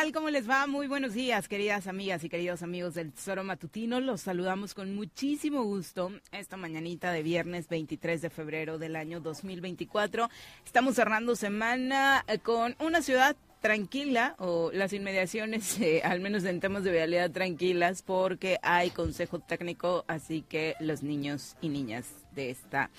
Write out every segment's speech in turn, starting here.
tal? ¿Cómo les va? Muy buenos días, queridas amigas y queridos amigos del Tesoro Matutino. Los saludamos con muchísimo gusto esta mañanita de viernes 23 de febrero del año 2024. Estamos cerrando semana eh, con una ciudad tranquila o las inmediaciones, eh, al menos en temas de vialidad tranquilas, porque hay consejo técnico, así que los niños y niñas de esta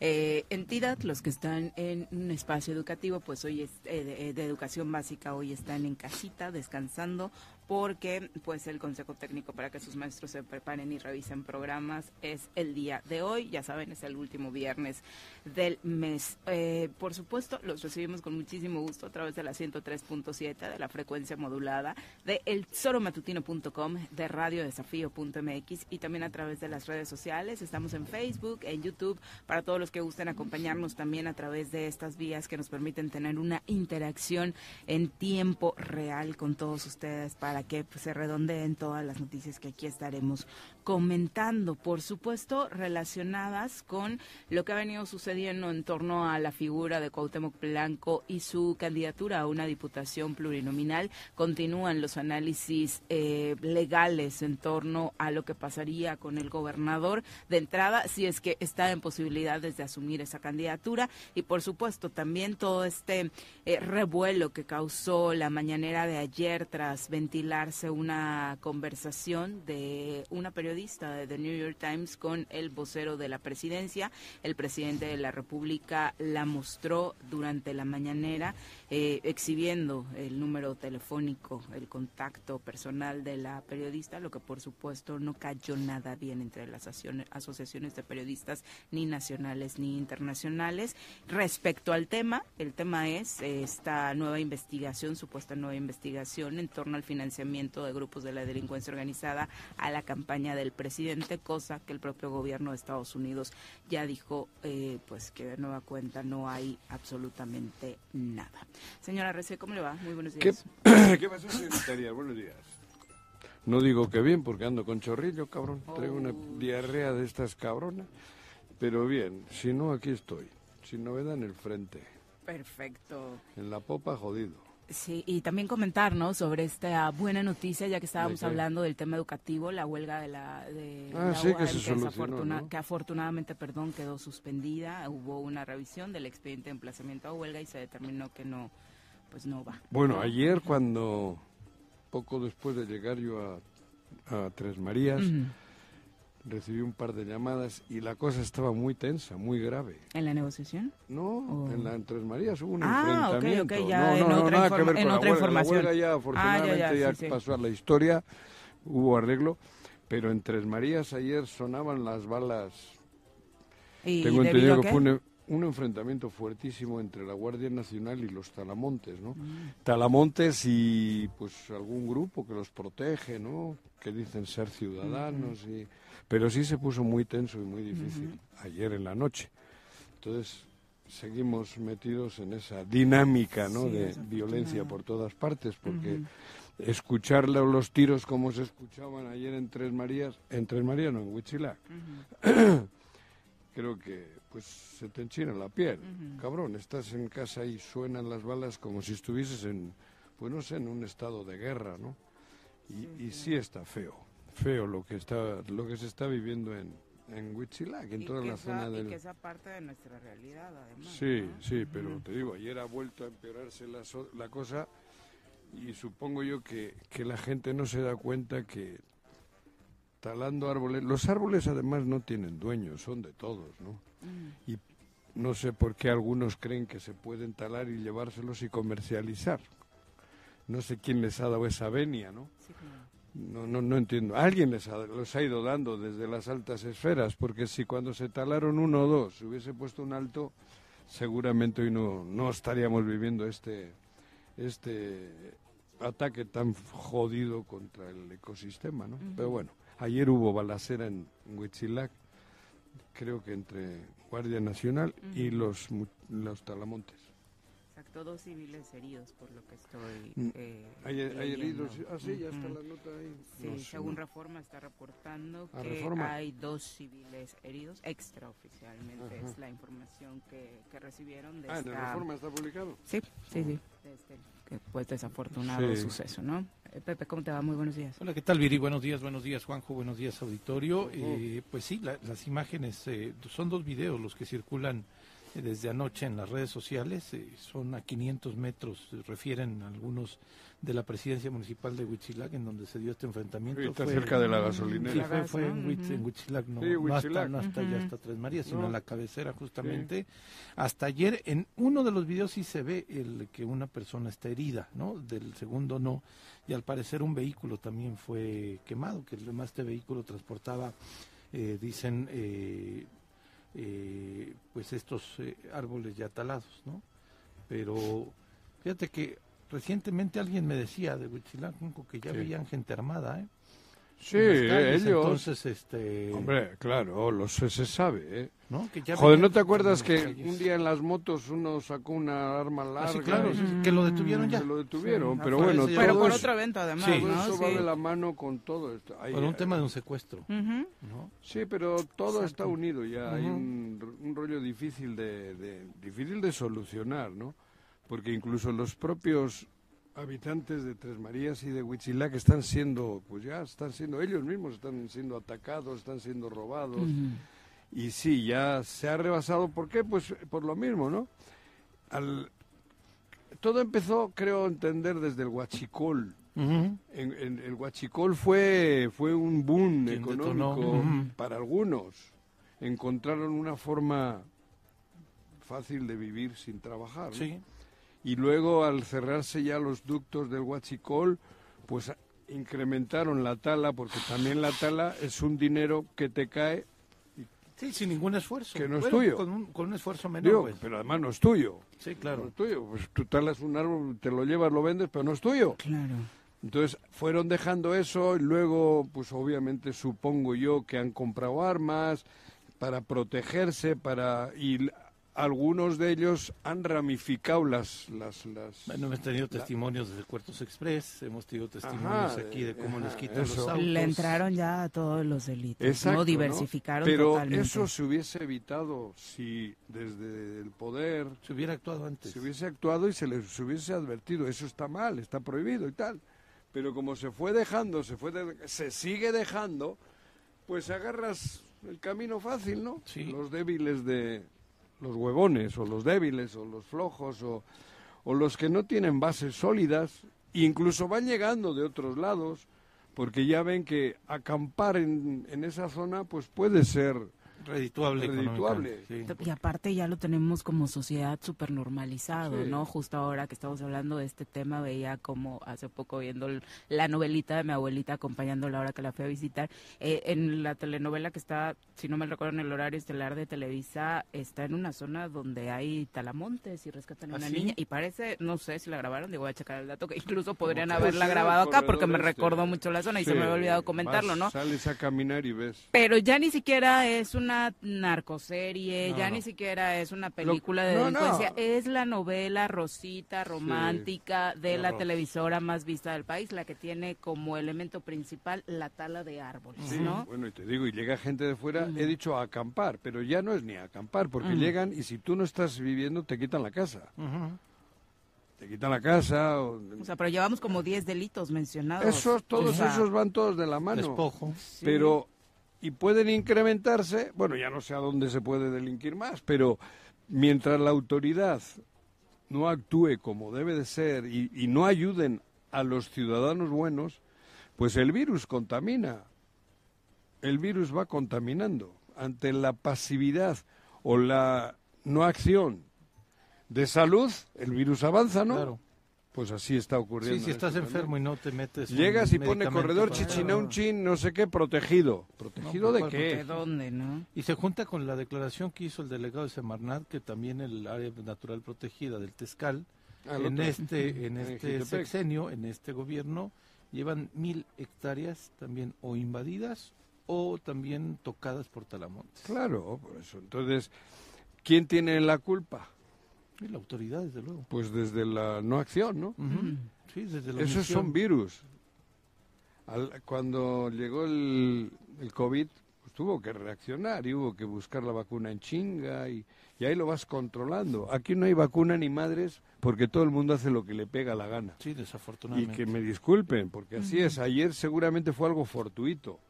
eh, entidad, los que están en un espacio educativo, pues hoy es eh, de, educación básica, hoy están en casita descansando porque pues el consejo técnico para que sus maestros se preparen y revisen programas es el día de hoy, ya saben, es el último viernes del mes. Eh, por supuesto, los recibimos con muchísimo gusto a través de la 103.7 de la frecuencia modulada de elsoromatutino.com, de radiodesafío.mx y también a través de las redes sociales. Estamos en Facebook, en YouTube, para todos los que gusten acompañarnos también a través de estas vías que nos permiten tener una interacción en tiempo real con todos ustedes para que pues, se redondeen todas las noticias que aquí estaremos comentando, por supuesto, relacionadas con lo que ha venido sucediendo en torno a la figura de Cuauhtémoc Blanco y su candidatura a una diputación plurinominal. Continúan los análisis eh, legales en torno a lo que pasaría con el gobernador de entrada, si es que está en posibilidades de asumir esa candidatura y, por supuesto, también todo este eh, revuelo que causó la mañanera de ayer tras ventilarse una conversación de una periodista de The New York Times con el vocero de la presidencia. El presidente de la República la mostró durante la mañanera eh, exhibiendo el número telefónico, el contacto personal de la periodista, lo que por supuesto no cayó nada bien entre las asociaciones de periodistas ni nacionales ni internacionales. Respecto al tema, el tema es esta nueva investigación, supuesta nueva investigación en torno al financiamiento de grupos de la delincuencia organizada a la campaña del presidente, cosa que el propio gobierno de Estados Unidos ya dijo, eh, pues que de nueva cuenta no hay absolutamente nada. Señora Rece, ¿cómo le va? Muy buenos días. ¿Qué, ¿Qué pasó, secretaria? Buenos días. No digo que bien, porque ando con chorrillo, cabrón. Traigo una Oh. diarrea de estas cabronas. Pero bien, si no, aquí estoy. Sin novedad en el frente. Perfecto. En la popa, jodido. Sí, y también comentar, ¿no? Sobre esta buena noticia, ya que estábamos hablando del tema educativo, la huelga de la, de Ah, la sí, que se ¿no? que afortunadamente, perdón, quedó suspendida. Hubo una revisión del expediente de emplazamiento a huelga y se determinó que no, pues no va. Bueno, ayer cuando, poco después de llegar yo a, a Tres Marías. Recibí un par de llamadas y la cosa estaba muy tensa, muy grave. ¿En la negociación? No, Oh. en la en Tres Marías hubo un Ah, enfrentamiento. ok, ya no, en no, no, otra nada que ver en con la otra huelga. información. La ya Ah, ya, afortunadamente ya, ya, sí, sí. pasó a la historia, hubo arreglo, pero en Tres Marías ayer sonaban las balas. ¿Y Tengo entendido que fue un, un enfrentamiento fuertísimo entre la Guardia Nacional y los Talamontes, ¿no? Talamontes y pues algún grupo que los protege, ¿no? Que dicen ser ciudadanos y pero sí se puso muy tenso y muy difícil ayer en la noche. Entonces seguimos metidos en esa dinámica, ¿no? Sí, de violencia por todas partes, porque escuchar lo- los tiros como se escuchaban ayer en Tres Marías, en Tres Marías no, en Huitzilac, creo que pues se te enchina la piel. Cabrón, estás en casa y suenan las balas como si estuvieses en, pues no sé, en un estado de guerra, ¿no? Y, y sí está feo, feo lo que está, lo que se está viviendo en, en Huitzilac, en Y toda la esa- zona y del... que esa parte de nuestra realidad, además. Sí, ¿no? sí, pero te digo, ayer ha vuelto a empeorarse la, so- la cosa y supongo yo que, que la gente no se da cuenta que talando árboles, los árboles además no tienen dueños, son de todos, ¿no? Y no sé por qué algunos creen que se pueden talar y llevárselos y comercializar. No sé quién les ha dado esa venia, ¿no? Sí, claro. No, no, no entiendo. Alguien les ha, los ha ido dando desde las altas esferas, porque si cuando se talaron uno o dos se hubiese puesto un alto, seguramente hoy no, no estaríamos viviendo este, este ataque tan jodido contra el ecosistema, ¿no? Pero bueno, ayer hubo balacera en Huitzilac, creo que entre Guardia Nacional y los, los talamontes. Exacto, dos civiles heridos, por lo que estoy. Mm. eh, ¿Hay, hay heridos? Ah, sí, ya está la nota ahí. Sí, No según no. Reforma está reportando ¿A que Reforma? hay dos civiles heridos, extraoficialmente Ajá. es la información que, que recibieron de Ah, en esta... la reforma está publicado. Sí, sí, sí, de este pues desafortunado Sí. suceso, ¿no? Eh, Pepe, ¿cómo te va? Muy buenos días. Hola, ¿qué tal, Viri? Buenos días, buenos días, Juanjo, buenos días, auditorio. Eh, pues sí, la- las imágenes, eh, son dos videos los que circulan desde anoche en las redes sociales, eh, son a 500 metros, eh, refieren algunos de la presidencia municipal de Huitzilac, en donde se dio este enfrentamiento. Sí, está Fue- cerca de la Sí, gasolinera. fue, fue en. Huitz- en Huitzilac, no, Sí, no Huitzilac. hasta, no hasta allá, Ujú. hasta Tres Marías, sino No. en la cabecera justamente. Hasta ayer, en uno de los videos sí se ve el que una persona está herida, ¿no? Del segundo no. Y al parecer un vehículo también fue quemado, que además este vehículo transportaba, eh, dicen, eh, eh, pues estos eh, árboles ya talados, ¿no? Pero fíjate que recientemente alguien me decía de Huitzilac que ya Sí. veían gente armada, ¿eh? Sí, en las calles, ellos. Entonces, este, Hombre, claro, lo sé, se sabe, ¿eh? ¿no? Que ya Joder, ¿no te acuerdas que calles. un día en las motos uno sacó una arma larga? Ah, sí, claro, y que lo detuvieron ya. se lo detuvieron, Sí, pero bueno, Pero por eso, otro evento, además, Sí. todo ¿no? eso Sí. va de la mano con todo esto. Hay- Por un tema de un secuestro, Ujú. ¿no? Sí, pero todo Exacto. está unido ya. Hay Ujú. un, un rollo difícil de, de- difícil de solucionar, ¿no? Porque incluso los propios habitantes de Tres Marías y de Huitzilac están siendo, pues ya están siendo, ellos mismos están siendo atacados, están siendo robados. Y sí, ya se ha rebasado. ¿Por qué? Pues por lo mismo, ¿no? Al, todo empezó, creo entender, desde el Huachicol. En, en- el Huachicol fue, fue un boom económico para algunos. Encontraron una forma fácil de vivir sin trabajar. ¿no? Sí, Y luego, al cerrarse ya los ductos del Huachicol, pues incrementaron la tala, porque también la tala es un dinero que te cae, sí, sin ningún esfuerzo. Que no es Bueno, tuyo. Con un, con un esfuerzo menor, digo, pues. pero además no es tuyo. Sí, No claro. es tuyo. Pues tú talas un árbol, te lo llevas, lo vendes, pero no es tuyo. Claro. Entonces fueron dejando eso y luego, pues obviamente supongo yo que han comprado armas para protegerse, para y algunos de ellos han ramificado las las las. Bueno, hemos tenido testimonios desde Cuartos Express, hemos tenido testimonios Ajá, aquí de cómo ajá, les quitan eso. los autos. Le entraron ya a todos los delitos, Exacto, ¿no? ¿no? Diversificaron Pero totalmente. eso se hubiese evitado si desde el poder Se hubiera actuado antes. se hubiese actuado y se les se hubiese advertido, eso está mal, está prohibido y tal. Pero como se fue dejando, se fue de- se sigue dejando, pues agarras el camino fácil, ¿no? Sí. Los débiles de los huevones o los débiles o los flojos o, o los que no tienen bases sólidas, incluso van llegando de otros lados, porque ya ven que acampar en, en esa zona pues puede ser redituable. redituable. económicamente, sí. Y aparte ya lo tenemos como sociedad súper normalizado, Sí. ¿no? Justo ahora que estamos hablando de este tema, veía como hace poco viendo la novelita de mi abuelita acompañándola ahora que la fui a visitar, eh, en la telenovela que está, si no me recuerdo en el horario estelar de Televisa, está en una zona donde hay talamontes y rescatan a ¿Ah, una sí? niña y parece, no sé si la grabaron, digo, voy a checar el dato, que incluso podrían haberla grabado acá porque me este. recordó mucho la zona y se me había olvidado comentarlo, vas, ¿no? Sales a caminar y ves. Pero ya ni siquiera es una narcoserie, No, ya no. ni siquiera es una película de no, no. delincuencia, es la novela rosita, romántica de la televisora más vista del país, la que tiene como elemento principal la tala de árboles, Sí, ¿no? bueno, y te digo, y llega gente de fuera, he dicho a acampar, pero ya no es ni a acampar, porque llegan y si tú no estás viviendo, te quitan la casa. Te quitan la casa. o- O sea, pero llevamos como 10 delitos mencionados. esos, todos O sea, esos van todos de la mano. Despojo. sí. Pero, y pueden incrementarse, bueno, ya no sé a dónde se puede delinquir más, pero mientras la autoridad no actúe como debe de ser y, y no ayuden a los ciudadanos buenos, pues el virus contamina. El virus va contaminando. Ante la pasividad o la no acción de salud, el virus avanza, ¿no? Claro. Pues así está ocurriendo. Sí, si estás este enfermo y no te metes. Llegas y pone corredor para- chichinaunchin, no sé qué, protegido. ¿Protegido No, de ¿cuál qué? ¿De dónde, no? Y se junta con la declaración que hizo el delegado de Semarnat, que también el área natural protegida del Tezcal, Ah, el en este, en este sexenio, en este gobierno, llevan mil hectáreas también o invadidas o también tocadas por talamontes. Claro, por eso. Entonces, ¿quién tiene la culpa? Y la autoridad, desde luego. Pues desde la no acción, ¿no? Ujú. Sí, desde la Esos omisión. son virus. Al- cuando llegó el, el COVID, pues tuvo que reaccionar y hubo que buscar la vacuna en chinga y, y ahí lo vas controlando. Aquí no hay vacuna ni madres porque todo el mundo hace lo que le pega la gana. Sí, Y desafortunadamente. que me disculpen, porque así es. Ayer seguramente fue algo fortuito.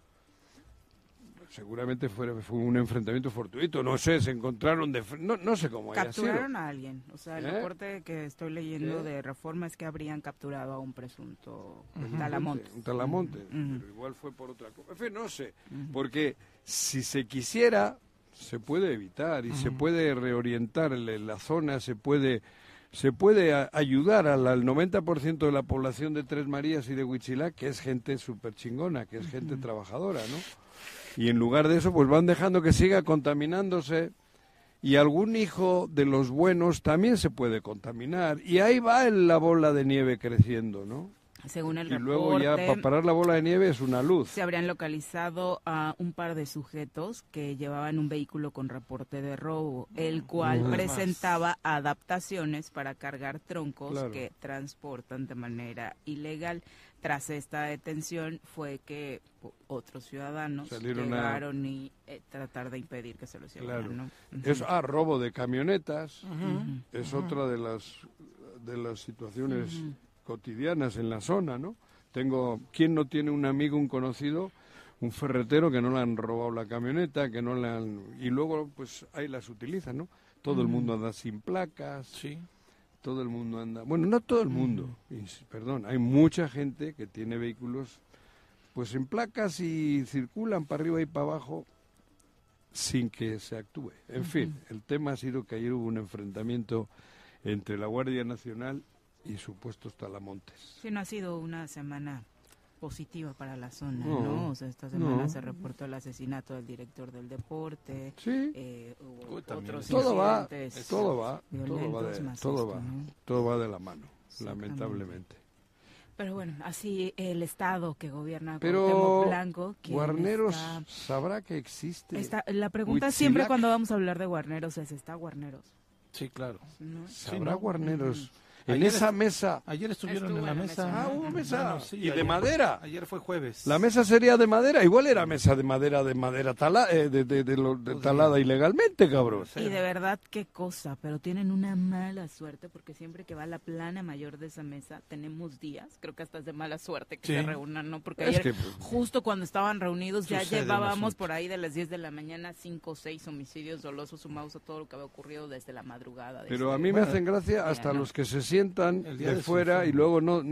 Seguramente fue, fue un enfrentamiento fortuito. No sé, se encontraron de... No, no sé cómo. Capturaron a alguien. O sea, el ¿Eh? reporte que estoy leyendo ¿Qué? de Reforma es que habrían capturado a un presunto talamonte. Un talamonte. Pero igual fue por otra cosa. En fin, no sé. Porque si se quisiera, se puede evitar y se puede reorientar la, la zona, se puede... Se puede a- ayudar al, al 90% de la población de Tres Marías y de Huichilá, que es gente súper chingona, que es gente trabajadora, ¿no? Y en lugar de eso, pues van dejando que siga contaminándose. Y algún hijo de los buenos también se puede contaminar. Y ahí va el- la bola de nieve creciendo, ¿no? Según el Y reporte, luego ya para parar la bola de nieve es una luz. se habrían localizado a un par de sujetos que llevaban un vehículo con reporte de robo, el cual Nada más. presentaba adaptaciones para cargar troncos Claro. que transportan de manera ilegal. Tras esta detención fue que otros ciudadanos Salieron a- llegaron y eh, tratar de impedir que se los llevaran. Claro. ¿no? Es ah, robo de camionetas, es otra de las de las situaciones cotidianas en la zona, ¿no? Tengo, ¿quién no tiene un amigo, un conocido, un ferretero que no le han robado la camioneta, que no le han y luego pues ahí las utilizan, ¿no? Todo el mundo anda sin placas, Sí. Todo el mundo anda, bueno, no todo el mundo, perdón, hay mucha gente que tiene vehículos pues en placas y circulan para arriba y para abajo sin que se actúe. En fin, el tema ha sido que ayer hubo un enfrentamiento entre la Guardia Nacional y supuestos talamontes. Sí, no ha sido una semana positiva para la zona, No, ¿no? O sea, esta semana no. se reportó el asesinato del director del deporte, Sí, eh, hubo Uy, otros todo va, incidentes todo va, todo violentos va, de, más todo va, ¿no? todo va de la mano, lamentablemente. Pero bueno, así el Estado que gobierna Pero Blanco, Guarneros está- sabrá que existe. está- la pregunta Huitzilac. siempre cuando vamos a hablar de Guarneros es, ¿está Guarneros? Sí, claro. ¿No? Sabrá ¿no? Guarneros. En Ayer esa mesa. Ayer estuvieron Estuvo en la mesa. mesa. Ah, hubo mesa. Sí, y de madera. Ayer fue jueves. La mesa sería de madera. Igual era mesa de madera, de madera tala, eh, de, de- de lo- de Podría. talada ilegalmente, cabrón. Y de verdad, qué cosa, pero tienen una mala suerte porque siempre que va la plana mayor de esa mesa tenemos días, creo que hasta es de mala suerte que Sí. se reúnan, ¿no? Porque Es ayer, que, pues, justo cuando estaban reunidos, ya llevábamos por ahí de las 10 de la mañana cinco o seis homicidios dolosos sumados a todo lo que había ocurrido desde la madrugada. de Pero este- a mí me Bueno, hacen gracia ya, hasta ¿no? los que se sientan de fuera y luego no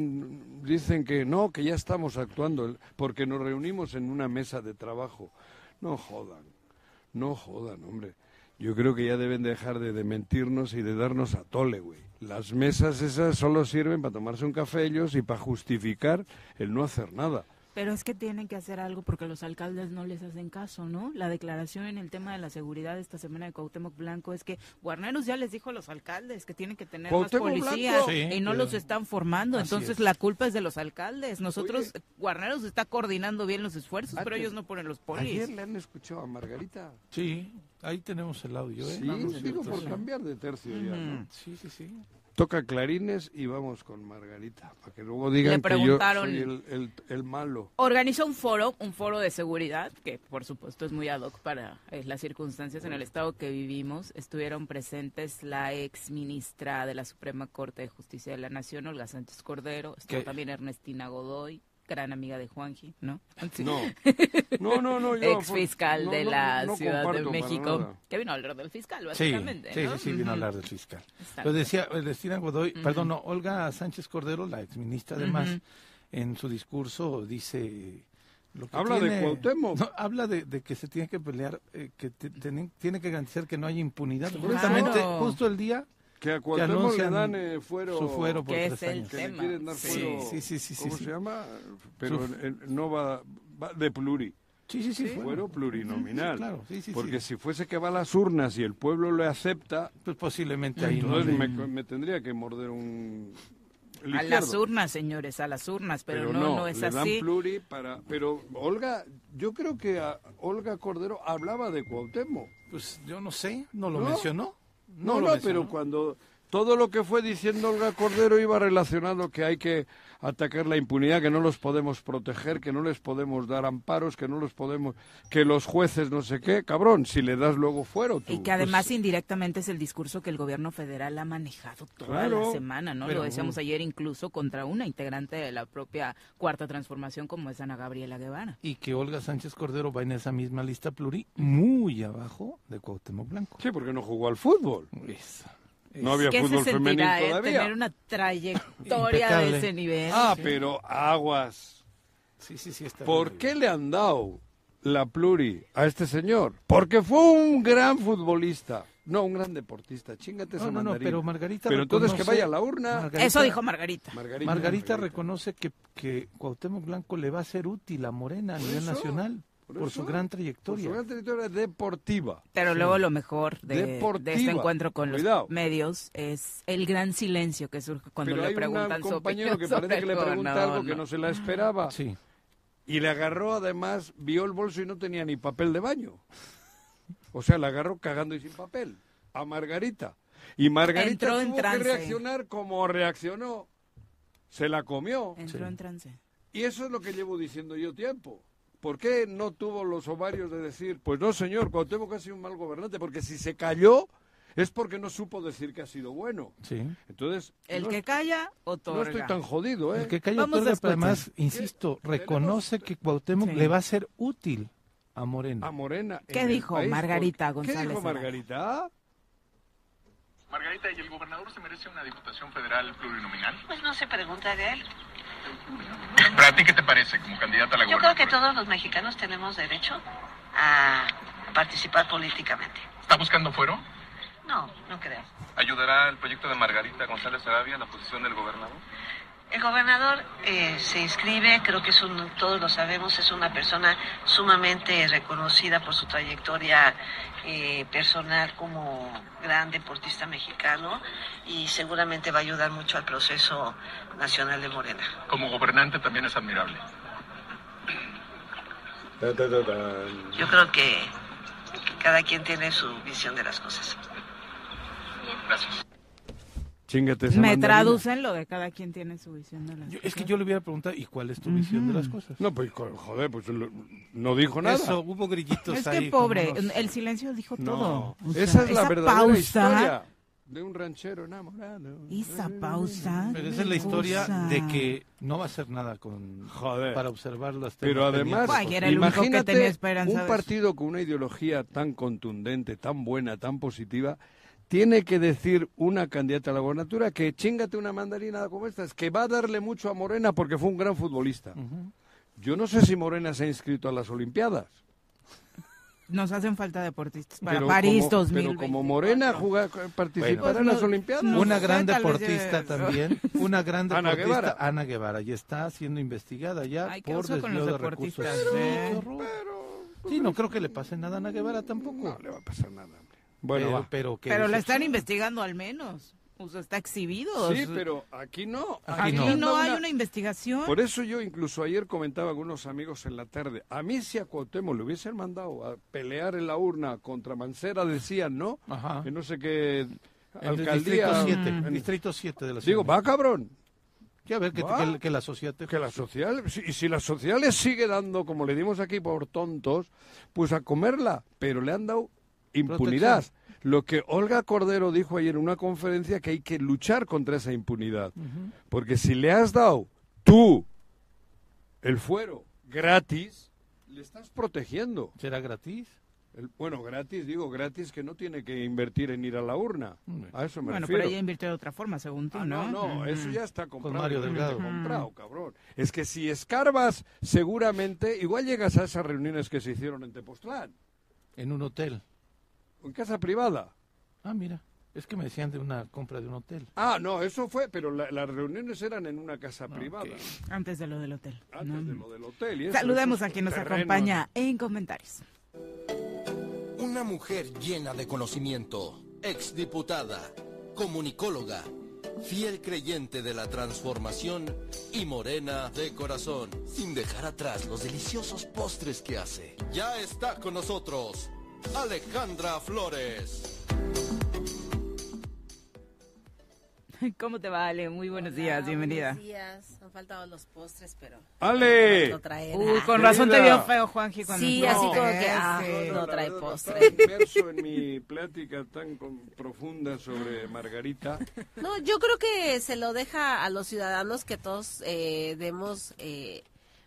dicen que no, que ya estamos actuando, porque nos reunimos en una mesa de trabajo. No jodan. No jodan, hombre. Yo creo que ya deben dejar de, de mentirnos y de darnos a tole, güey. Las mesas esas solo sirven para tomarse un café ellos y para justificar el no hacer nada. Pero es que tienen que hacer algo porque los alcaldes no les hacen caso, ¿no? La declaración en el tema de la seguridad esta semana de Cuauhtémoc Blanco es que Guarneros ya les dijo a los alcaldes que tienen que tener Cuauhtémoc más policías. Sí, y no pero- los están formando. Así Entonces es. la culpa es de los alcaldes. Nosotros, Guarneros está coordinando bien los esfuerzos, pero ellos no ponen los Ayer polis. le han escuchado a Margarita. Sí, ahí tenemos el audio, ¿eh? Sí, digo por cambiar de tercio ya, ¿no? Sí, sí, sí. Toca clarines y vamos con Margarita, para que luego digan Le que yo soy el, el- el malo. Organizó un foro, un foro de seguridad, que por supuesto es muy ad hoc para eh, las circunstancias en el estado que vivimos. Estuvieron presentes la ex ministra de la Suprema Corte de Justicia de la Nación, Olga Sánchez Cordero, estuvo ¿Qué? también Ernestina Godoy, gran amiga de Juanji, ¿no? No, no, no, no yo ex fiscal no, de no, la no Ciudad de México, que vino a hablar del fiscal, Sí, básicamente. sí, ¿no? sí, sí, vino a hablar del fiscal. Exacto. Lo decía Ernestina Godoy, perdón, no, Olga Sánchez Cordero, la exministra además, Ujú. en su discurso dice... Lo que Habla de tiene- Cuauhtémoc. No, habla de, de que se tiene que pelear, eh, que te- tienen- tiene que garantizar que no haya impunidad. Claro. Justamente, justo el día Que a Cuauhtémoc le dan eh, fuero, su fuero por Que tres es el años. que le tema. quieren dar Sí. fuero, Sí, sí, sí, sí, ¿cómo sí. se llama? Pero no va, va de pluri, Sí, sí, sí. fuero plurinominal. Sí, claro, sí, sí, Porque sí. si fuese que va a las urnas y el pueblo le acepta, Pues posiblemente ahí no. entonces le- me, me tendría que morder un... el A las urnas, señores, a las urnas, pero, Pero, no, no es le dan así. pluri para... Pero Olga, yo creo que a Olga Cordero hablaba de Cuauhtémoc. Pues yo no sé, no lo ¿No? mencionó. No, no, pero cuando todo lo que fue diciendo Olga Cordero iba relacionado que hay que atacar la impunidad, que no los podemos proteger, que no les podemos dar amparos, que no los podemos, que los jueces no sé qué, cabrón, si le das luego fuero tú. Y que además indirectamente es el discurso que el gobierno federal ha manejado toda Claro, la semana, ¿no? pero- Lo decíamos ayer incluso contra una integrante de la propia Cuarta Transformación como es Ana Gabriela Guevara. Y que Olga Sánchez Cordero va en esa misma lista pluri, muy abajo de Cuauhtémoc Blanco. Sí, porque no jugó al fútbol. Esa. No había ¿Qué fútbol se femenino sentirá, eh, todavía. tener una trayectoria Impecable. de ese nivel? Ah, pero aguas. Sí, sí, sí. Está ¿Por bien. qué le han dado la pluri a este señor? Porque fue un gran futbolista. No, un gran deportista. Chingate esa No, no, no, mandarina. pero Margarita Pero entonces que reconoce- vaya a la urna. Margarita- Eso dijo Margarita. Margarita, Margarita reconoce que, que Cuauhtémoc Blanco le va a ser útil a Morena a nivel eso, nacional por por, eso, su gran Por trayectoria. su gran trayectoria deportiva. Pero luego lo mejor de, de este encuentro con Cuidado. los medios es el gran silencio que surge cuando Pero le preguntan su compañero que parece sobre que le pregunta algo que ¿no? se la esperaba. Sí. Y le agarró, además, vio el bolso y no tenía ni papel de baño. O sea, la agarró cagando y sin papel. A Margarita. Y Margarita Entró en tuvo que reaccionar como reaccionó. Se la comió. Entró Sí. en trance. Y eso es lo que llevo diciendo yo tiempo. ¿Por qué no tuvo los ovarios de decir, pues no, señor, Cuauhtémoc ha sido un mal gobernante? Porque si se cayó es porque no supo decir que ha sido bueno. Sí. Entonces, El no, que calla, no otorga. estoy tan jodido, ¿eh? El que calla Vamos otorga, pero además, insisto, reconoce que Cuauhtémoc Sí. le va a ser útil a Morena. A Morena. ¿Qué dijo país, Margarita porque- ¿Qué González dijo? Margarita? Margarita, ¿y el gobernador se merece una diputación federal plurinominal? Pues no se pregunta de él. ¿Para ti qué te parece como candidata a la Yo creo que todos los mexicanos tenemos derecho a participar políticamente. ¿Está buscando fuero? No, no creo. ¿Ayudará el proyecto de Margarita González Arabia a la posición del gobernador? El gobernador eh, se inscribe, creo que es un, todos lo sabemos, es una persona sumamente reconocida por su trayectoria eh, personal como gran deportista mexicano y seguramente va a ayudar mucho al proceso nacional de Morena. Como gobernante también es admirable. Yo creo que cada quien tiene su visión de las cosas. Gracias. Chingate esa Me mandarina. traducen lo de cada quien tiene su visión de las Yo- es que cosas. yo le hubiera preguntado, ¿y cuál es tu visión de las cosas? No, pues joder, pues lo- no dijo nada. Eso, hubo grillitos Es ahí. que pobre, unos- el silencio dijo todo. O Esa sea, es la esa verdadera pausa, historia de un ranchero enamorado. Esa pausa. Pero esa es la historia pausa. de que no va a hacer nada con Joder. para observar las Pero además, era el único que imagínate tenía esperanza un partido con una ideología tan contundente, tan buena, tan positiva, tiene que decir una candidata a la gobernatura que chingate una mandarina como esta, es que va a darle mucho a Morena porque fue un gran futbolista. Yo no sé si Morena se ha inscrito a las Olimpiadas. Nos hacen falta deportistas para Pero París como- 2000. Pero como Morena juega, participará Bueno, en las pues Olimpiadas. no Una gran deportista también, una gran Ana deportista, Guevara. Ana Guevara, y está siendo investigada ya Ay, por desvío de recursos. deportistas, Sí, ¿eh? qué horror. Sí, no creo que le pase nada a Ana Guevara tampoco. No le va a pasar nada. Bueno, pero, va. pero, qué Pero la están investigando al menos. O sea, está exhibido. Sí, pero aquí no. Aquí Aquí no. no, hay una investigación. Por eso yo incluso ayer comentaba con unos amigos en la tarde, a mí si a Cuauhtémoc le hubiesen mandado a pelear en la urna contra Mancera, decían, ¿no? Ajá. Que no sé qué En el alcaldía... distrito 7, en- el distrito 7 de la Digo, ciudad. va cabrón, Que a ver, que, que- que la sociedad te que la social, si- y si la social le sigue dando, como le dimos aquí por tontos, pues a comerla, pero le han dado impunidad. Protección. Lo que Olga Cordero dijo ayer en una conferencia que hay que luchar contra esa impunidad. Porque si le has dado tú el fuero gratis, le estás protegiendo. ¿Será gratis? El- bueno, gratis, digo, gratis que no tiene que invertir en ir a la urna. A eso me Bueno, refiero. pero ella invirtió de otra forma, según tú, Ah, ¿no? no, no, eso ya está comprado. Mario ya está Delgado. comprado, cabrón. Es que si escarbas, seguramente, igual llegas a esas reuniones que se hicieron en Tepoztlán, En un hotel. En casa privada. Ah, mira, es que me decían de una compra de un hotel. Ah, no, eso fue, pero la- las reuniones eran en una casa privada, Antes de lo del hotel. antes ¿no? de lo del hotel. Y eso, Saludemos esos a quien nos terrenos. acompaña en comentarios. Una mujer llena de conocimiento, exdiputada, comunicóloga, fiel creyente de la transformación y morena de corazón, sin dejar atrás los deliciosos postres que hace. Ya está con nosotros, Alejandra Flores. ¿Cómo te va, Ale? Muy buenos días, bienvenida. Buenos días. Han faltado los postres, pero. ¡Ale! No trae Uy, con razón te vio feo, Juanji. cuando Sí, así como que, ah, no trae La verdad, postre. estaba inmerso en mi plática tan con- profunda sobre Margarita. No, yo creo que se lo deja a los ciudadanos que todos eh, demos, eh,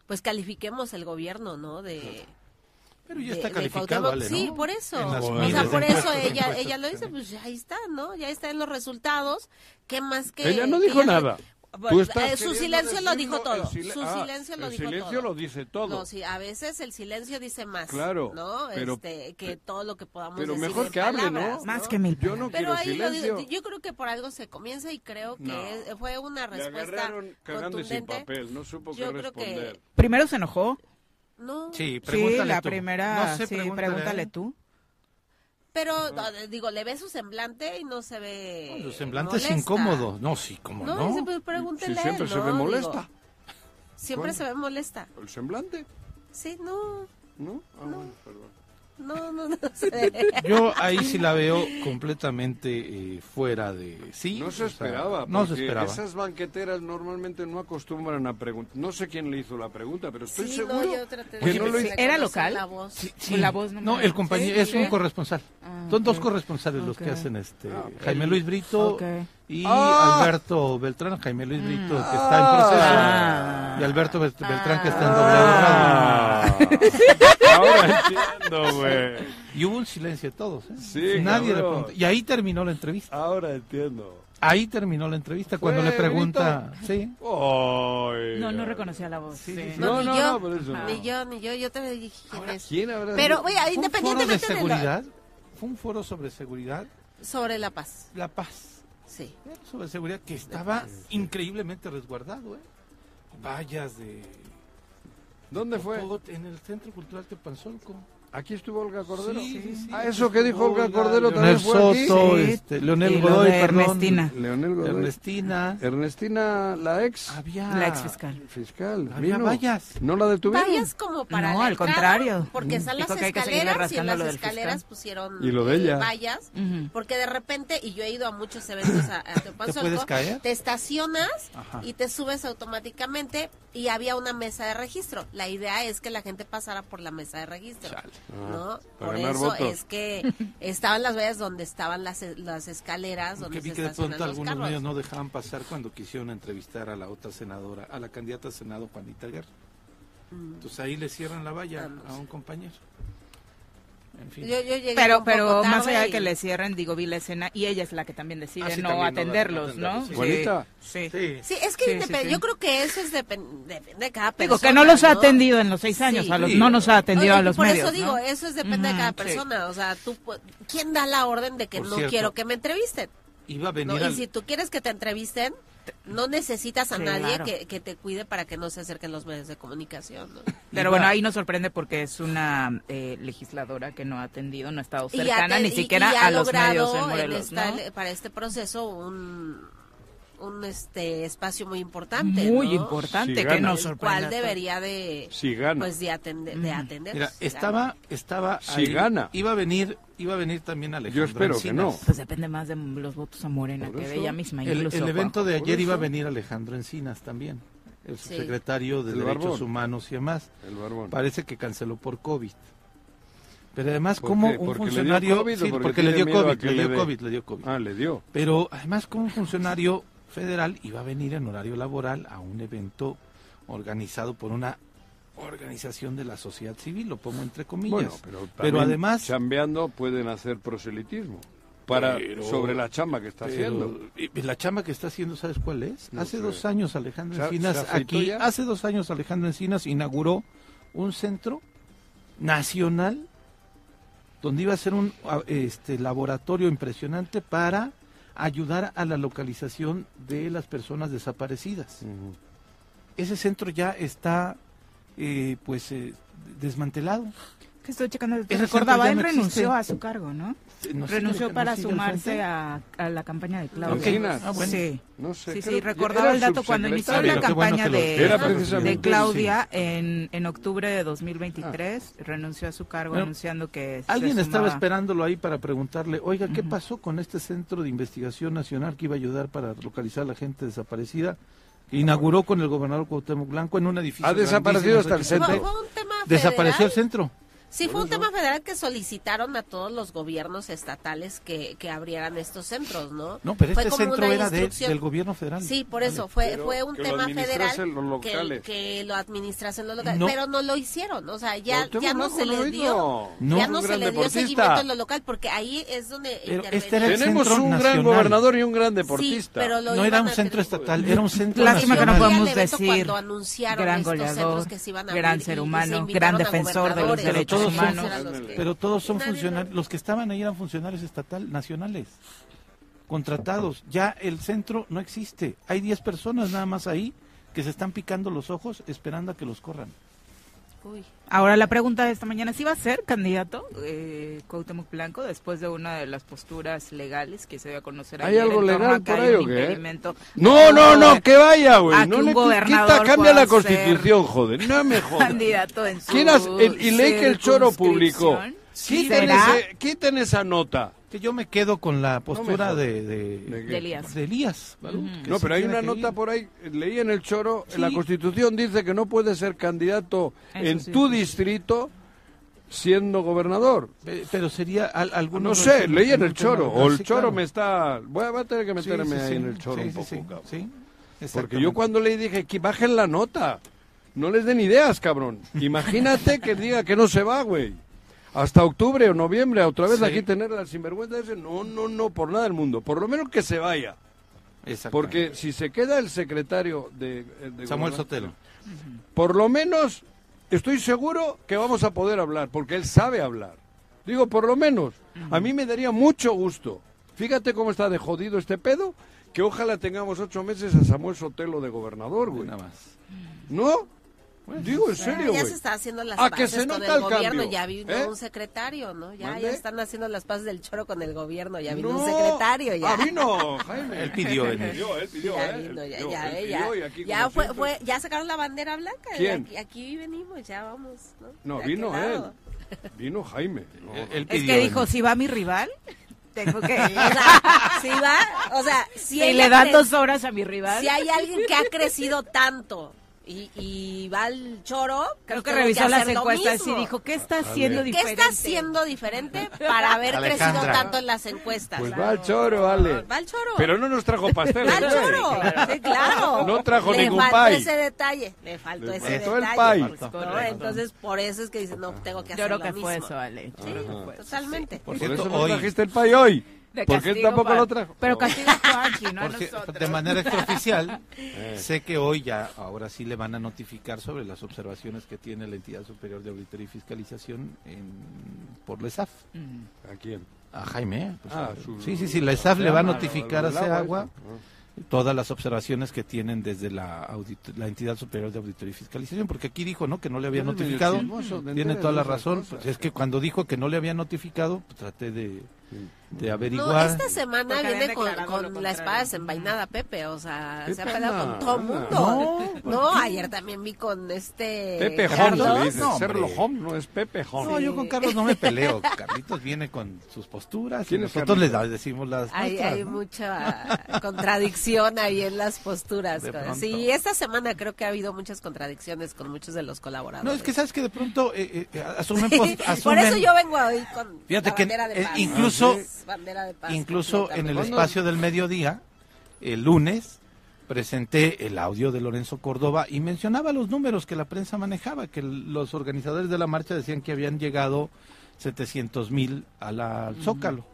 pues califiquemos el gobierno, ¿no? De. Pero ya de- está de calificado. Ale, ¿no? Sí, por eso. O sea, de por eso ella ella lo dice, pues ya ahí está, ¿no? Ya está en los resultados. ¿Qué más que.? Ella no dijo ella- nada. Estás eh, su silencio lo dijo todo. sil- Su ah, silencio lo el dijo silencio todo. lo dice todo. No, sí, a veces el silencio dice más. Claro, ¿No? pero- este, que todo lo que podamos pero decir mejor en que hable, ¿no? palabras, Más que mil Yo no Pero quiero ahí lo silencio. digo, yo creo que por algo se comienza y creo que No. fue una Le respuesta agarraron cagando sin papel, no supo Yo qué creo que- responder. Primero se enojó. No, Sí, Sí, pregúntale la tú. primera. No sé, sí, pregúntale, pregúntale ¿eh? tú. pero no, digo, le ve su semblante y no se ve Su semblante es molesta. incómodo. No, sí, cómo No, no. dice, pues pregúntele Si a siempre se ¿no? ve Digo, molesta. siempre ¿Cuándo? se ve molesta. ¿El semblante? Sí, no, ¿No? Ah, bueno, perdón. No, no, no sé. Yo ahí sí la veo completamente eh, fuera de sí. No se o sea, esperaba. no se esperaba. Esas banqueteras normalmente no acostumbran a preguntar. No sé quién le hizo la pregunta, pero estoy Sí, no, seguro yo traté de que no lo hizo. ¿Era local? la voz. Sí, la voz no No, el compañero ¿Sí? es un corresponsal. Ah, Son dos corresponsales los que hacen este Ah, Jaime Luis Brito y Ah. Alberto Beltrán, Jaime Luis Brito que está en proceso Ah. Alberto Belt- Beltrán que está en doblado radio. Ah, ahora entiendo, güey. Y hubo un silencio de todos, ¿eh? Sí, Nadie le preguntó. Y ahí terminó la entrevista. Ahora entiendo. Ahí terminó la entrevista cuando ¿Fue le pregunta, sí. Ay, No, no reconocía la voz. sí. No, No, ni no, yo, no, por eso no. ni yo, ni yo, yo te dije quién es. ¿Quién habrá Pero, oye, un foro de independientemente de lo- seguridad. Fue un foro sobre seguridad, sobre la paz, la paz. sí. Sobre seguridad que estaba increíblemente resguardado, ¿eh? Vallas de ¿Dónde fue? todo en el Centro Cultural Tepanzolco. ¿Aquí estuvo Olga Cordero? Sí, sí, sí. Ah, eso que dijo Olga Cordero Leonel también fue aquí. Soto, Sí. este, Leonel Godoy, perdón. Ernestina. Leonel Godoy. Ernestina. Ernestina, la ex Había La ex fiscal. fiscal. Había vino. vallas. ¿No la detuvieron? Vayas como para No, al contrario. Porque están las que seguirle escaleras y en las escaleras pusieron Y lo de eh, ella. vallas, porque de repente, y yo he ido a muchos eventos a, a Teopanzolco, puedes caer? te estacionas Ajá. y te subes automáticamente y había una mesa de registro. La idea es que la gente pasara por la mesa de registro, ¿no? Por eso votos. es que estaban las vallas donde estaban las, las escaleras, donde Porque vi se que de pronto algunos carros. medios no dejaban pasar cuando quisieron entrevistar a la otra senadora, a la candidata a Senado, Juanita Guerra. Mm. Entonces ahí le cierran la valla Vamos. a un compañero. En fin. Yo, yo llegué Pero, pero más allá de y- que le cierren, digo, vi la escena y ella es la que también decide Ah, sí, no también atenderlos, ¿no? sí. Sí. Sí. Sí, es que Sí, independ- sí, sí. yo creo que eso es depen- depende de cada persona. Digo, que no los ha atendido en los seis años, Sí. a los, Sí. no nos ha atendido Oye, a los por medios, eso digo, ¿no? eso es depende de cada sí. persona. O sea, tú, ¿quién da la orden de que Por no cierto. quiero que me entrevisten? Iba a ¿no? venir Y al- si tú quieres que te entrevisten, no necesitas a Sí, nadie claro. que, que te cuide para que no se acerquen los medios de comunicación. ¿no? Pero Iba- bueno, ahí nos sorprende porque es una eh, legisladora que no ha atendido, no ha estado Y ha cercana te- ni y- siquiera y ha a los medios en en Morelos, esta- ¿no? para este proceso un, un este espacio muy importante. Muy ¿no? importante, Sí, que nos sorprende. cual debería de Si gana. pues de atender de Ujú. atender Mira, si estaba, estaba Si ahí. gana. Iba a venir, iba a venir también Alejandro espero que Encinas. no. Pues depende más de los votos a Morena que de ella misma. El, incluso, el evento de ayer iba a venir Alejandro Encinas también, el Sí. subsecretario de El Derechos barbón. Humanos y demás. El barbón. Parece que canceló por COVID. Pero además, ¿Por como un ¿Porque le dio funcionario... COVID sí, porque porque le COVID, que le le dio? COVID, le dio COVID. Ah, le dio. Pero además, como un funcionario federal iba a venir en horario laboral a un evento organizado por una organización de la sociedad civil, lo pongo entre comillas. Bueno, pero, además- chambeando pueden hacer proselitismo para Pero- sobre la chamba que está Pero, haciendo. y la chamba que está haciendo, ¿sabes cuál es? No hace sé. dos años Alejandro ¿Se ha- Encinas aquí, ya? hace dos años Alejandro Encinas inauguró un centro nacional donde iba a ser un este laboratorio impresionante para ayudar a la localización de las personas desaparecidas. Ese centro ya está eh, pues eh, desmantelado. Que estoy checando. Recordaba, él no renunció existe. a su cargo, ¿no? No sé, renunció para sumarse a, a la campaña de Claudia. Encinas. Ah, bueno. Sí. No sé. Sí, sí, recordaba el dato cuando inició la bueno campaña de, de Claudia en, en octubre de 2023. Ah. Renunció a su cargo Bueno, anunciando que se Alguien estaba esperándolo ahí para preguntarle, oiga, ¿qué pasó con este centro de investigación nacional que iba a ayudar para localizar a la gente desaparecida? Que inauguró con el gobernador Cuauhtémoc Blanco en un edificio. Ha desaparecido hasta el centro. fue un tema Desapareció el centro. Sí, fue un tema federal que solicitaron a todos los gobiernos estatales que, que abrieran estos centros, ¿no? No, pero Fue este como centro una era de- del gobierno federal. Sí, por eso, fue, Pero fue un que lo tema federal administrasen los que, locales. que lo administrasen los locales, No. pero no lo hicieron, o sea, ya, ya no se les dio, No. ya no se gran le dio seguimiento en lo local, porque ahí es donde este era el Tenemos un gran gobernador y un gran Sí, deportista. pero lo No era un centro tener- estatal, era un centro Lástima que no podemos decir cuando anunciaron gran estos goleador, centros que se iban a gran abrir y- ser humano, gran defensor de los derechos humanos. Pero todos son funcionarios, los que estaban ahí eran funcionarios estatal nacionales, contratados. Ya el centro no existe. Hay 10 personas nada más ahí que se están picando los ojos esperando a que los corran. Uy. Ahora la pregunta de esta mañana, ¿sí va a ser candidato eh, Cuauhtémoc Blanco después de una de las posturas legales que se dio a conocer ¿Hay ayer algo en legal por ahí o qué? No, no, no, que vaya, güey. No le quita, cambia la constitución, joder. No me jodas. candidato en su ¿Quién has- el- y leí que el Choro publicó. Quiten, ese- quiten esa nota. Que yo me quedo con la postura de, de, ¿De? De Elías. No, pero hay una nota ir. por ahí, leí en el choro, Sí. la constitución dice que no puedes ser candidato Eso en sí. tu distrito siendo gobernador. Pe- Pero sería al, No algunos sé, leí en el choro, o el choro claro. me está... Voy a, voy a tener que meterme sí, ahí sí. en el choro Sí, un sí, poco, sí. Porque yo cuando leí dije, que bajen la nota. No les den ideas, cabrón. Imagínate que diga que no se va, güey. Hasta octubre o noviembre, otra vez Sí. aquí tener la sinvergüenza ese. No, no, no, por nada del mundo. Por lo menos que se vaya. Porque si se queda el secretario de... de Samuel Sotelo. Por lo menos estoy seguro que vamos a poder hablar, porque él sabe hablar. Digo, por lo menos. A mí me daría mucho gusto. Fíjate cómo está de jodido este pedo, que ojalá tengamos ocho meses a Samuel Sotelo de gobernador, güey. Nada más. ¿No? Digo, en serio, ya se está haciendo las A que paces se con el el gobierno, cambio, ya vino ¿eh? un secretario, ¿no? Ya, ya están haciendo las paces del choro con el gobierno, ya vino No. un secretario, ya. Ah, vino, Jaime. Él pidió Él pidió, él pidió, ya ¿eh? vino, Él ya, pidió, ya, él eh, ya, pidió ya fue, fue, ya sacaron la bandera blanca, ¿Quién? Aquí, aquí venimos, ya vamos, ¿no? No, aquel vino él. lado. Vino Jaime. No. Él- él Es pidió que dijo, si va mi rival, tengo que ir. O sea, si va, o sea, si, si le dan dos horas a mi rival. si hay alguien que ha crecido tanto y, y va al choro. Creo que revisó las hacer lo encuestas y dijo, ¿qué está haciendo ¿Qué diferente? está haciendo diferente para haber crecido Alejandra. tanto en las encuestas? Pues va al choro, Ale. Va al choro. Pero no nos trajo pastel. Va al choro. Sí, claro. No trajo Le ningún faltó ese detalle. Le faltó Le ese faltó el detalle. pay. ¿no? Entonces, por eso es que dice, no, tengo que Yo hacer creo lo que mismo. fue eso, Ale. Yo creo que fue eso. Totalmente. Por Por cierto, eso no hoy, trajiste el pay hoy. ¿Por qué tampoco para- lo trajo? Pero castigo a no a por cier- nosotros. de manera extraoficial, Eh. sé que hoy ya, ahora sí le van a notificar sobre las observaciones que tiene la entidad superior de auditoría y fiscalización en, por la ESAF. Mm. ¿A quién? A Jaime. pues, Ah, a- su- sí, sí, sí, la ESAF le va a Ah, notificar a Seagua eso. todas las observaciones que tienen desde la, audit- la entidad superior de auditoría y fiscalización, porque aquí dijo, ¿no? Que no le había notificado. Tiene toda la razón. Pues es que cuando dijo que no le había notificado, pues traté de, de No, averiguar. esta semana viene con, con la espada desenvainada, Pepe. O sea, se ha peleado con todo el mundo. No, No, ayer también vi con este. Pepe Home Carlos. le dice. No. Serlo Home no es Pepe Home. No, yo con Carlos no me peleo. Carlitos viene con sus posturas y ¿Quién es nosotros le decimos las Hay, nuestras, hay ¿no? mucha contradicción ahí en las posturas. Sí, esta semana creo que ha habido muchas contradicciones con muchos de los colaboradores. No, es que sabes que de pronto eh, eh, asumen, pos- Por asumen- eso yo vengo hoy con Fíjate la que, bandera de eh, paz. Bandera de paz incluso en el espacio del mediodía, el lunes, presenté el audio de Lorenzo Córdoba y mencionaba los números que la prensa manejaba, que los organizadores de la marcha decían que habían llegado 700 mil al Zócalo,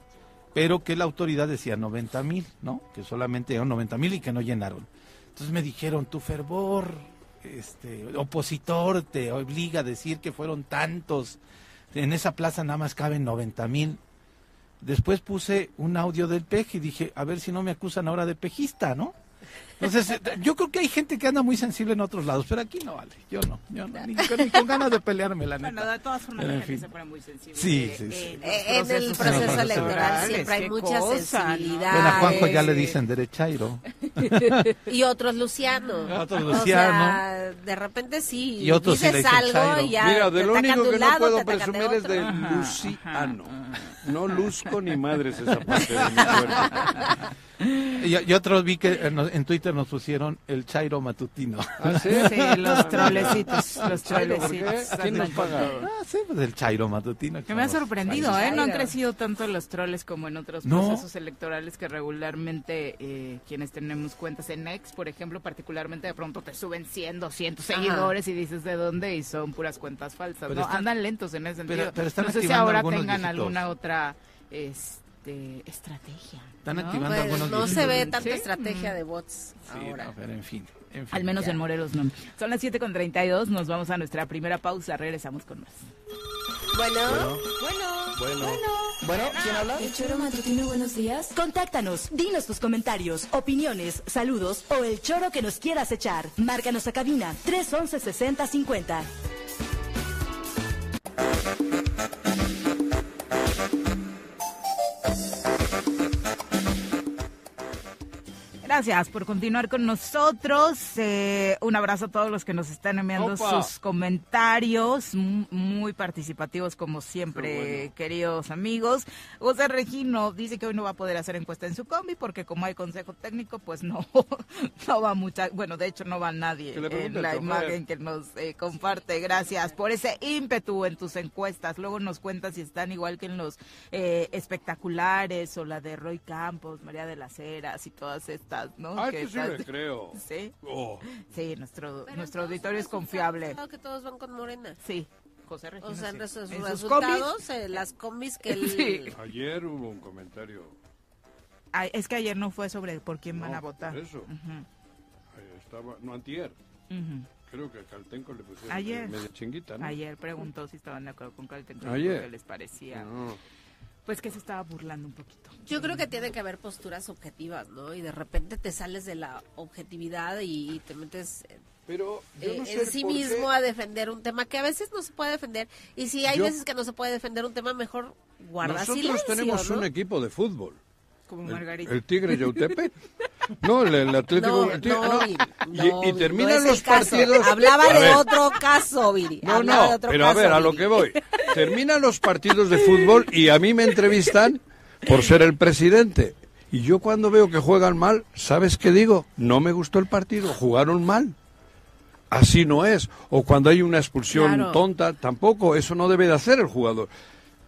pero que la autoridad decía 90 mil, ¿no? Que solamente eran 90 mil y que no llenaron. Entonces me dijeron, tu fervor este, opositor te obliga a decir que fueron tantos. En esa plaza nada más caben 90 mil. Después puse un audio del PEJ y dije, a ver si no me acusan ahora de pejista, ¿no? Entonces, eh, yo creo que hay gente que anda muy sensible en otros lados, pero aquí no vale. Yo no, yo no, ni, con- ni con ganas de pelearme, la neta. Bueno, de todas formas, la en gente fin. se pone muy sensible. Sí, sí, sí. Eh, en el proceso electoral electoral siempre hay mucha sensibilidad. A Juanjo ya le sí. dicen derechairo. Y otros Luciano. Otros O Luciano. sea, de repente sí. Y otros sí dices algo y ya. Mira, te de lo único que no lado, puedo presumir es de otro. Luciano. No luzco ni madres esa parte de mi cuerpo. Y, y otros vi que en, en Nos pusieron el chairo matutino. ¿Ah, sí? Sí, los trolecitos, los Chairo, ¿por qué? trolecitos. ¿Quién nos paga? Ah, sí, pues el chairo matutino. Que me ha sorprendido. ¿eh? No han crecido tanto los troles como en otros No. procesos electorales que regularmente eh, quienes tenemos cuentas en X, por ejemplo, particularmente de pronto te suben 100, 200 Ajá. seguidores y dices de dónde y son puras cuentas falsas. Pero ¿no? están- Andan lentos en ese sentido. pero están no sé si ahora tengan alguna otra este, estrategia. Están ¿no? activando Pues, algunos no se ve tanta Sí. estrategia de bots Sí, ahora. no, pero en fin. en fin. Al menos Ya. en Morelos no. Son las 7 con 32, nos vamos a nuestra primera pausa, regresamos con más. Bueno, Bueno, Bueno, ¿quién habla? El choro matutino, buenos días. Contáctanos, dinos tus comentarios, opiniones, saludos o el choro que nos quieras echar. Márcanos a cabina 311 6050. Gracias por continuar con nosotros. Eh, un abrazo a todos los que nos están enviando Opa. sus comentarios, muy participativos como siempre, bueno. queridos amigos. José Regino dice que hoy no va a poder hacer encuesta en su combi porque como hay consejo técnico, pues no, no va mucha, bueno, de hecho no va nadie en la imagen que nos eh, comparte. Gracias por ese ímpetu en tus encuestas. Luego nos cuentas si están igual que en los eh, espectaculares o la de Roy Campos, María de las Heras y todas estas, ¿no? Ah, Que sí me estás- creo. Sí, Oh, sí, nuestro, Pero nuestro auditorio es sus confiable. resultados, que todos van con Morena. Sí, José Regino. O sea, en sí. sus En sus resultados, eh, las combis que él... Sí. ayer hubo un comentario. Ay, es que ayer no fue sobre por quién van No, a votar. por eso. Ujú, Ahí estaba, no, antier. ujú. Creo que a Caltenco le pusieron Ayer. media chinguita, ¿no? Ayer preguntó si estaban de acuerdo con Caltenco, Ayer. qué les parecía. No. Pues que se estaba burlando un poquito. Yo creo que tiene que haber posturas objetivas, ¿no? Y de repente te sales de la objetividad y te metes Pero yo eh, sé en sí qué- mismo a defender un tema que a veces no se puede defender. Y si hay Yo- veces que no se puede defender un tema, mejor guarda Nosotros silencio, tenemos ¿no? un equipo de fútbol. Como El, Margarita. el Tigre Yautepec. No, el, el Atlético. No, el Tigre- no, no. Viri, Y- terminan los partidos. Hablaba A de ver, otro caso, Viri. No, Hablaba de no, pero a caso, ver, a lo que voy. Terminan los partidos de fútbol y a mí me entrevistan por ser el presidente. Y yo cuando veo que juegan mal, ¿sabes qué digo? No me gustó el partido, jugaron mal. así no es. O cuando hay una expulsión Claro. tonta, tampoco. Eso no debe de hacer el jugador.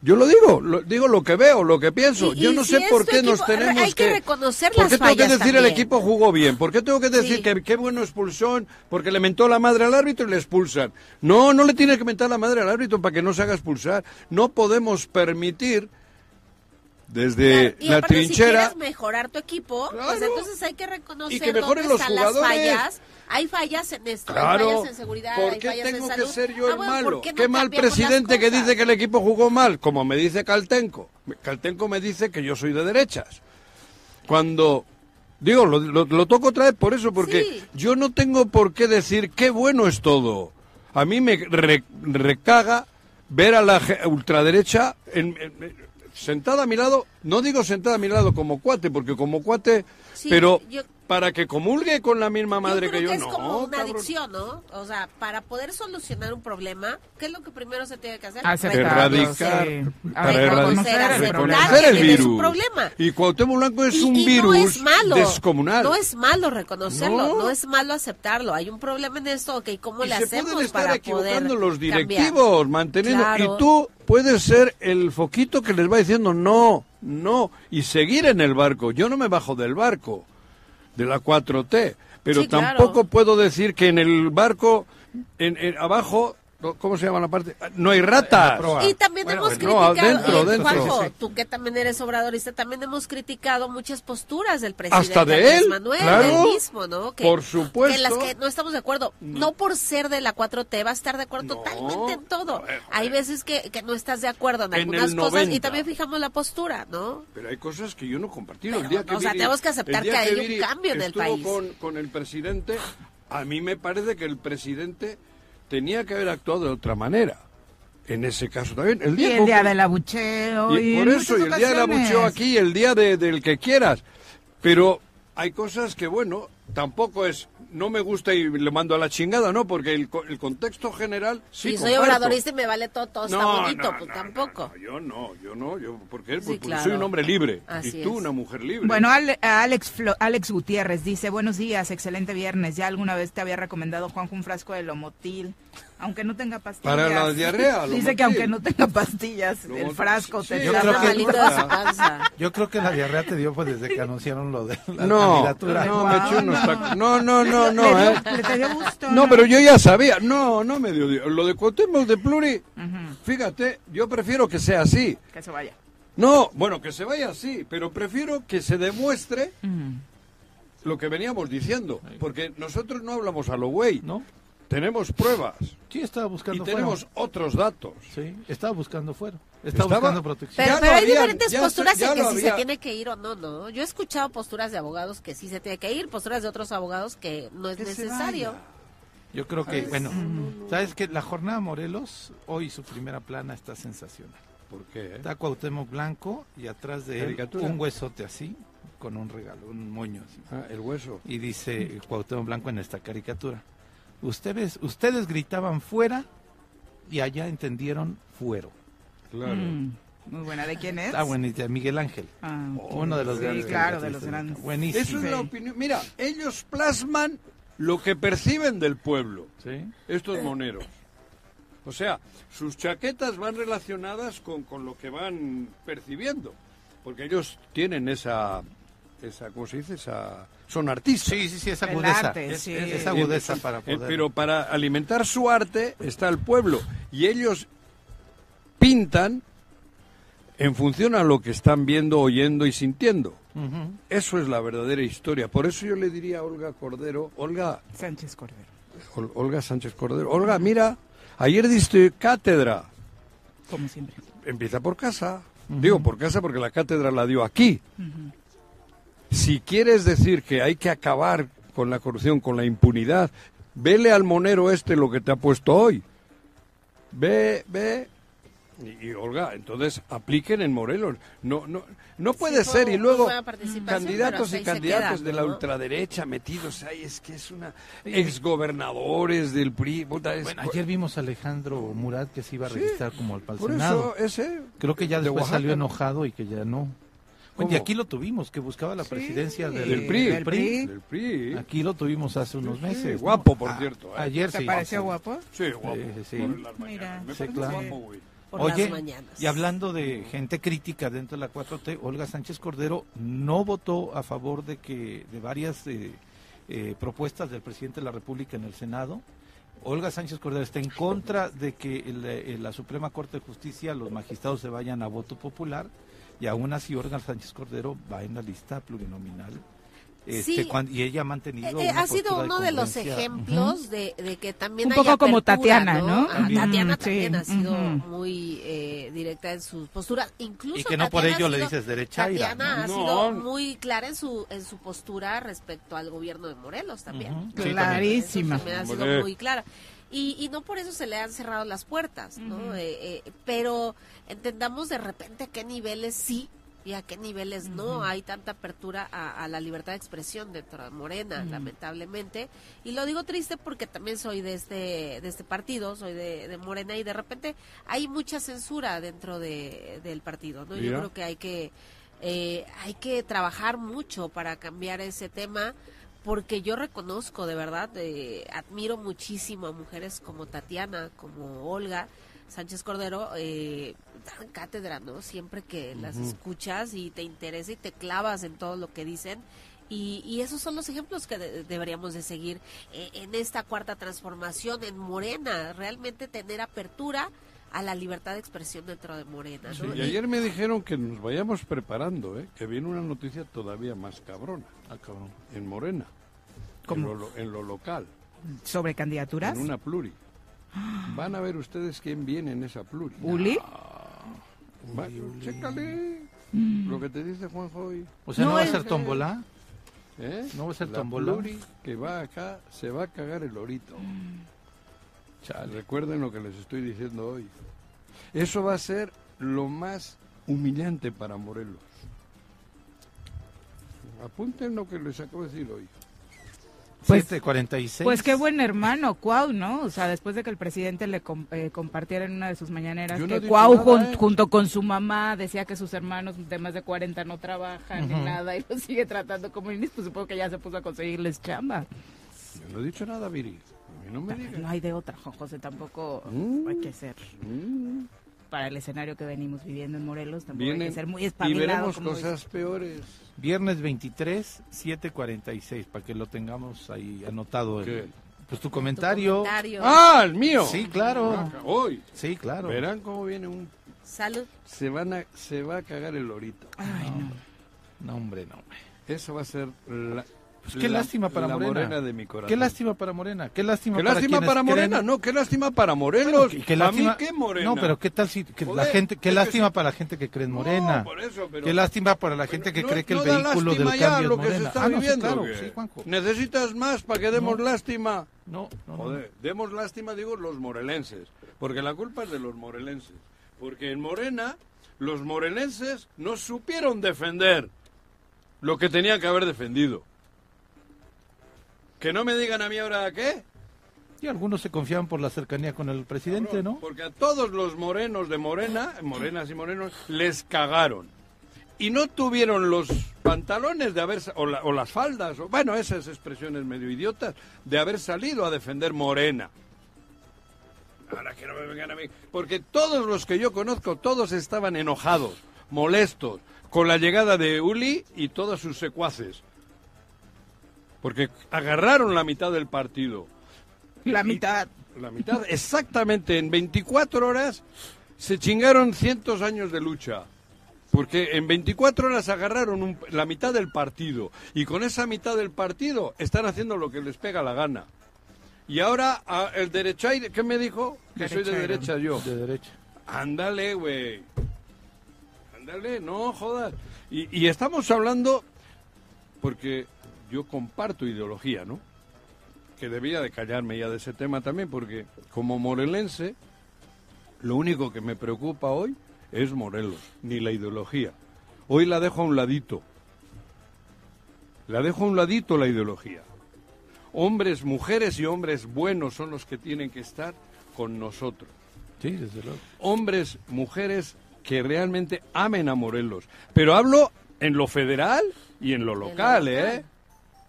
Yo lo digo, lo- digo lo que veo, lo que pienso. Y- Yo no si sé por qué nos tenemos hay que reconocer ¿Por qué tengo que decir el equipo jugó bien? ¿Por qué tengo que decir Sí. que qué bueno expulsión? Porque le mentó la madre al árbitro y le expulsan. No, no le tiene que mentar la madre al árbitro para que no se haga expulsar. No podemos permitir desde Claro, y la aparte, trinchera Si quieres mejorar tu equipo, pues entonces hay que reconocer Y que dónde los están las fallas. Hay fallas en esto, hay Claro. fallas en seguridad, ¿Por hay qué en tengo que salud. ser yo Ah, el bueno, malo? ¿por qué, mal presidente que dice que el equipo jugó mal, como me dice Caltenco. Caltenco me dice que yo soy de derechas. Cuando digo, lo, lo- lo toco otra vez por eso, porque Sí. yo no tengo por qué decir qué bueno es todo. A mí me re- recaga ver a la ultraderecha en- en- sentada a mi lado, no digo sentada a mi lado como cuate, porque como cuate, Sí, pero yo- para que comulgue con la misma madre yo creo que yo, que es no. como una cabrón. adicción, ¿no? O sea, para poder solucionar un problema, ¿qué es lo que primero se tiene que hacer? Aceptarlo, erradicar, sí. para Reconocer, erradicar, que el tienes un virus. problema. Y Cuauhtémoc Blanco es Y- un y virus no es malo, descomunal. No es malo reconocerlo, No. no. es malo aceptarlo. Hay un problema en esto, ok, ¿cómo y le se hacemos pueden estar para equivocando poder los cambiar? directivos, manteniendo. Claro. Y tú puedes ser el foquito que les va diciendo no, no, y seguir en el barco. Yo no me bajo del barco, de la 4T, pero Sí, claro. tampoco puedo decir que en el barco, en, en- abajo, ¿cómo se llama la parte? No hay ratas. Y también Bueno, hemos no, criticado, adentro, eh, dentro. Juanjo, Sí, sí. tú que también eres obradorista, también hemos criticado muchas posturas del presidente Hasta de él, Manuel, claro. del mismo, ¿no? Que, Por supuesto. En las que no estamos de acuerdo, no por ser de la 4T, va a estar de acuerdo totalmente en todo. Hay veces que, que no estás de acuerdo en En algunas cosas 90. y también fijamos la postura, ¿no? Pero hay cosas que yo no compartí. El Pero, día que o sea, Viri- tenemos que aceptar que hay un cambio en el país. Con, con el presidente, a mí me parece que el presidente tenía que haber actuado de otra manera. En ese caso también. El Y día, el día del abucheo. y Y, por eso, y el día del abucheo aquí, y el día de- del que quieras. Pero hay cosas que, bueno, tampoco es. No me gusta y le mando a la chingada, ¿no? Porque el, co- el contexto general sí. y soy comparto. obradorista y me vale todo, todo está No, bonito, no, pues no, tampoco. no, yo no, yo no, yo porque, Sí, porque claro. soy un hombre libre Así y tú es. una mujer libre. Bueno, Ale- Alex, Flo- Alex Gutiérrez dice, buenos días, excelente viernes. Ya alguna vez te había recomendado, Juanjo, un frasco de Lomotil, aunque no tenga pastillas. Para la diarrea, Dice Lomotil. que aunque no tenga pastillas, el frasco te yo da creo que- Malito de su panza. Yo creo que la diarrea te dio pues desde que anunciaron lo de la no, candidatura. no, me unos. No, no, no, no, Le eh. le te dio gusto, No, pero yo ya sabía. No, no me dio. Lo de Cuauhtémoc de Pluri, fíjate, yo prefiero que sea así. que se vaya. No, bueno, que se vaya así, pero prefiero que se demuestre lo que veníamos diciendo, porque nosotros no hablamos a lo güey. ¿No? Tenemos pruebas Sí, estaba buscando y tenemos otros datos. Sí, estaba buscando fuero. Estaba, Estaba- buscando protección. Pero, pero hay diferentes posturas en que si había- se tiene que ir o no, ¿no? Yo he escuchado posturas de abogados que sí se tiene que ir, posturas de otros abogados que no es Que necesario. Yo creo que, bueno, sabes que la jornada Morelos, hoy su primera plana está sensacional. ¿Por qué? eh? Está Cuauhtémoc Blanco y atrás de él un huesote así, con un regalo, un moño así. Ah, el hueso. Y dice Cuauhtémoc Blanco en esta caricatura. Ustedes, ustedes gritaban fuera y allá entendieron fuero. Claro. Mm, muy buena. ¿De quién es? Está buenísima, Miguel Ángel. Ah, Uno de los sí, grandes. claro, de los de- grandes. Buenísimo. Eso es la Sí. opinión. Mira, ellos plasman lo que perciben del pueblo, Sí. estos moneros. O sea, sus chaquetas van relacionadas con, con lo que van percibiendo, porque ellos tienen esa, esa ¿cómo se dice? Esa, son artistas. Sí, sí, sí, esa agudeza. arte, es, sí. es esa agudeza para Eh, poder. Pero para alimentar su arte está el pueblo y ellos pintan en función a lo que están viendo, oyendo y sintiendo. Eso es la verdadera historia. Por eso yo le diría a Olga Cordero, Olga, Sánchez Cordero. Ol- Olga Sánchez Cordero, Olga, mira, ayer diste cátedra. Como siempre. Empieza por casa. Digo por casa porque la cátedra la dio aquí. Si quieres decir que hay que acabar con la corrupción, con la impunidad, vele al monero este lo que te ha puesto hoy. Ve, ve. Y, y, Olga, entonces apliquen en Morelos. No, no, no puede ser. Y luego candidatos y candidatas queda, de la ¿no? ultraderecha metidos ahí. Es que es una exgobernadores del PRI. puta, es- Bueno, ayer vimos a Alejandro Murat que se iba a Sí, registrar como al por Senado. eso ese. Creo que ya de después Oaxaca. salió enojado y que ya no. Bueno, y aquí lo tuvimos, que buscaba la presidencia del, Del PRI. del PRI. Del PRI. Aquí lo tuvimos hace unos meses. guapo, por Ah, cierto, ¿eh? Ayer ¿Te sí. pareció guapo? Sí, guapo. Sí, Mira. Me claro. guapo, güey. Por Oye, las y hablando de gente crítica dentro de la 4T, Olga Sánchez Cordero no votó a favor de que de varias eh, eh, propuestas del presidente de la República en el Senado. Olga Sánchez Cordero está en contra de que el- eh, la Suprema Corte de Justicia, los magistrados se vayan a voto popular, y aún así Olga Sánchez Cordero va en la lista plurinominal. Este, Sí. cuan- y ella ha mantenido. Eh, una ha sido uno de los ejemplos de, de que también Un hay poco como Tatiana, ¿no? También. Tatiana Sí, también ha sido muy eh, directa en sus posturas. Incluso Y que no por Tatiana ello ha le sido- dices derechaira, Tatiana ¿no? ha No. sido muy clara en su en su postura respecto al gobierno de Morelos también. Sí, también. Clarísima. Me ha sido muy clara. Y, y no por eso se le han cerrado las puertas, ¿no? Eh, eh, pero entendamos de repente a qué niveles sí y a qué niveles no hay tanta apertura a, a la libertad de expresión dentro de Morena, lamentablemente. Y lo digo triste porque también soy de este, de este partido, soy de, de Morena y de repente hay mucha censura dentro de, del partido, ¿no? Yo creo que hay que eh, hay que trabajar mucho para cambiar ese tema porque yo reconozco de verdad, eh, admiro muchísimo a mujeres como Tatiana, como Olga Sánchez Cordero, eh, dan cátedra, ¿no? Siempre que las escuchas y te interesa y te clavas en todo lo que dicen. Y, y esos son los ejemplos que de- deberíamos de seguir eh, en esta cuarta transformación en Morena, realmente tener apertura a la libertad de expresión dentro de Morena. Sí, ¿no? y ayer me dijeron que nos vayamos preparando, ¿eh? que viene una noticia todavía más cabrona Ah, cabrón. en Morena, ¿Cómo? En, lo, en lo local, ¿Sobre candidaturas? en una pluri. Van a ver ustedes quién viene en esa pluri. ¿Uli? Va- chécale lo que te dice Juanjo hoy. O sea, No, ¿no, va a ser tómbola? ¿eh? ¿No va a ser La tómbola? pluri que va acá se va a cagar el orito. Chale. Recuerden lo que les estoy diciendo hoy. Eso va a ser lo más humillante para Morelos. Apunten lo que les acabo de decir hoy. Pues- 746. Pues qué buen hermano, Cuau, ¿no? O sea, después de que el presidente le com- eh, compartiera en una de sus mañaneras Yo que Cuau nada, jun- ¿eh? junto con su mamá decía que sus hermanos de más de 40 no trabajan ni nada y los sigue tratando como niños, pues supongo que ya se puso a conseguirles chamba. Yo no he dicho nada, Viri. No me digas. No hay de otra, Juan José, tampoco Mm. hay que ser. Mm. Para el escenario que venimos viviendo en Morelos, tampoco hay Vienen que ser muy y espabilado. veremos como cosas peores. Viernes 23, 746, para que lo tengamos ahí anotado. pues tu Tu comentario. comentario. ¡Ah, el mío! Sí, claro. Ah, Hoy. Sí, claro. Verán cómo viene un... Salud. Se, van a, se va a cagar el lorito. Ay, no. No, hombre, no. hombre. Eso va a ser la... Pues qué la- lástima para la Morena. de mi corazón. Qué lástima para Morena. Qué lástima Qué para lástima para Morena, creen- no, qué lástima para Morelos. Y qué a lástima- mí qué Morena. No, pero qué tal si que la Joder, gente, qué es que lástima sí. para la gente que cree en No, Morena. por eso, pero- Qué lástima para la gente que no- cree que el no da vehículo del lástima ya cambio lo es que se Morena. está ah, no, sí, viviendo, claro, sí, Juanjo. ¿Necesitas más para que demos No. lástima? No, no, no. Joder, demos lástima, digo, los morelenses. Porque la culpa es de los morelenses. Porque en Morena, los morelenses no supieron defender lo que tenían que haber defendido. Que no me digan a mí ahora qué. Y algunos se confiaban por la cercanía con el presidente, ¿no? Porque a todos los morenos de Morena, morenas y morenos, les cagaron. Y no tuvieron los pantalones de haber, o, la- o las faldas, o, bueno, esas expresiones medio idiotas, de haber salido a defender Morena. Ahora que no me vengan a mí. Porque todos los que yo conozco, todos estaban enojados, molestos, con la llegada de Uli y todos sus secuaces. Porque agarraron la mitad del partido. La mitad. La mitad, exactamente, en 24 horas se chingaron cientos años de lucha. Porque en 24 horas agarraron un- la mitad del partido. Y con esa mitad del partido están haciendo lo que les pega la gana. Y ahora a- el derechaire, ¿qué me dijo? Que soy de derecha yo. De derecha. Ándale, güey. Ándale, no jodas. Y, y estamos hablando porque yo comparto ideología, ¿no? Que debía de callarme ya de ese tema también, porque como morelense, lo único que me preocupa hoy es Morelos, ni la ideología. Hoy la dejo a un ladito. La dejo a un ladito la ideología. Hombres, mujeres y hombres buenos son los que tienen que estar con nosotros Sí, desde luego. hombres, mujeres que realmente amen a Morelos. Pero hablo en lo federal y en lo local, local. ¿eh?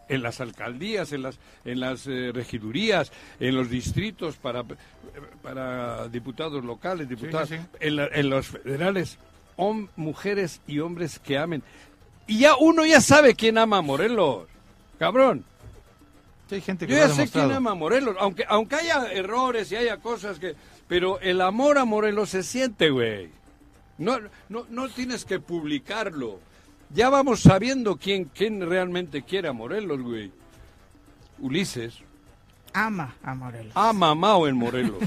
En las alcaldías, en las, en las eh, regidurías, en los distritos para, para diputados locales, diputados, sí. En, la- en los federales, hom- mujeres y hombres que amen. Y ya uno ya sabe quién ama a Morelos, cabrón. Sí, hay gente que Yo ya sé quién ama a Morelos, aunque, aunque haya errores y haya cosas que... Pero el amor a Morelos se siente, güey. No, no, no tienes que publicarlo. Ya vamos sabiendo quién, quién realmente quiere a Morelos, güey. Ulises. Ama a Morelos. Ha mamado en Morelos.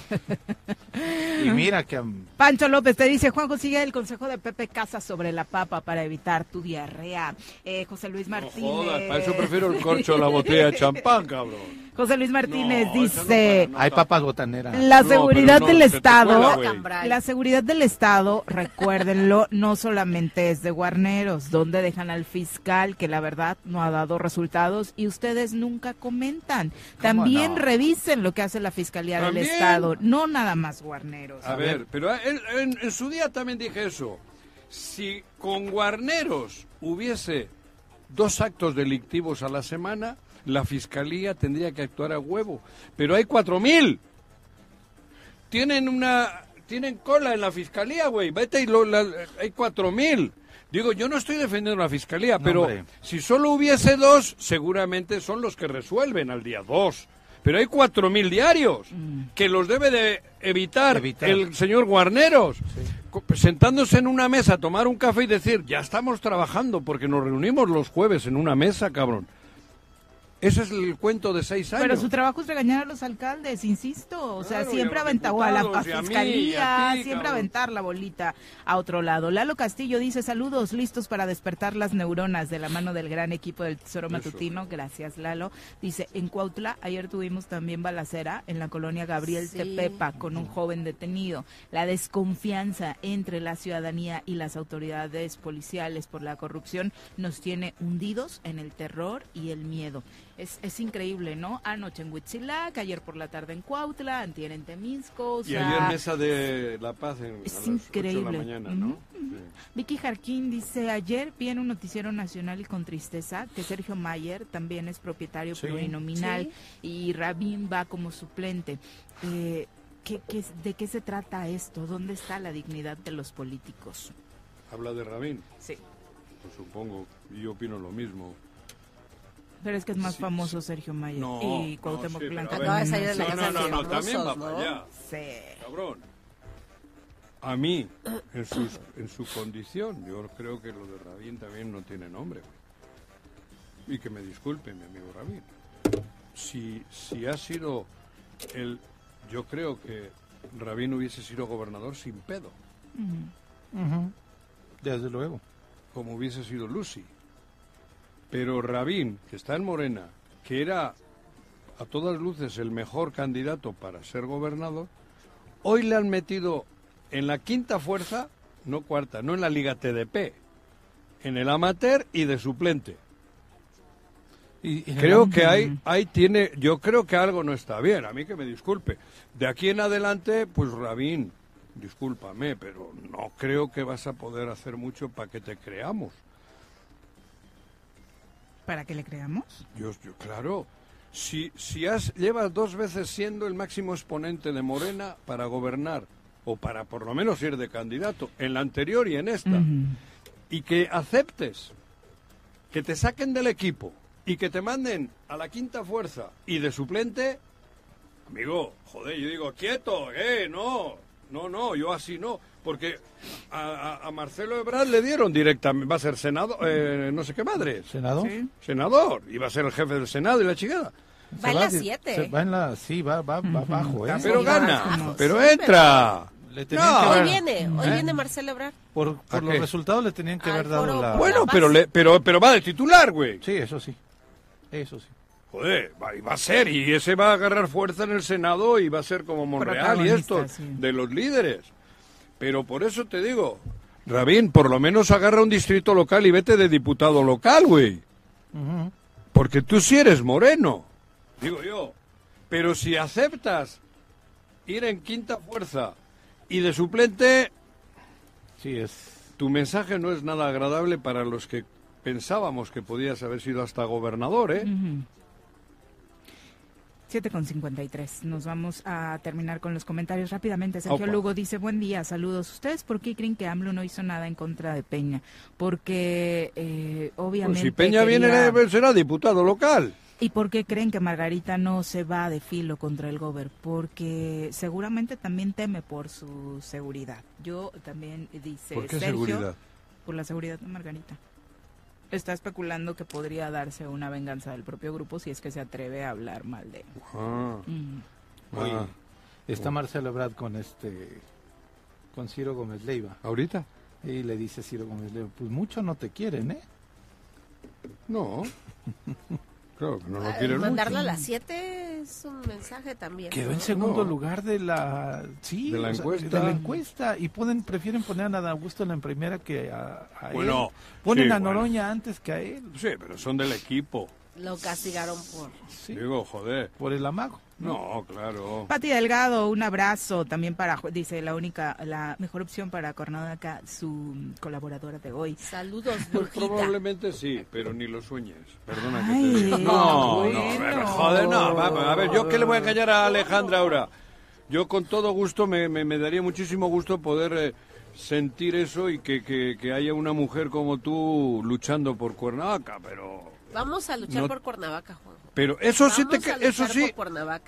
Y mira que am- Pancho López te dice, Juanjo, sigue el consejo de Pepe Casa sobre la papa para evitar tu diarrea. Eh, José Luis No Martínez. jodas, para eso prefiero el corcho de la botella de champán, cabrón. José Luis Martínez No, no dice, para, no. hay papas botaneras. la No, seguridad no, del Estado, cuela, la seguridad del Estado, recuérdenlo, no solamente es de Guarneros, donde dejan al fiscal que la verdad no ha dado resultados y ustedes nunca comentan. También no? Revisen lo que hace la Fiscalía del. Estado, no nada más Guarneros. A ver, pero en, en- en su día también dije eso. Si con Guarneros hubiese dos actos delictivos a la semana, la fiscalía tendría que actuar a huevo. Pero hay cuatro mil. Tienen una, tienen cola en la fiscalía, güey. Vete y lo, la- hay cuatro mil. Digo, yo no estoy defendiendo la fiscalía, No, pero hombre. si solo hubiese dos, seguramente son los que resuelven al día dos. Pero hay cuatro mil diarios que los debe de evitar, Evitar. el señor Guarneros, sentándose en una mesa a tomar un café y decir, ya estamos trabajando porque nos reunimos los jueves en una mesa, cabrón. Ese es el cuento de seis años. Pero su trabajo es regañar a los alcaldes, insisto. O sea, Claro, siempre aventar a la a mí, fiscalía, y a ti, siempre cabrón. aventar la bolita a otro lado. Lalo Castillo dice saludos, listos para despertar las neuronas de la mano del gran equipo del Tesoro Eso. Matutino. Gracias, Lalo. Dice, en Cuautla ayer tuvimos también balacera en la colonia Gabriel Sí. Tepepa con un joven detenido. La desconfianza entre la ciudadanía y las autoridades policiales por la corrupción nos tiene hundidos en el terror y el miedo. Es, es increíble, ¿no? Anoche en Huitzilac, ayer por la tarde en Cuautla, antier en Temisco, o y ayer mesa de La Paz en, es a las ocho de increíble. la mañana, ¿no? Vicky Jarquín dice, ayer vi en un noticiero nacional y con tristeza que Sergio Mayer también es propietario Sí. plurinominal y Rabín va como suplente. Eh, ¿qué, qué, ¿De qué se trata esto? ¿Dónde está la dignidad de los políticos? Habla de Rabín, Sí. pues supongo, y yo opino lo mismo. Pero es que es más Sí, famoso Sergio Mayer No, y no, Cuauhtémoc sí, pero Blanco. Acaba de salir de la No, casa no, no, no, también va para ¿no? allá. Sí. Cabrón. A mí, en, sus, en su condición, yo creo que lo de Rabín también no tiene nombre. güey. Y que me disculpe mi amigo Rabín. Si, si ha sido el... Yo creo que Rabín hubiese sido gobernador sin pedo. Desde luego. como hubiese sido Lucy. Pero Rabín, que está en Morena, que era a todas luces el mejor candidato para ser gobernador, hoy le han metido en la quinta fuerza, no cuarta, no en la Liga TDP, en el amateur y de suplente. Y, y Creo que ahí, ahí tiene, yo creo que algo no está bien, a mí que me disculpe. De aquí en adelante, pues Rabín, discúlpame, pero no creo que vas a poder hacer mucho para que te creamos. ¿Para que le creamos? Yo, yo, claro. Si, si has, llevas dos veces siendo el máximo exponente de Morena para gobernar, o para por lo menos ir de candidato, en la anterior y en esta, y que aceptes que te saquen del equipo y que te manden a la quinta fuerza y de suplente, amigo, joder, yo digo, quieto, eh, no, no, no, yo así no, porque a, a- a Marcelo Ebrard le dieron directamente, va a ser senador, eh, no sé qué madre, ¿Senador? Sí. senador, iba a ser el jefe del Senado y la chingada. Va en la de- 7. se Va en la, sí, va, va, va bajo, ¿eh? Pero gana, pero entra. Le No. que Hoy viene, hoy ¿Eh? viene Marcelo Ebrard. Por, por ¿A los qué? resultados le tenían que Al haber dado foro la... Bueno, pero, le, pero, pero va de titular, güey. Sí, eso sí. Eso sí. Joder, va, va, a ser, y ese va a agarrar fuerza en el Senado y va a ser como Monreal y esto, de los líderes. Pero por eso te digo, Rabín, por lo menos agarra un distrito local y vete de diputado local, güey. Porque tú sí eres moreno, digo yo. Pero si aceptas ir en quinta fuerza y de suplente, sí es. Tu mensaje no es nada agradable para los que pensábamos que podías haber sido hasta gobernador, ¿eh? 7.53. Nos vamos a terminar con los comentarios rápidamente. Sergio Lugo dice, buen día, saludos. ¿Ustedes por qué creen que AMLO no hizo nada en contra de Peña? Porque eh, obviamente... Pues si Peña quería... viene, será diputado local. ¿Y por qué creen que Margarita no se va de filo contra el gober? Porque seguramente también teme por su seguridad. Yo también dice ¿Por qué Sergio, seguridad? por la seguridad de Margarita. Está especulando que podría darse una venganza del propio grupo si es que se atreve a hablar mal de él. Ah, Mm. Ah. está Marcelo Ebrard con este con Ciro Gómez Leiva ¿Ahorita? y le dice Ciro Gómez Leiva, pues mucho no te quieren, ¿eh? No. Claro que no lo Ah, quieren Mandarla a las 7 es un mensaje también. Quedó ¿no? en segundo No. lugar de la sí, De la sea, encuesta. de la encuesta y pueden prefieren poner a Dan Augusto en la primera que a, a Bueno, él. Ponen sí, a bueno. Noroña antes que a él. Sí, pero son del equipo. Lo castigaron por... Sí, Digo, joder. por el amago. No, claro. Pati Delgado, un abrazo también para, dice, la única, la mejor opción para Cuernavaca, su colaboradora de hoy. Saludos, Pues Brujita. probablemente sí, pero ni lo sueñes. Perdona que Ay, te diga. No, bueno. no, ver, joder, no. Vamos, a ver, ¿yo qué le voy a engañar a Alejandra ahora? Yo con todo gusto, me, me, me daría muchísimo gusto poder eh, sentir eso y que, que, que haya una mujer como tú luchando por Cuernavaca, pero... Vamos a luchar No- por Cuernavaca, Juan. Pero eso sí Vamos te... a Eso sí,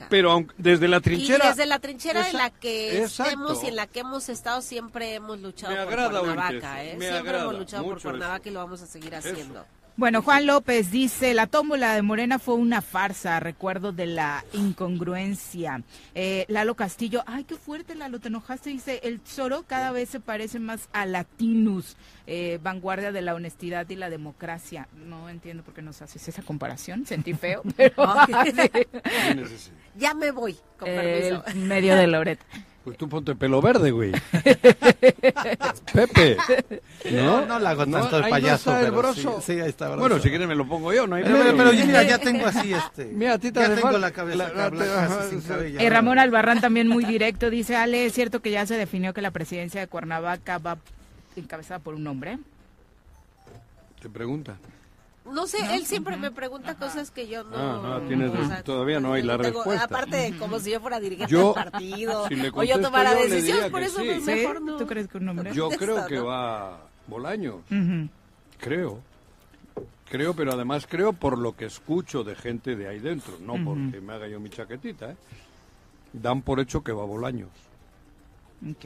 pero aunque, desde la Y trinchera... desde la trinchera en la que Exacto. estemos y en la que hemos estado siempre hemos luchado Me por Cuernavaca, ¿eh? siempre hemos luchado por Cuernavaca y lo vamos a seguir Eso. Bueno, Juan López dice, la tómbola de Morena fue una farsa, recuerdo de la incongruencia. Eh, Lalo Castillo, ay, qué fuerte Lalo, te enojaste, dice, el Zoro cada vez se parece más a Latinus, eh, vanguardia de la honestidad y la democracia. No entiendo por qué nos haces esa comparación, sentí feo, pero... Ya me voy, con Eh, permiso. el medio de Loret. Pues tú ponte pelo verde, güey. Pepe. No, no la hago tanto el ahí payaso, No está el broso. sí, sí, ahí está broso. Bueno, si quieres me lo pongo yo, no hay Pero, yo, mira, ya tengo así este. Mira, a ti te ya tengo la cabeza la- la- ajá, sin cabello. Eh, Ramón Albarrán también muy directo, dice, Ale, es cierto que ya se definió que la presidencia de Cuernavaca va encabezada por un hombre. Te pregunta. No sé, él siempre me pregunta cosas que yo no... Ah, no, tienes- o sea, todavía no hay la tengo- respuesta. Aparte, como si yo fuera dirigente Yo, del partido, si le o yo tomara yo, decisiones, por eso sí. ¿Sí? mejor no. ¿Tú crees que un hombre? Yo creo que ¿no? va Bolaños. Creo. Creo, pero además creo por lo que escucho de gente de ahí dentro, no porque me haga yo mi chaquetita, ¿eh? Dan por hecho que va Bolaños. Ok.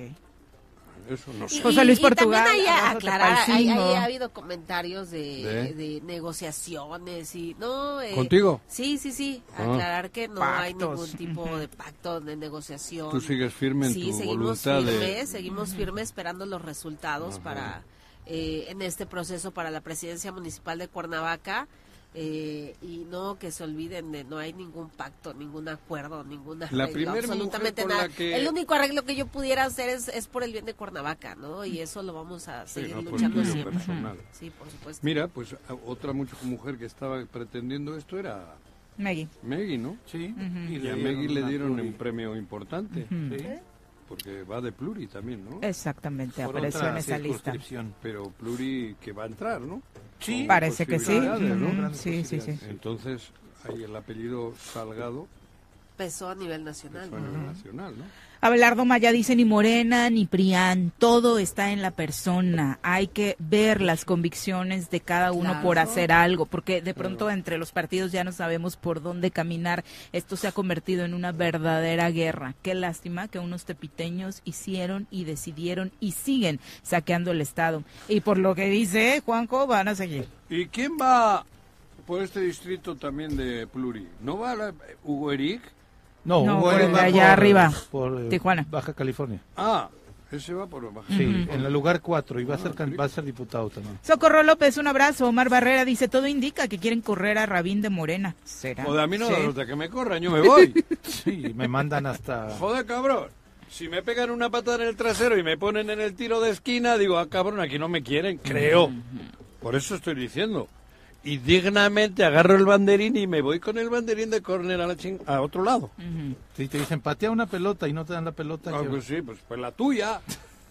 Eso no Y- sé. José Luis y Portugal, también hay aclarar, hay, hay- ha habido comentarios de, ¿De? de negociaciones y no. eh, ¿Contigo? Sí, sí, sí. Ah. Aclarar que no hay ningún tipo de pacto de negociación. Tú sigues firme en sí, tu seguimos voluntad firmes, de... seguimos firmes esperando los resultados Ajá. para eh, en este proceso para la presidencia municipal de Cuernavaca. Eh, y no que se olviden de no hay ningún pacto, ningún acuerdo, ningún La arreglo, absolutamente nada. la que- El único arreglo que yo pudiera hacer es, es por el bien de Cuernavaca, ¿no? Y eso lo vamos a Sí, seguir no por luchando siempre. personal. Sí, por supuesto. Mira, pues otra mucho mujer que estaba pretendiendo esto era Maggie. Maggie, ¿no? Sí. Y a Maggie le dieron pluri. un premio importante. Sí. porque va de Pluri también, ¿no? Exactamente, Por apareció otra en esa lista. Pero Pluri que va a entrar, ¿no? Sí. Parece que sí. ¿no? Sí, sí, sí. Entonces, hay el apellido Salgado Pesó a nivel nacional. fue a nivel nacional, ¿no? Abelardo Maya dice ni Morena ni Prián, todo está en la persona. Hay que ver las convicciones de cada uno Claro. por hacer algo, porque de pronto entre los partidos ya no sabemos por dónde caminar. Esto se ha convertido en una verdadera guerra. Qué lástima que unos tepiteños hicieron y decidieron y siguen saqueando el Estado. Y por lo que dice Juanjo, van a seguir. ¿Y quién va por este distrito también de Pluri? ¿No va la- Hugo Eric? No, No, por el de allá por- arriba, por eh, Tijuana. Baja California. Ah, ese va por Baja. Sí, Ujú. en el lugar 4 y va a Ah, ser sí. va a ser diputado también. Socorro López, un abrazo. Omar Barrera dice, todo indica que quieren correr a Rabín de Morena. ¿Será? Joder, a mí no Sí. gusta que me corran, yo me voy. Sí, me mandan hasta Joder, cabrón. Si me pegan una patada en el trasero y me ponen en el tiro de esquina, digo, ah, cabrón, aquí no me quieren, creo. Por eso estoy diciendo. Y dignamente agarro el banderín y me voy con el banderín de córner a, la ching- a otro lado. Si te dicen patea una pelota y no te dan la pelota, Ah, que- pues sí, pues, pues la tuya.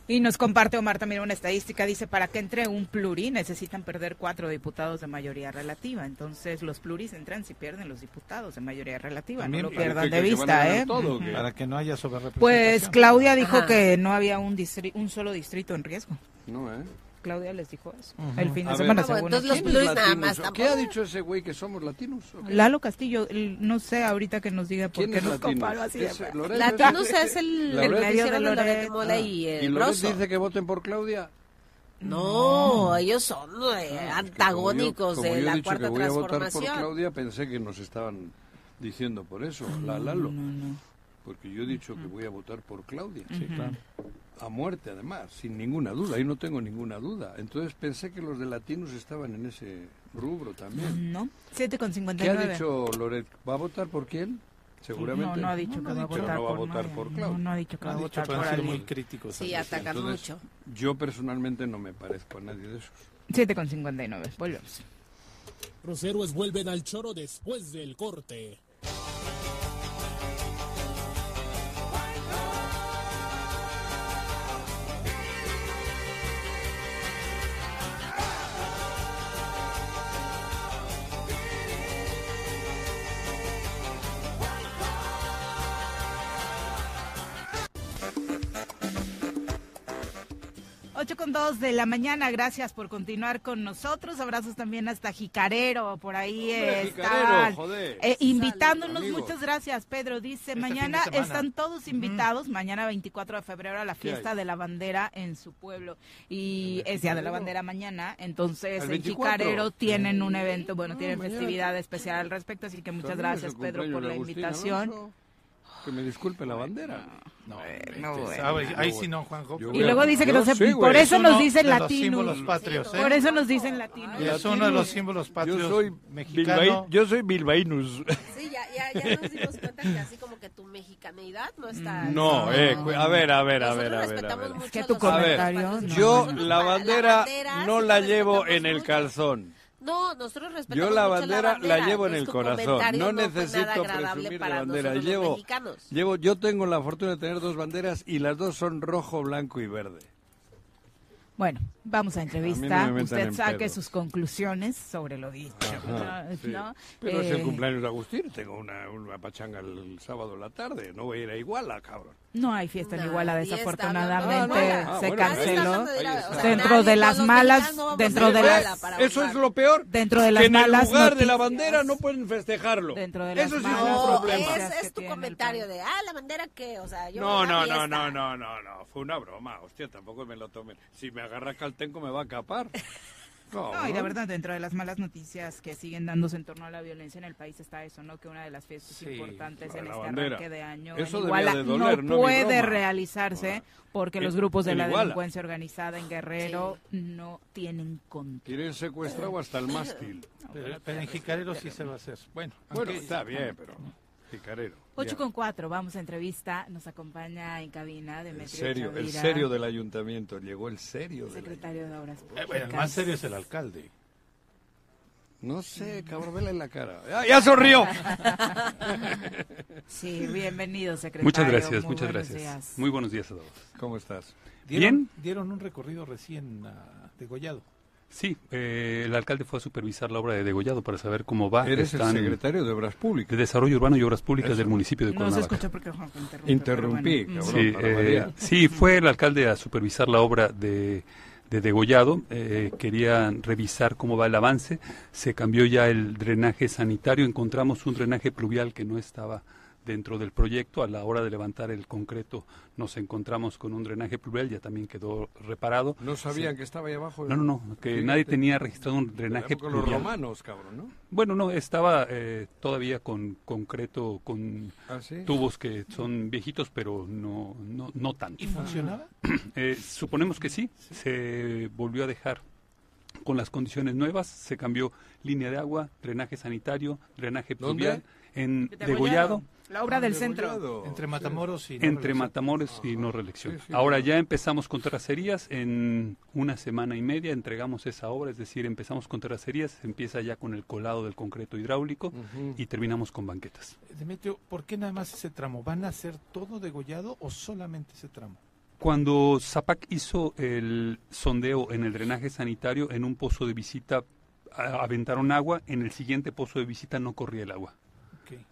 Y nos comparte Omar también una estadística, dice, para que entre un pluri necesitan perder cuatro diputados de mayoría relativa. Entonces los pluris entran si pierden los diputados de mayoría relativa, También no lo pierdan de vista, ¿eh? todo. Para que no haya sobrerepresentación. Pues Claudia dijo Ajá. que no había un, distri- un solo distrito en riesgo. No, ¿eh? Claudia les dijo eso. Ujú. El fin de A ver. semana, Ah, bueno, según entonces los pluris nada más ¿Qué tampoco. ha dicho ese güey que somos latinos? ¿o qué? Lalo Castillo, el- no sé ahorita que nos diga por ¿Quién qué es nos latino? comparó así. de ¿Es feo. Loret? Latinos es el, el Loret. medio de Loret Loret. de Mola y ¿Y el Loret Broso. dice que voten por Claudia? No, ellos son eh, Ah, es que como yo- antagónicos como de yo he la dicho cuarta que voy a votar por transformación. Claudia, pensé que nos estaban diciendo por eso, la Lalo. Porque yo he dicho que voy a votar por Claudia. Sí, claro. A muerte, además, sin ninguna duda. Ahí no tengo ninguna duda. Entonces pensé que los de latinos estaban en ese rubro también. No, 7 con ¿Qué 59. ha dicho Loret? ¿Va a votar por quién? Seguramente. No, no ha dicho que va a Pero votar no va a por votar por No, Claudia. no ha dicho que No va a votar por muy críticos. Sí, atacan Entonces, mucho. Yo personalmente no me parezco a nadie de esos. 7 con 59. Volvemos. Los héroes vuelven al choro después del corte. Ocho con dos de la mañana, gracias por continuar con nosotros. Abrazos también hasta Jicarero, por ahí Hombre, eh, invitándonos. Muchas gracias, Pedro. Dice, Este mañana están todos invitados, mañana 24 de febrero a la ¿Qué fiesta de la bandera en su pueblo. Y ¿El es Día de la? Bandera mañana, entonces ¿El en 24? Jicarero tienen un evento, bueno, Ah, tienen mañana. festividad especial al respecto, así que muchas También gracias, Pedro, por la Agustín invitación. Alonso. Que me disculpe la bandera. No, no, hombre, bueno. ahí- ahí sí no, Juanjo. Y luego dice que no se, sí, güey. por eso Es nos uno dicen de los latinos. símbolos patrios, ¿eh? Por eso nos dicen latinos. Es uno de los símbolos patrios Yo soy mexicano. Bilbai- yo soy bilbainus. Sí, ya, ya, ya nos dimos cuenta que así como que tu mexicanidad no está... No, eh, a ver, a ver, a ver, a ver, a ver. mucho que tu los A ver, comentario, no. Yo la bandera bandera no la la llevo en el mucho. calzón. No, nosotros respetamos Yo la mucho bandera la llevo en el corazón. No necesito presumir para bandera. Llevo, llevo, yo tengo la fortuna de tener dos banderas y las dos son rojo, blanco y verde. Bueno, vamos a A entrevista. no me metan Usted en saque sus conclusiones sobre lo dicho. Ajá, ¿no? sí. ¿no? Pero es el Eh, cumpleaños de Agustín. Tengo una, una pachanga el sábado en la tarde. No voy a ir a Iguala, cabrón. No hay fiesta en Iguala, desafortunadamente Iguala. Ah, se bueno, canceló. De a- o sea, Dentro de las malas- no dentro a de a las- Eso es lo peor. Dentro de que las en el malas lugar de la noticias. bandera no pueden festejarlo. Dentro de las Eso sí es un No, problema. noticias es, que es tu comentario de, ah, la bandera qué, o sea, yo No, a no, no, no, no, no, no. Fue una broma. Hostia, tampoco me lo tomen. Si me agarra Caltenco me va a capar. No, y la verdad, dentro de las malas noticias que siguen dándose en torno a la violencia en el país está eso, ¿no? Que una de las fiestas Sí, importantes la en este bandera. arranque de año Eso en debía Iguala de doler, no puede realizarse porque En- los grupos de la Iguala. delincuencia organizada en Guerrero no tienen control. Tienen secuestrado hasta el mástil. Pero, pero en Jicarero sí se va a hacer. Bueno, Bueno, aunque- está bien, pero... Jicarero. 8 ya. con 4, vamos a entrevista. Nos acompaña en cabina El Demetrio serio, el Chavira, serio del ayuntamiento. Llegó el serio del secretario de Obras Eh, Públicas. bueno, el más serio es el alcalde. No sé, cabrón, vele en la cara. ¡Ah, ¡Ya sonrió! Sí, bienvenido, secretario. Muchas gracias, Muy muchas gracias. días. Muy buenos días a todos. ¿Cómo estás? Dieron, Bien. Dieron un recorrido recién ah, degollado. Sí, eh, el alcalde fue a supervisar la obra de Degollado para saber cómo va. Eres el secretario de Obras Públicas. de Desarrollo Urbano y Obras Públicas Eso. del municipio de No se Cuernavaca. escuchó porque Interrumpí, bueno. cabrón. Sí, eh, sí, fue el alcalde a supervisar la obra de, de Degollado. Eh, quería revisar cómo va el avance. Se cambió ya el drenaje sanitario. Encontramos un drenaje pluvial que no estaba dentro del proyecto. A la hora de levantar el concreto nos encontramos con un drenaje pluvial, ya también quedó reparado. No sabían Sí. que estaba ahí abajo. No, no, no, que Fíjate. nadie tenía registrado un drenaje de los pluvial. romanos, cabrón, ¿no? Bueno, no, estaba eh, todavía con concreto, con ¿Ah, sí? tubos que son viejitos, pero no, no, no tanto. ¿Y funcionaba? Eh, suponemos que sí, se volvió a dejar con las condiciones nuevas, se cambió línea de agua, drenaje sanitario, drenaje ¿Dónde? pluvial, en Degollado. La obra del centro. Entre Matamoros y... no entre. Matamoros y no reelección. Sí, sí, Ahora claro. ya empezamos con terracerías, en una semana y media entregamos esa obra, es decir, empezamos con terracerías, empieza ya con el colado del concreto hidráulico y terminamos con banquetas. Demetrio, ¿por qué nada más ese tramo? ¿Van a hacer todo degollado o solamente ese tramo? Cuando Zapac hizo el sondeo en el drenaje sanitario, en un pozo de visita aventaron agua, en el siguiente pozo de visita no corría el agua.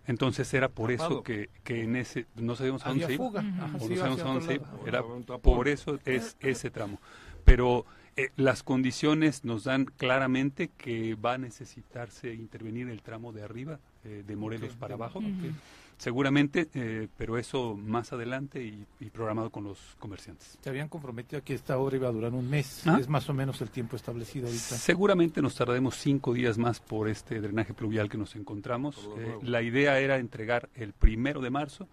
Entonces era por Tapado. eso que, que en ese no sabíamos a dónde se iba. fuga. Ajá, O no sabíamos a dónde se iba. Era por eso es ese tramo. Pero eh, las condiciones nos dan claramente que va a necesitarse intervenir el tramo de arriba, eh, de Morelos para abajo. Seguramente, eh, pero eso más adelante y, y programado con los comerciantes. Se habían comprometido a que esta obra iba a durar un mes. Ah. Es más o menos el tiempo establecido ahorita. Seguramente nos tardaremos cinco días más por este drenaje pluvial que nos encontramos. Eh, la idea era entregar el primero de marzo,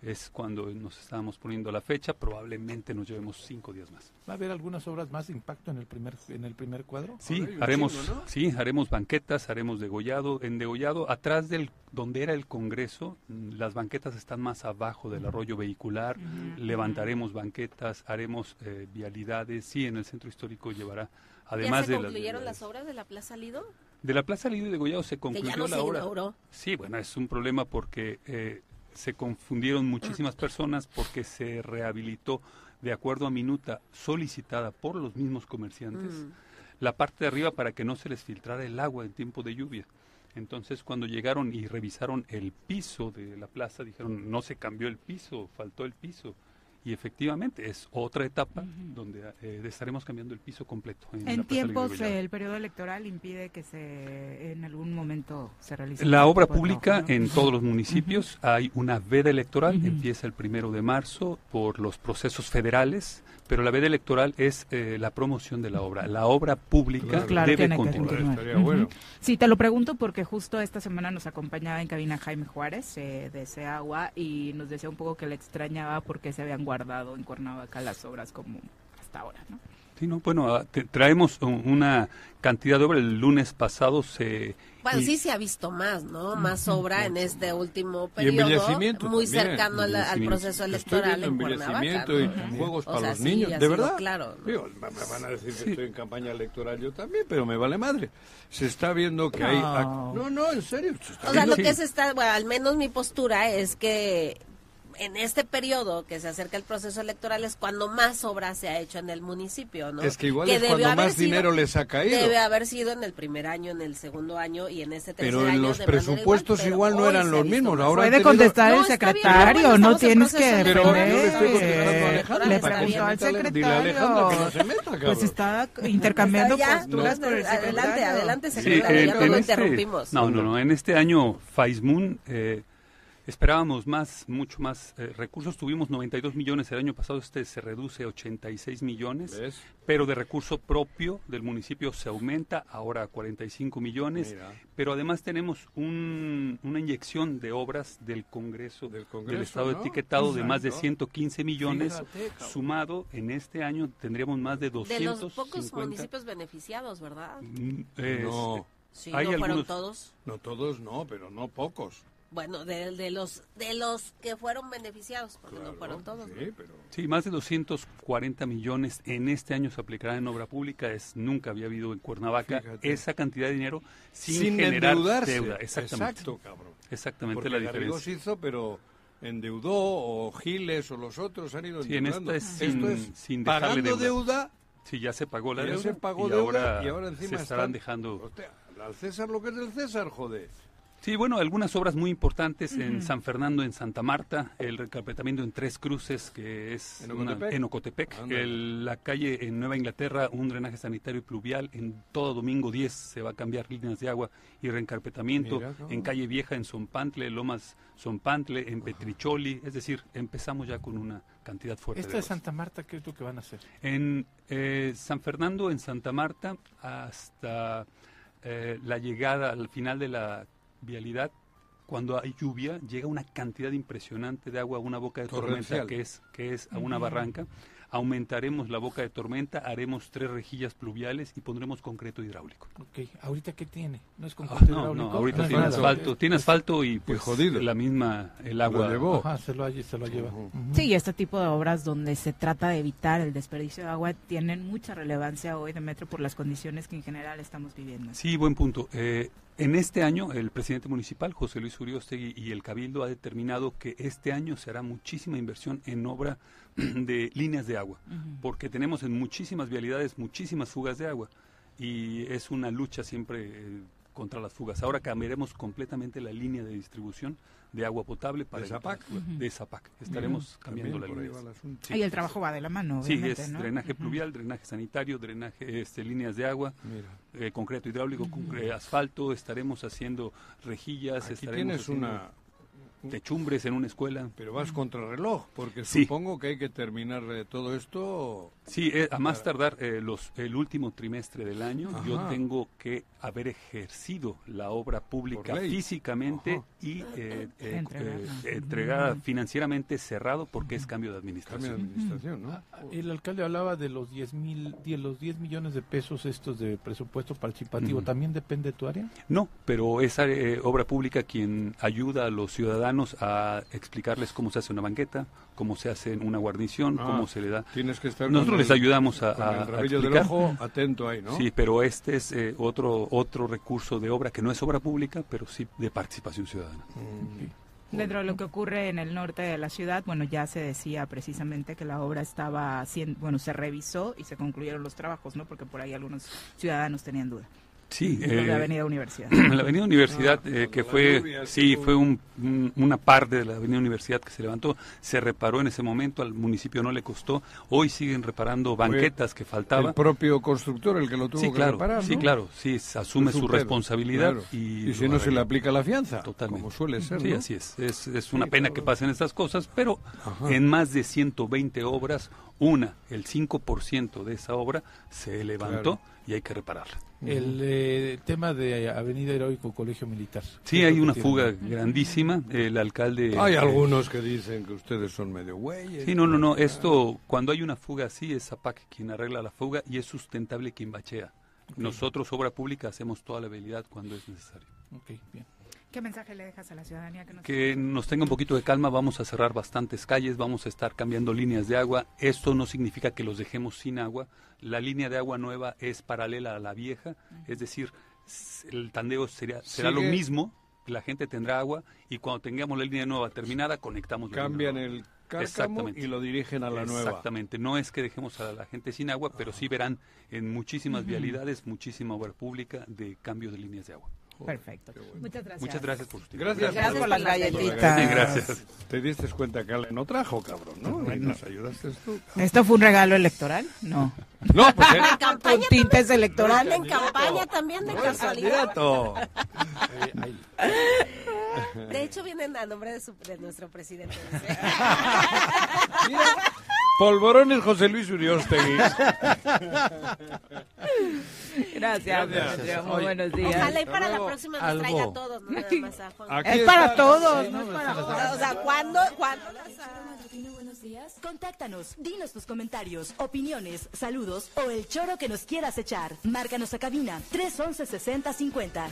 es cuando nos estábamos poniendo la fecha, probablemente nos llevemos cinco días más. ¿Va a haber algunas obras más de impacto en el primer en el primer cuadro? Sí, Ay, haremos, chingo, ¿no? sí, haremos banquetas, haremos degollado. En degollado, atrás del donde era el Congreso, mm, las banquetas están más abajo del arroyo vehicular. Levantaremos banquetas, haremos eh, vialidades. Sí, en el centro histórico llevará, además ¿Ya se de las concluyeron las obras de la Plaza Lido? De la Plaza Lido y Degollado se Que concluyó ya no la se obra. inauguró. Sí, bueno, es un problema porque eh, se confundieron muchísimas personas porque se rehabilitó de acuerdo a minuta solicitada por los mismos comerciantes Mm. la parte de arriba para que no se les filtrara el agua en tiempo de lluvia. Entonces, cuando llegaron y revisaron el piso de la plaza, dijeron, no se cambió el piso, faltó el piso. Y efectivamente, es otra etapa donde eh, estaremos cambiando el piso completo. En, En tiempos, el periodo electoral impide que se en algún momento se realice. La este obra pública en todos los municipios hay una veda electoral, Ujú. empieza el primero de marzo por los procesos federales, pero la veda electoral es eh, la promoción de la obra. La obra pública Claro, debe tiene que continuar. continuar. Estaría Ujú. bueno. Sí, te lo pregunto porque justo esta semana nos acompañaba en cabina Jaime Juárez eh, de Seagua y nos decía un poco que le extrañaba porque se habían guardado en Cuernavaca las obras como hasta ahora, ¿no? Sí, no, bueno, ah, te- traemos un- una cantidad de obra. El lunes pasado se... Bueno, y- sí se ha visto más, ¿no? Más obra en este último periodo, muy también. cercano al, proceso electoral en Cuernavaca. ¿no? y juegos O para los sí, niños. ¿De verdad? Claro. ¿no? Digo, me van a decir que Sí. estoy en campaña electoral yo también, pero me vale madre. Se está viendo que hay... No. No, no, en serio. se está O sea, lo que se está, bueno, al menos mi postura es que en este periodo que se acerca el proceso electoral es cuando más obra se ha hecho en el municipio, ¿no? Es que igual es debió cuando más dinero les ha caído. Debe haber sido en el primer año, en el segundo año y en este tercer Pero en año los presupuestos pero igual no eran los mismos. Ahora Puede tenido- contestar No, el bien, secretario, bueno, no tienes que Pero yo le estoy contestando a Alejandra Le que preguntó al se meta, dile a Alejandra que no se meta, secretario. cabrón. Pues está intercambiando ya. posturas con el Adelante, secretario. adelante, Sí, secretario, ya en- no lo este- interrumpimos. No, no, no. En este año, Faismoon, eh, esperábamos más, mucho más eh, recursos. Tuvimos 92 millones el año pasado, este se reduce a 86 millones. ¿Ves? Pero de recurso propio del municipio se aumenta ahora a 45 millones. Mira. Pero además tenemos un- una inyección de obras del Congreso, Del Congreso, Estado ¿no? etiquetado de más de Exacto. 115 millones. Fíjate. Sumado, en este año tendríamos más de De 250. los pocos municipios beneficiados, ¿verdad? Mm, eh, No, Sí, Hay no fueron algunos- todos. no todos no, pero no pocos. Bueno, de, de los de los que fueron beneficiados, porque no Claro, fueron todos. ¿no? Sí, pero... Sí, más de 240 millones en este año se aplicará en obra pública. Es nunca había habido en Cuernavaca Fíjate. esa cantidad de dinero sin, Sin generar endeudarse. deuda. Exactamente. Exacto, cabrón. Exactamente Porque la diferencia. hizo, pero endeudó, o Giles, o los otros han ido Sí, en endeudando. esta es sin- Esto es sin dejarle pagando deuda. deuda, Sí, ya se pagó la ya deuda se pagó y, deuda, ahora y ahora encima se estarán están- dejando. Hostia, al César lo que es del César, joder. Sí, bueno, algunas obras muy importantes en San Fernando, en Santa Marta, el recarpetamiento en Tres Cruces, que es ¿En una- Ocotepec? en Ocotepec, Ándale. el- la calle en Nueva Inglaterra, un drenaje sanitario y pluvial, en todo domingo 10 se va a cambiar líneas de agua y reencarpetamiento, Mira, en calle Vieja, en Zompantle, Lomas Zompantle, en Petricholi, es decir, empezamos ya con una cantidad fuerte. Esta de. Santa Marta, ¿qué es lo que van a hacer? En eh, San Fernando, en Santa Marta, hasta eh, la llegada al final de la vialidad, cuando hay lluvia, llega una cantidad impresionante de agua a una boca de tormenta que es, que es a una barranca. aumentaremos la boca de tormenta, haremos tres rejillas pluviales y pondremos concreto hidráulico. Ok, ¿ahorita qué tiene? ¿No es Ah, concreto no, hidráulico? no, ahorita es tiene nada. asfalto, tiene asfalto y pues jodido. la misma, el agua. llevó. Ajá, se lo, se lo lleva. Ujú. Sí, y este tipo de obras donde se trata de evitar el desperdicio de agua tienen mucha relevancia hoy de Metro por las condiciones que en general estamos viviendo. Sí, buen punto. Eh, en este año, el presidente municipal, José Luis Uriostegui, y el Cabildo ha determinado que este año se hará muchísima inversión en obra de líneas de agua, porque tenemos en muchísimas vialidades muchísimas fugas de agua y es una lucha siempre eh, contra las fugas. Ahora cambiaremos completamente la línea de distribución de agua potable para ¿De Zapac? De Zapac. Estaremos cambiando la también ahí línea. el asunto. Y el trabajo va de la mano, Sí, es ¿no? drenaje pluvial, drenaje sanitario, drenaje, este, líneas de agua, eh, concreto hidráulico, concre- asfalto, estaremos haciendo rejillas, Aquí estaremos tienes haciendo una... techumbres en una escuela. Pero vas contra reloj, porque Sí. supongo que hay que terminar eh, todo esto... Sí, eh, a más tardar eh, los, el último trimestre del año, yo tengo que haber ejercido la obra pública físicamente Ajá. y eh, eh, eh, entregada financieramente cerrado porque es cambio de Cambio de administración. administración, ¿no? El alcalde hablaba de los 10 mil, de los 10 millones de pesos estos de presupuesto participativo. ¿También depende de tu área? No, pero es eh, obra pública quien ayuda a los ciudadanos a explicarles cómo se hace una banqueta, cómo se hace una guarnición, Ah, cómo se le da. Tienes que estar Nosotros con les el- ayudamos a, con a- el a rabillo del explicar. ojo atento ahí, ¿no? Sí, pero este es eh, otro otro recurso de obra que no es obra pública, pero sí de participación ciudadana. Mm. Dentro de lo que ocurre en el norte de la ciudad, bueno, ya se decía precisamente que la obra estaba haciendo, bueno, se revisó y se concluyeron los trabajos, ¿no? Porque por ahí algunos ciudadanos tenían duda. Sí, eh, Avenida Universidad. la Avenida Universidad, Ah, eh, que cuando la fue, lluvia, sí, que fue un- un- una parte de la Avenida Universidad que se levantó, se reparó en ese momento, al municipio no le costó, hoy siguen reparando banquetas que faltaban. El propio constructor el que lo tuvo Sí, que claro, reparar, sí, claro, sí, se asume su responsabilidad claro. y, Y si no se le aplica la fianza, Totalmente. como suele ser, Sí, ¿no? así es. Es, es una Sí, pena claro. que pasen estas cosas, pero Ajá. en más de 120 obras, una, el 5% de esa obra se levantó Claro. y hay que repararla. El eh, tema de Avenida Heroico Colegio Militar. Sí, ¿Qué es hay una tiene? fuga grandísima. El alcalde... Hay eh, algunos que dicen que ustedes son medio güeyes. Sí, no, no, no. Esto, cuando hay una fuga así, es Zapac quien arregla la fuga y es sustentable quien bachea. Nosotros, obra pública, hacemos toda la habilidad cuando es necesario. Ok, bien. ¿Qué mensaje le dejas a la ciudadanía que nos Que nos tenga un poquito de calma, vamos a cerrar bastantes calles, vamos a estar cambiando líneas de agua. Esto no significa que los dejemos sin agua. La línea de agua nueva es paralela a la vieja, es decir, el tandeo sería, será lo mismo, la gente tendrá agua y cuando tengamos la línea nueva terminada, conectamos la Cambian el cárcamo Exactamente. y lo dirigen a la nueva. Exactamente, no es que dejemos a la gente sin agua, pero sí verán en muchísimas vialidades muchísima obra pública de cambio de líneas de agua. Perfecto. Muchas gracias. Muchas gracias por su tiempo. Gracias, Gracias por las galletitas. Sí, gracias. Te diste cuenta que Ale no trajo, cabrón, ¿no? Y nos ayudaste tú. ¿Esto fue un regalo electoral? No. No, pues eh, En campaña Con tintes Anda electorales. en campaña también de no casualidad. De hecho, vienen a nombre de, su- de nuestro presidente. Mira, polvorones José Luis Uriostegui. Gracias, Demetrio. Muy buenos días. Ojalá y para la próxima nos Algo. traiga a todos, no nada más a Juan. Aquí Es para todos, no es para O sea, ¿cuándo? ¿Cuándo? Buenos días. Contáctanos, dinos tus comentarios, opiniones, saludos o el choro que nos quieras echar. Márcanos a cabina 311 6050.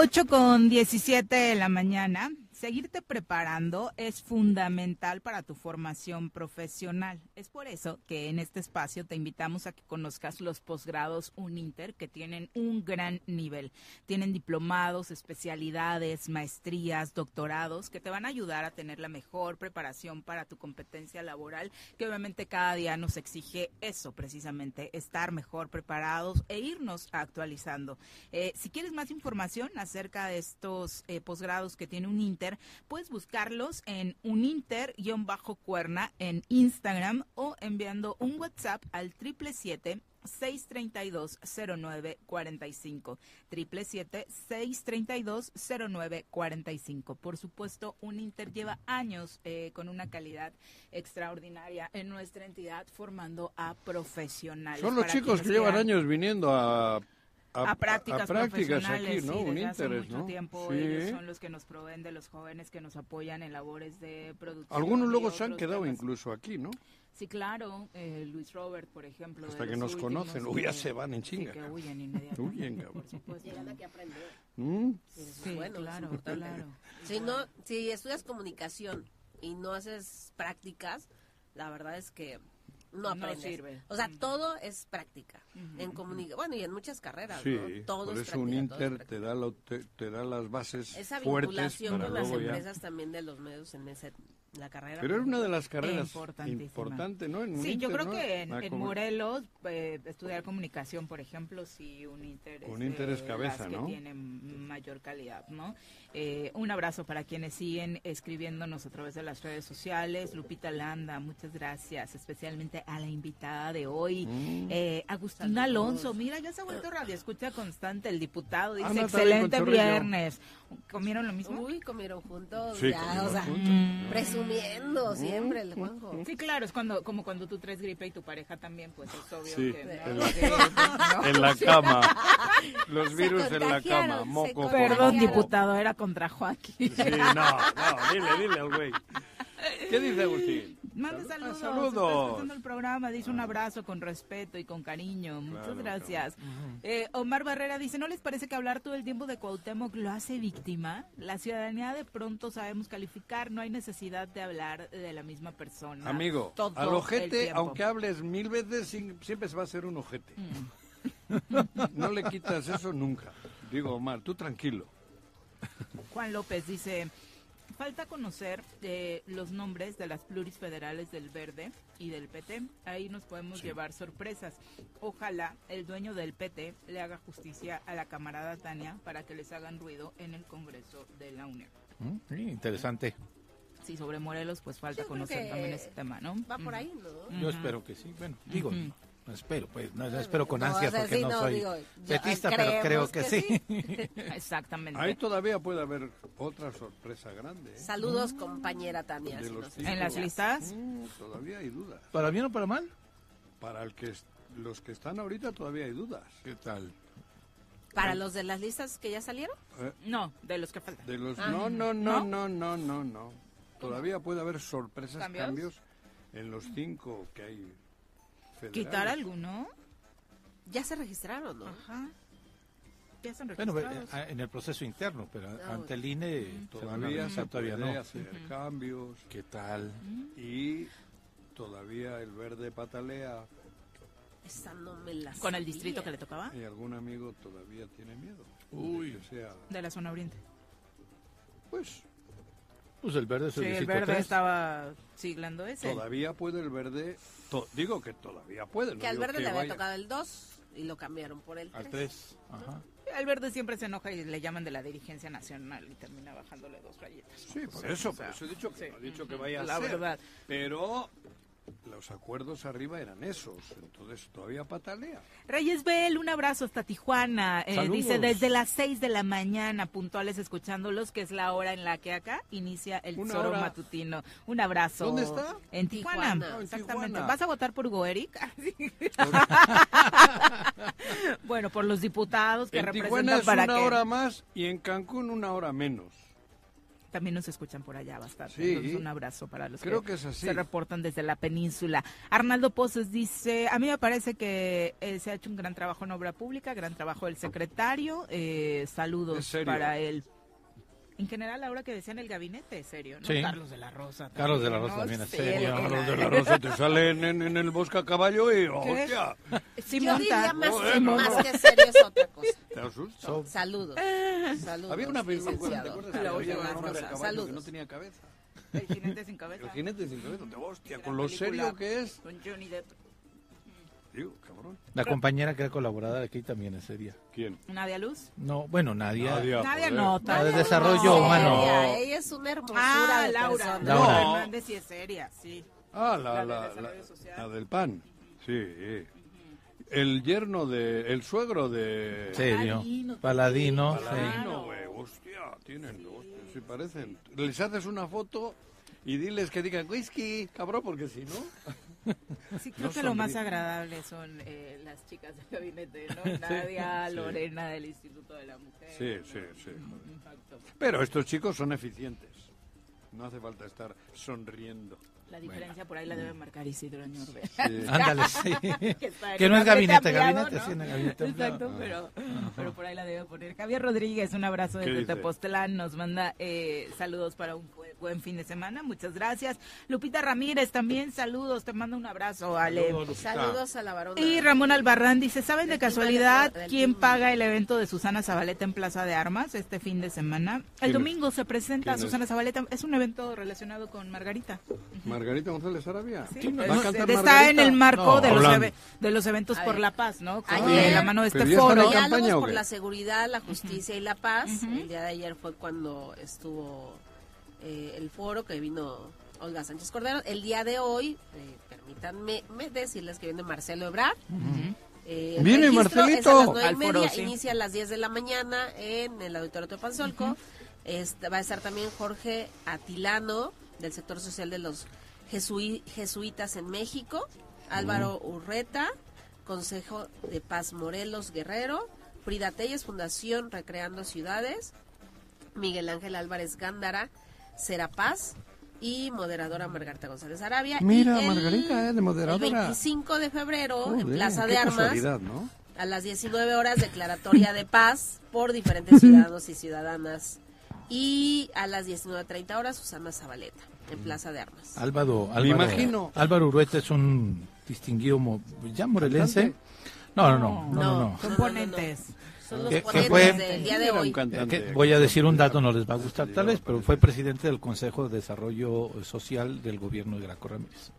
8 con 17 de la mañana. Seguirte preparando es fundamental para tu formación profesional. Es por eso que en este espacio te invitamos a que conozcas los posgrados Uninter que tienen un gran nivel. Tienen diplomados, especialidades, maestrías, doctorados que te van a ayudar a tener la mejor preparación para tu competencia laboral, que obviamente cada día nos exige eso precisamente, estar mejor preparados e irnos actualizando. Eh, si quieres más información acerca de estos eh, posgrados que tiene Uninter, puedes buscarlos en uninter-cuerna en Instagram o enviando un WhatsApp al 777 632-0945. 777-632-0945. Por supuesto, Uninter lleva años eh, con una calidad extraordinaria en nuestra entidad formando a profesionales. Son los Para chicos que llevan años viniendo a, a, prácticas, a prácticas profesionales, aquí, ¿no? sí, Un desde hace interés, mucho ¿no? tiempo Sí. ellos son los que nos proveen de los jóvenes que nos apoyan en labores de producción. Algunos luego se han quedado temas. incluso aquí, ¿no? Sí, claro, eh, Luis Robert, por ejemplo. Hasta que nos últimos conocen, uy, ya que- se van en sí, chinga, que cabrón. huyen inmediatamente. Huyen, cabrón. por supuesto. Llegan aquí a aprender. ¿Mm? Sí, bueno, claro, claro. Si no, si estudias comunicación y no haces prácticas, la verdad es que no No aprendes. sirve. O sea, todo es práctica. Ujú, En comunica bueno, y en muchas carreras, Sí, ¿no? Todo por es eso un Inter te da, lo- te, te da las bases Esa fuertes vinculación para con las luego ya... empresas también de los medios en ese, la carrera. Pero era una de las carreras Importantísima. importantes, ¿no? En Sí, yo creo ¿no? que en, Morelos, eh, estudiar comunicación, por ejemplo, sí, un Inter Un Inter es de cabeza, las que ¿no? tienen mayor calidad, ¿no? Eh, un abrazo para quienes siguen escribiéndonos a través de las redes sociales. Lupita Landa, muchas gracias, especialmente a la invitada de hoy. Mm. Eh, Agustín Alonso, mira, ya se ha vuelto radio escucha constante, el diputado, dice, excelente Chorrillo". viernes. ¿Comieron lo mismo? Uy, comieron juntos, Sí, ya, comieron o sea, juntos. Mm. Presumiendo siempre el Juanjo. Sí, claro, es cuando, como cuando tú traes gripe y tu pareja también, pues es obvio Sí, que... en ¿no? la- Sí, ¿no? En la cama. Los virus en la cama. Moco. Perdón, moco. diputado, era contra Joaquín. Sí, no, no, dile, dile al güey. ¿Qué dice Agustín? Mande Salud- saludos. ah, saludos. Está escuchando el programa, dice un abrazo con respeto y con cariño. Muchas Claro, gracias. Eh, Omar Barrera dice, ¿no les parece que hablar todo el tiempo de Cuauhtémoc lo hace víctima? La ciudadanía de pronto sabemos calificar, no hay necesidad de hablar de la misma persona. Amigo, todo al ojete, aunque hables mil veces, siempre se va a ser un ojete. No le quitas eso nunca. Digo, Omar, tú tranquilo. Juan López dice, falta conocer eh, los nombres de las pluris federales del Verde y del PT. Ahí nos podemos llevar sorpresas. Ojalá el dueño del PT le haga justicia a la camarada Tania para que les hagan ruido en el Congreso de la Unión. Mm, sí, interesante. Sí, sobre Morelos, pues falta Yo conocer también ese tema, ¿no? Va por ahí, ¿no? Yo espero que sí. Bueno, digo. No espero, pues, no, no espero con No, ansias o sea, porque sí, no, no, soy digo, petista, pero creo que, que sí. Exactamente. Ahí todavía puede haber otra sorpresa grande. ¿eh? Saludos, compañera Tania. Si cinco. ¿En las listas? Mm, todavía hay dudas. ¿Para bien o para mal? Para el que los que están ahorita todavía hay dudas. ¿Qué tal? ¿Para los de las listas que ya salieron? Eh, No, de los que faltan. de los Ah. no, no, no, ¿No? no, no, no, no. Todavía puede haber sorpresas, ¿Cambios? cambios, en los cinco que hay. Federales. ¿Quitar alguno? Ya se registraron, ¿no? Ajá. Ya Bueno, eh, en el proceso interno, pero Ah, ante el INE Todavía se todavía puede no. hacer cambios ¿Qué tal? y todavía el verde patalea Esa no me la ¿Con el sabía. distrito que le tocaba? y algún amigo todavía tiene miedo. Uy. Que sea, De la zona oriente. pues Pues el verde es el Sí, el verde 3. estaba siglando ese. todavía puede el verde, to- digo que todavía puede. no Que al verde que le había vaya. tocado el 2 y lo cambiaron por el 3. Al 3. Ajá. El verde siempre se enoja y le llaman de la dirigencia nacional y termina bajándole dos rayitas. Sí, por Sí, eso, o sea, por eso he dicho que, sí. no he dicho que vaya a La ser. verdad. Pero los acuerdos arriba eran esos, entonces todavía patalea. Reyes Bell, un abrazo hasta Tijuana. Eh, Saludos. dice desde las 6 de la mañana, puntuales escuchándolos, que es la hora en la que acá inicia el Una Zoro hora. Matutino. Un abrazo. ¿Dónde está? En Tijuana. Tijuana. Ah, en Exactamente. Tijuana. ¿Vas a votar por Hugo Eric? bueno, por los diputados que En representan Tijuana es para una que hora más y en Cancún una hora menos. También nos escuchan por allá bastante. Sí. Entonces, un abrazo para los Creo que es así. se reportan desde la península. Arnaldo Pozos dice, a mí me parece que eh, se ha hecho un gran trabajo en obra pública, gran trabajo del secretario, eh, saludos para él. En general, ahora que decían el gabinete, es serio, ¿no? Sí. Carlos de la Rosa. Carlos de la también, Rosa ¿no? también es serio. Carlos de la Rosa te sale en, en- en el bosque a caballo y hostia, Sí, Yo monta. diría más, No, que, eh, no, más no. que serio es otra cosa. te asusta. So- Saludos. Saludos. Había una película, ¿te acuerdas? que La rosa. caballo que Saludos. no tenía cabeza. El jinete sin cabeza. El jinete sin cabeza, hostia, con lo serio que es. Con Johnny Depp. Digo, cabrón. La compañera que ha colaborado aquí también es seria. ¿Quién? Nadia Luz. No, bueno, Nadia. Nadia. Nadia no. La de Nadia desarrollo no. humano. Seria, Ella es una hermosura Ah, de Laura. persona. Laura. No. Hernández sí es seria, sí. Ah, La la, de la, la, del pan. Sí. El yerno de. El suegro de. Serio. Paladino, Paladino. también. sí. Paladino, güey. Hostia, tienen. hostia, sí parecen. Les haces una foto Y diles que digan whisky, cabrón, porque si no... Sí, creo No que lo más agradable son eh, las chicas del gabinete, ¿no? Nadia, sí. Lorena del Instituto de la Mujer. Sí, sí, sí. Exacto. Pero estos chicos son eficientes. No hace falta estar sonriendo. La diferencia por ahí la debe marcar Isidro Ñorbe. Sí. Ándale, sí. Que el no es gabinete, gabinete, ¿no? sí, en el gabinete. Exacto, Ah. pero, pero por ahí la debe poner. Javier Rodríguez, un abrazo ¿Qué desde? Tepoztlán, nos manda eh, saludos para un buen fin de semana, muchas gracias. Lupita Ramírez también, saludos, te mando un abrazo, Ale. Saludos, a la varona. Y Ramón Albarrán dice, ¿saben de casualidad quién team. paga el evento de Susana Zabaleta en Plaza de Armas este fin de semana? El domingo se presenta. Susana Zabaleta, es un evento relacionado con Margarita. Margarita González Arabia. Sí, ¿Va es- a cantar está en el marco No, de, los de eventos por la paz, ¿no? Con- Ayer- la mano de este foro. campaña, por la seguridad, la justicia y la paz. El día de ayer fue cuando estuvo eh, el foro que vino Olga Sánchez Cordero. El día de hoy, eh, permítanme me- decirles que viene Marcelo Ebrard. Eh, el Viene registro Marcelito. Es a las nueve y Al foro, media, sí. inicia a las 10 de la mañana en el Auditorio Teopanzolco. Este, va a estar también Jorge Atilano, del sector social de los jesui- jesuitas en México. Álvaro Urreta, Consejo de Paz Morelos Guerrero. Frida Telles, Fundación Recreando Ciudades. Miguel Ángel Álvarez Gándara, Serapaz y moderadora Margarita González Arabia. Mira, Y el- Margarita, eh, de moderadora. El 25 de febrero, en Plaza de Armas, a las 19 horas, declaratoria de paz por diferentes ciudadanos y ciudadanas. Y a las 19.30 horas, Susana Zabaleta, en Plaza de Armas. Álvaro, Álvaro, Me imagino. Álvaro Urueta es un distinguido, mo- ya morelense. No, no, no, no, no. no. Son ponentes. Son los Que- fue- del día de hoy. Eh, que voy a decir un dato, no les va a gustar tal vez, pero fue presidente del Consejo de Desarrollo Social del gobierno de Graco Ramírez.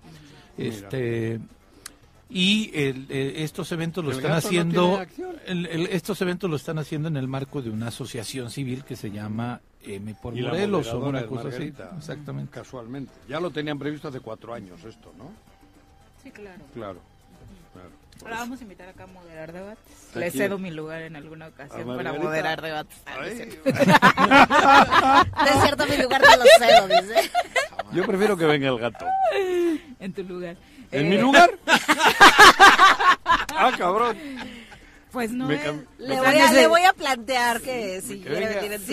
Este y el, eh, estos eventos lo ¿El están no haciendo, el- estos eventos lo están haciendo en el marco de una asociación civil que se llama M por Y Morelos o una cosa así. Exactamente. Casualmente. Ya lo tenían previsto hace cuatro años esto, ¿no? Sí, claro. Claro. Ahora vamos a invitar acá a moderar debates. ¿A Le quién? cedo mi lugar en alguna ocasión ¿A para moderar debates. Ah, Ay, es cierto, mi lugar te lo cedo, dice. Yo prefiero que venga el gato. en tu lugar. ¿En Eh, mi lugar? ah, cabrón. Pues no Me es- Le voy, a, le voy a plantear que si quiere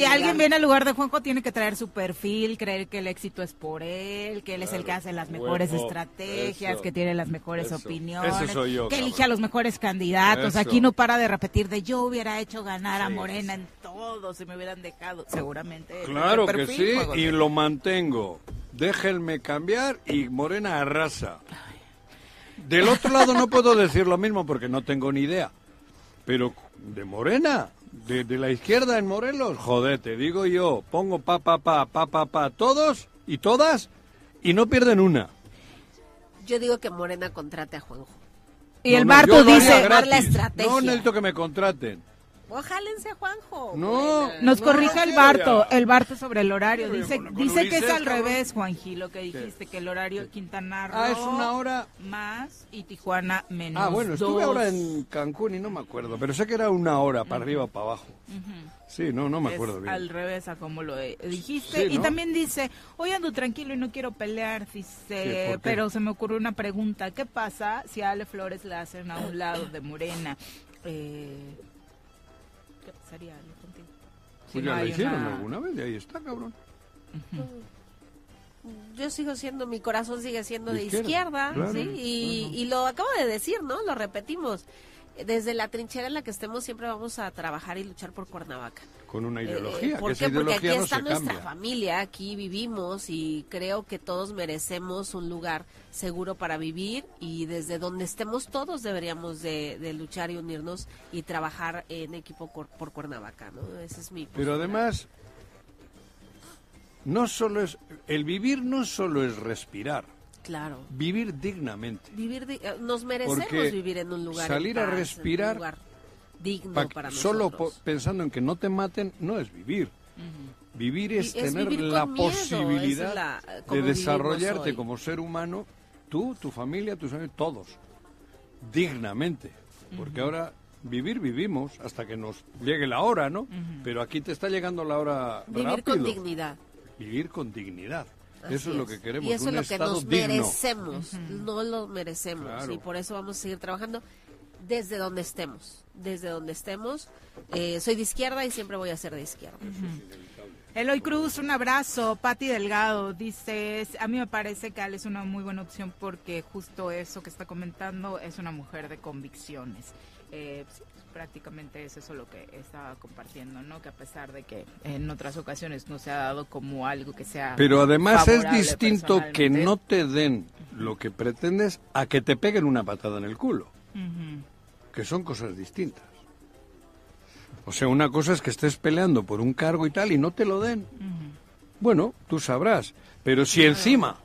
alguien viene al lugar de Juanjo, tiene que traer su perfil, creer que el éxito es por él, que él es el que hace las mejores Huevo. estrategias, Eso. que tiene las mejores Eso. opiniones, Ese soy yo, que elige cabrón. a los mejores candidatos. Eso. Aquí no para de repetir de yo hubiera hecho ganar a Sí. Morena en todo si me hubieran dejado. Seguramente. Claro que sí, Juanjo. y lo mantengo. Déjenme cambiar y Morena arrasa. Del otro lado no puedo decir lo mismo porque no tengo ni idea. Pero de Morena, de, de la izquierda en Morelos, joder, te digo yo, pongo pa, pa, pa, pa, pa, pa, todos y todas y no pierden una. Yo digo que Morena contrate a Juanjo. Y el No, no, dice, la estrategia. No necesito que me contraten. Ojálense a Juanjo. No. Nos No, corrige no el Barto, ya. el Barto sobre el horario. Dice, con- con dice que es al cabrón. revés, Juanji, lo que dijiste, que el horario Quintana Roo Ah, es una hora. más y Tijuana menos Ah, bueno, estuve dos. ahora en Cancún y no me acuerdo, pero sé que era una hora para arriba o para abajo. Sí, no, no me Es acuerdo bien. al revés a como lo eh, dijiste. Sí, Y ¿no? también dice, hoy ando tranquilo y no quiero pelear, dice, Sí, ¿por qué? pero se me ocurrió una pregunta. ¿Qué pasa si a Ale Flores la hacen a un lado de Morena? Eh, ¿Qué pasaría contigo? Si Pues no ya la hicieron una- alguna vez y ahí está, cabrón. Yo sigo siendo, mi corazón sigue siendo De de izquierda, izquierda, claro, ¿sí? Y, y lo acabo de decir, ¿no? Lo repetimos. Desde la trinchera en la que estemos siempre vamos a trabajar y luchar por Cuernavaca. Con una Eh, ideología, ¿Por que qué? Porque aquí no está nuestra cambia. familia, aquí vivimos y creo que todos merecemos un lugar seguro para vivir y desde donde estemos todos deberíamos de, de luchar y unirnos y trabajar en equipo cor- por Cuernavaca, ¿no? Ese es mi Pero además, no solo es. El vivir no solo es respirar, Claro. vivir dignamente. Vivir di- eh, nos merecemos Porque vivir en un lugar salir a paz, en un respirar lugar digno Pa- para solo pensando en que no te maten no es vivir. Vivir es, tener vivir la miedo, posibilidad la- de desarrollarte como ser humano, tú, tu familia, tus amigos, todos, dignamente. Porque ahora vivir vivimos hasta que nos llegue la hora, ¿no? Pero aquí te está llegando la hora Vivir rápido. con dignidad. Vivir con dignidad. Eso es lo que queremos. Y eso un es lo que nos digno. merecemos, no lo merecemos. Claro. Y por eso vamos a seguir trabajando desde donde estemos. Desde donde estemos. Eh, soy de izquierda y siempre voy a ser de izquierda. Eloy Cruz, un abrazo. Patti Delgado dice, a mí me parece que Ale es una muy buena opción porque justo eso que está comentando es una mujer de convicciones. Eh, sí, prácticamente es eso lo que estaba compartiendo, ¿no? Que a pesar de que en otras ocasiones no se ha dado como algo que sea Pero además es distinto que no te den lo que pretendes a que te peguen una patada en el culo, que son cosas distintas. O sea, una cosa es que estés peleando por un cargo y tal y no te lo den. Bueno, tú sabrás. Pero si encima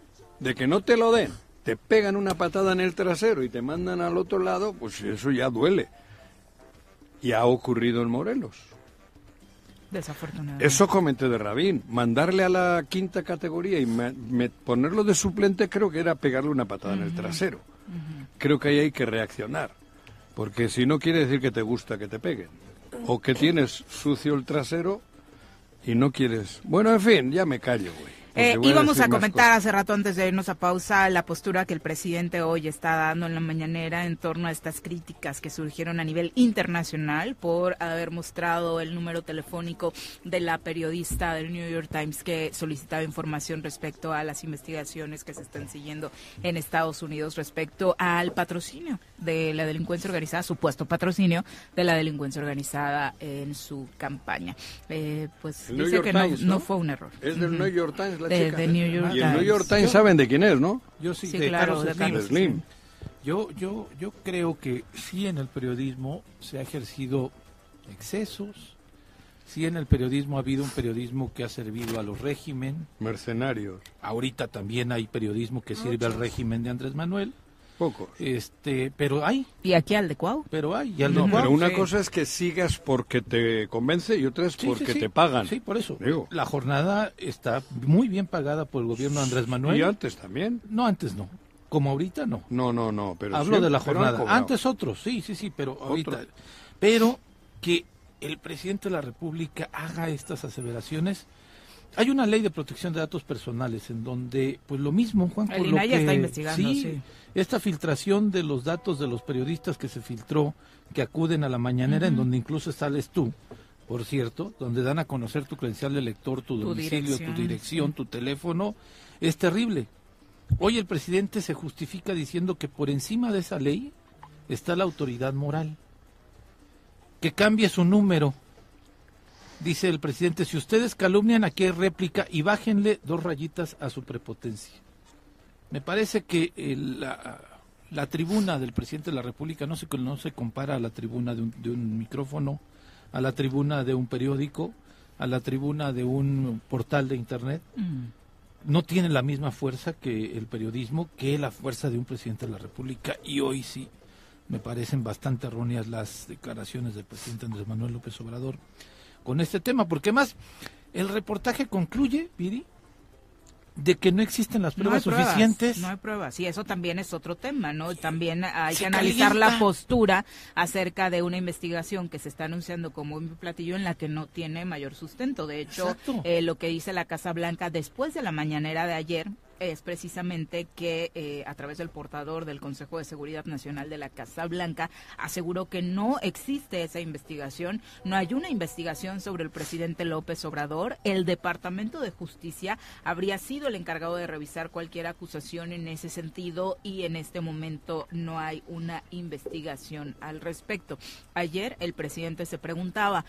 de que no te lo den, te pegan una patada en el trasero y te mandan al otro lado, pues eso ya duele. Y ha ocurrido en Morelos. Desafortunadamente. Eso comenté de Rabín. Mandarle a la quinta categoría y me- me- ponerlo de suplente creo que era pegarle una patada en el trasero. Creo que ahí hay que reaccionar. Porque si no quiere decir que te gusta que te peguen. O que tienes sucio el trasero y no quieres... Bueno, en fin, ya me callo, güey. Eh, íbamos a comentar hace rato antes de irnos a pausa la postura que el presidente hoy está dando en la mañanera en torno a estas críticas que surgieron a nivel internacional por haber mostrado el número telefónico de la periodista del New York Times que solicitaba información respecto a las investigaciones que se están siguiendo en Estados Unidos respecto al patrocinio de la delincuencia organizada, supuesto patrocinio de la delincuencia organizada en su campaña. Eh, pues El dice que no- Times, no, ¿no? fue un error. Es del Ujú. New York Times la De- chica. de New York y el New Times. York Times Yo- saben de quién es, ¿no? Yo sí, Sí, de claro, Carlos de Slim. Carlos Slim. Yo, yo, yo creo que sí en el periodismo se ha ejercido excesos, sí en el periodismo ha habido un periodismo que ha servido a los régimen. Mercenarios. Ahorita también hay periodismo que sirve al régimen de Andrés Manuel. Pocos. Este, pero hay, Y aquí al de Cuau. pero hay. Y al No, de pero una sí. cosa es que sigas porque te convence y otra es Sí, porque sí, sí. te pagan. Sí, por eso. Digo. La jornada está muy bien pagada por el gobierno de Andrés Manuel. Y antes también. No, antes no. Como ahorita no. No, no, no. Pero Hablo siempre- de la jornada. Antes otros, sí, sí, sí, pero ahorita. Pero que el presidente de la República haga estas aseveraciones. Hay una ley de protección de datos personales en donde, pues lo mismo, Juan, El lo que- está investigando, sí. esta filtración de los datos de los periodistas que se filtró, que acuden a la mañanera, en donde incluso sales tú, por cierto, donde dan a conocer tu credencial de lector, tu, Tu domicilio, dirección, tu dirección, tu teléfono, es terrible. Hoy el presidente se justifica diciendo que por encima de esa ley está la autoridad moral. Que cambie su número. Dice el presidente, si ustedes calumnian, aquí hay réplica y bájenle dos rayitas a su prepotencia. Me parece que el- la, la tribuna del presidente de la República no se, no se compara a la tribuna de un, de un micrófono, a la tribuna de un periódico, a la tribuna de un portal de Internet. No tiene la misma fuerza que el periodismo, que la fuerza de un presidente de la República. Y hoy sí, me parecen bastante erróneas las declaraciones del presidente Andrés Manuel López Obrador con este tema, porque más el reportaje concluye, Viri, de que no existen las No pruebas suficientes. No hay pruebas. Y eso también es otro tema, ¿no? También hay Se que analizar calienta. la postura acerca de una investigación que se está anunciando como un platillo en la que no tiene mayor sustento. De hecho, eh, lo que dice la Casa Blanca después de la mañanera de ayer es precisamente que eh, a través del portador del Consejo de Seguridad Nacional de la Casa Blanca aseguró que no existe esa investigación, no hay una investigación sobre el presidente López Obrador, el Departamento de Justicia habría sido el encargado de revisar cualquier acusación en ese sentido y en este momento no hay una investigación al respecto. Ayer el presidente se preguntaba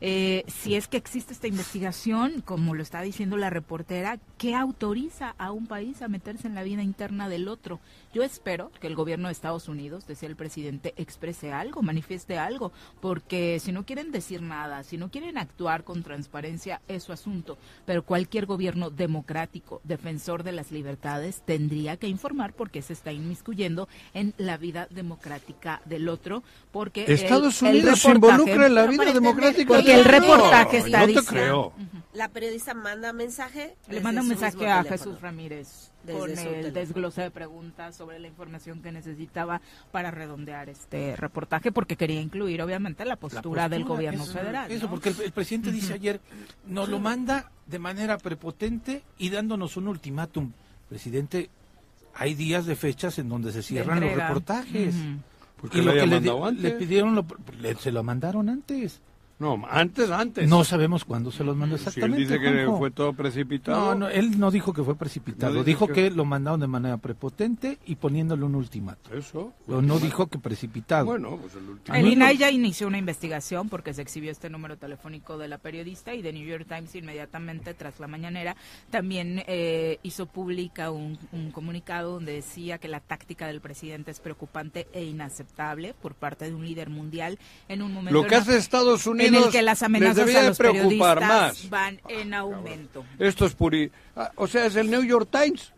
eh, si es que existe esta investigación, como lo está diciendo la reportera, ¿qué autoriza a un a meterse en la vida interna del otro? Yo espero que el gobierno de Estados Unidos, decía el presidente, exprese algo, manifieste algo, porque si no quieren decir nada, si no quieren actuar con transparencia, es su asunto. Pero cualquier gobierno democrático, defensor de las libertades, tendría que informar porque se está inmiscuyendo en la vida democrática del otro, porque Estados el Unidos se involucra en la vida democrática. Porque el reportaje está no te. La periodista manda mensaje. Le manda un mensaje a teléfono. Jesús Ramírez Desde con el teléfono. desglose de preguntas sobre la información que necesitaba para redondear este reportaje, porque quería incluir obviamente la postura, del postura, gobierno eso, federal. Eso, ¿no? porque el, el presidente dice ayer, nos lo manda de manera prepotente y dándonos un ultimátum. Presidente, hay días de fechas en donde se cierran los reportajes. Ujú. ¿Por qué Y lo lo que le, le pidieron, lo- le- se lo mandaron antes. No, antes, antes. No sabemos cuándo se los mandó Si él exactamente. dice que fue todo precipitado. No, no, él no dijo que fue precipitado. No dijo dijo que... que- lo mandaron de manera prepotente y poniéndole un ultimato. Eso. Pero no dijo que precipitado. Bueno, pues el último. El INAI ya inició una investigación porque se exhibió este número telefónico de la periodista y The New York Times inmediatamente tras la mañanera también eh, hizo pública un, un comunicado donde decía que la táctica del presidente es preocupante e inaceptable por parte de un líder mundial en un momento Lo que hace Estados en el que las les amenazas debería a de los preocupar periodistas más. van en aumento. Esto es puri... ah, O sea, es el New York Times.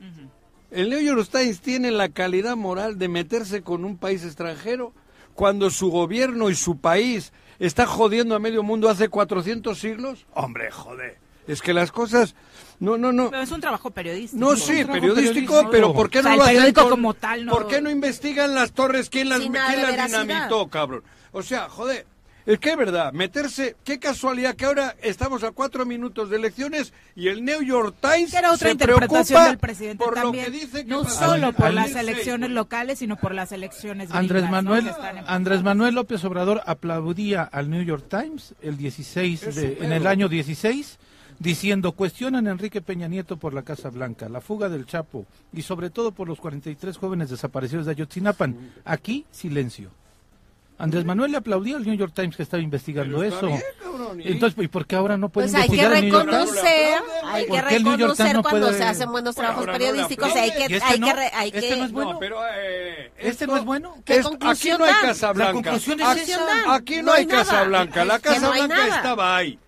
El New York Times tiene la calidad moral de meterse con un país extranjero cuando su gobierno y su país está jodiendo a medio mundo hace 400 siglos. Hombre, joder. Es que las cosas... No, no, no. Pero es un trabajo periodístico. No, sí, periodístico, pero ¿por qué O sea, no lo hacen con- como tal no- ¿Por qué no investigan las torres? ¿Quién las, quién las dinamitó, cabrón? O sea, joder, es que es verdad, meterse... Qué casualidad que ahora estamos a cuatro minutos de elecciones y el New York Times era otra se interpretación preocupa del presidente por también, lo que dice que no pasa. solo por las elecciones locales, sino por las elecciones Andrés. Manuel, Andrés Manuel López Obrador aplaudía al New York Times el 16 Es de, en el año 16 diciendo cuestionan a Enrique Peña Nieto por la Casa Blanca, la fuga del Chapo y sobre todo por los 43 jóvenes desaparecidos de Ayotzinapan. Aquí silencio. Andrés Manuel le aplaudía al New York Times que estaba investigando eso. bien, cabrón, ¿y? Entonces, ¿y por qué ahora no puede Pues hay que investigar el New York Times? reconocer, hay que ¿Por qué el New York reconocer Times no cuando puede- se hacen buenos trabajos ahora no le periodísticos, hay que, ¿Y este hay no? que, re- hay ¿Este que- no es bueno? No, pero... eh, ¿Este esto- no es bueno? ¿Qué es- aquí no hay dan? Casa Blanca. La conclusión es aquí, esa. aquí no, No hay hay nada. Casa Blanca. La que Casa no hay Blanca nada. estaba ahí.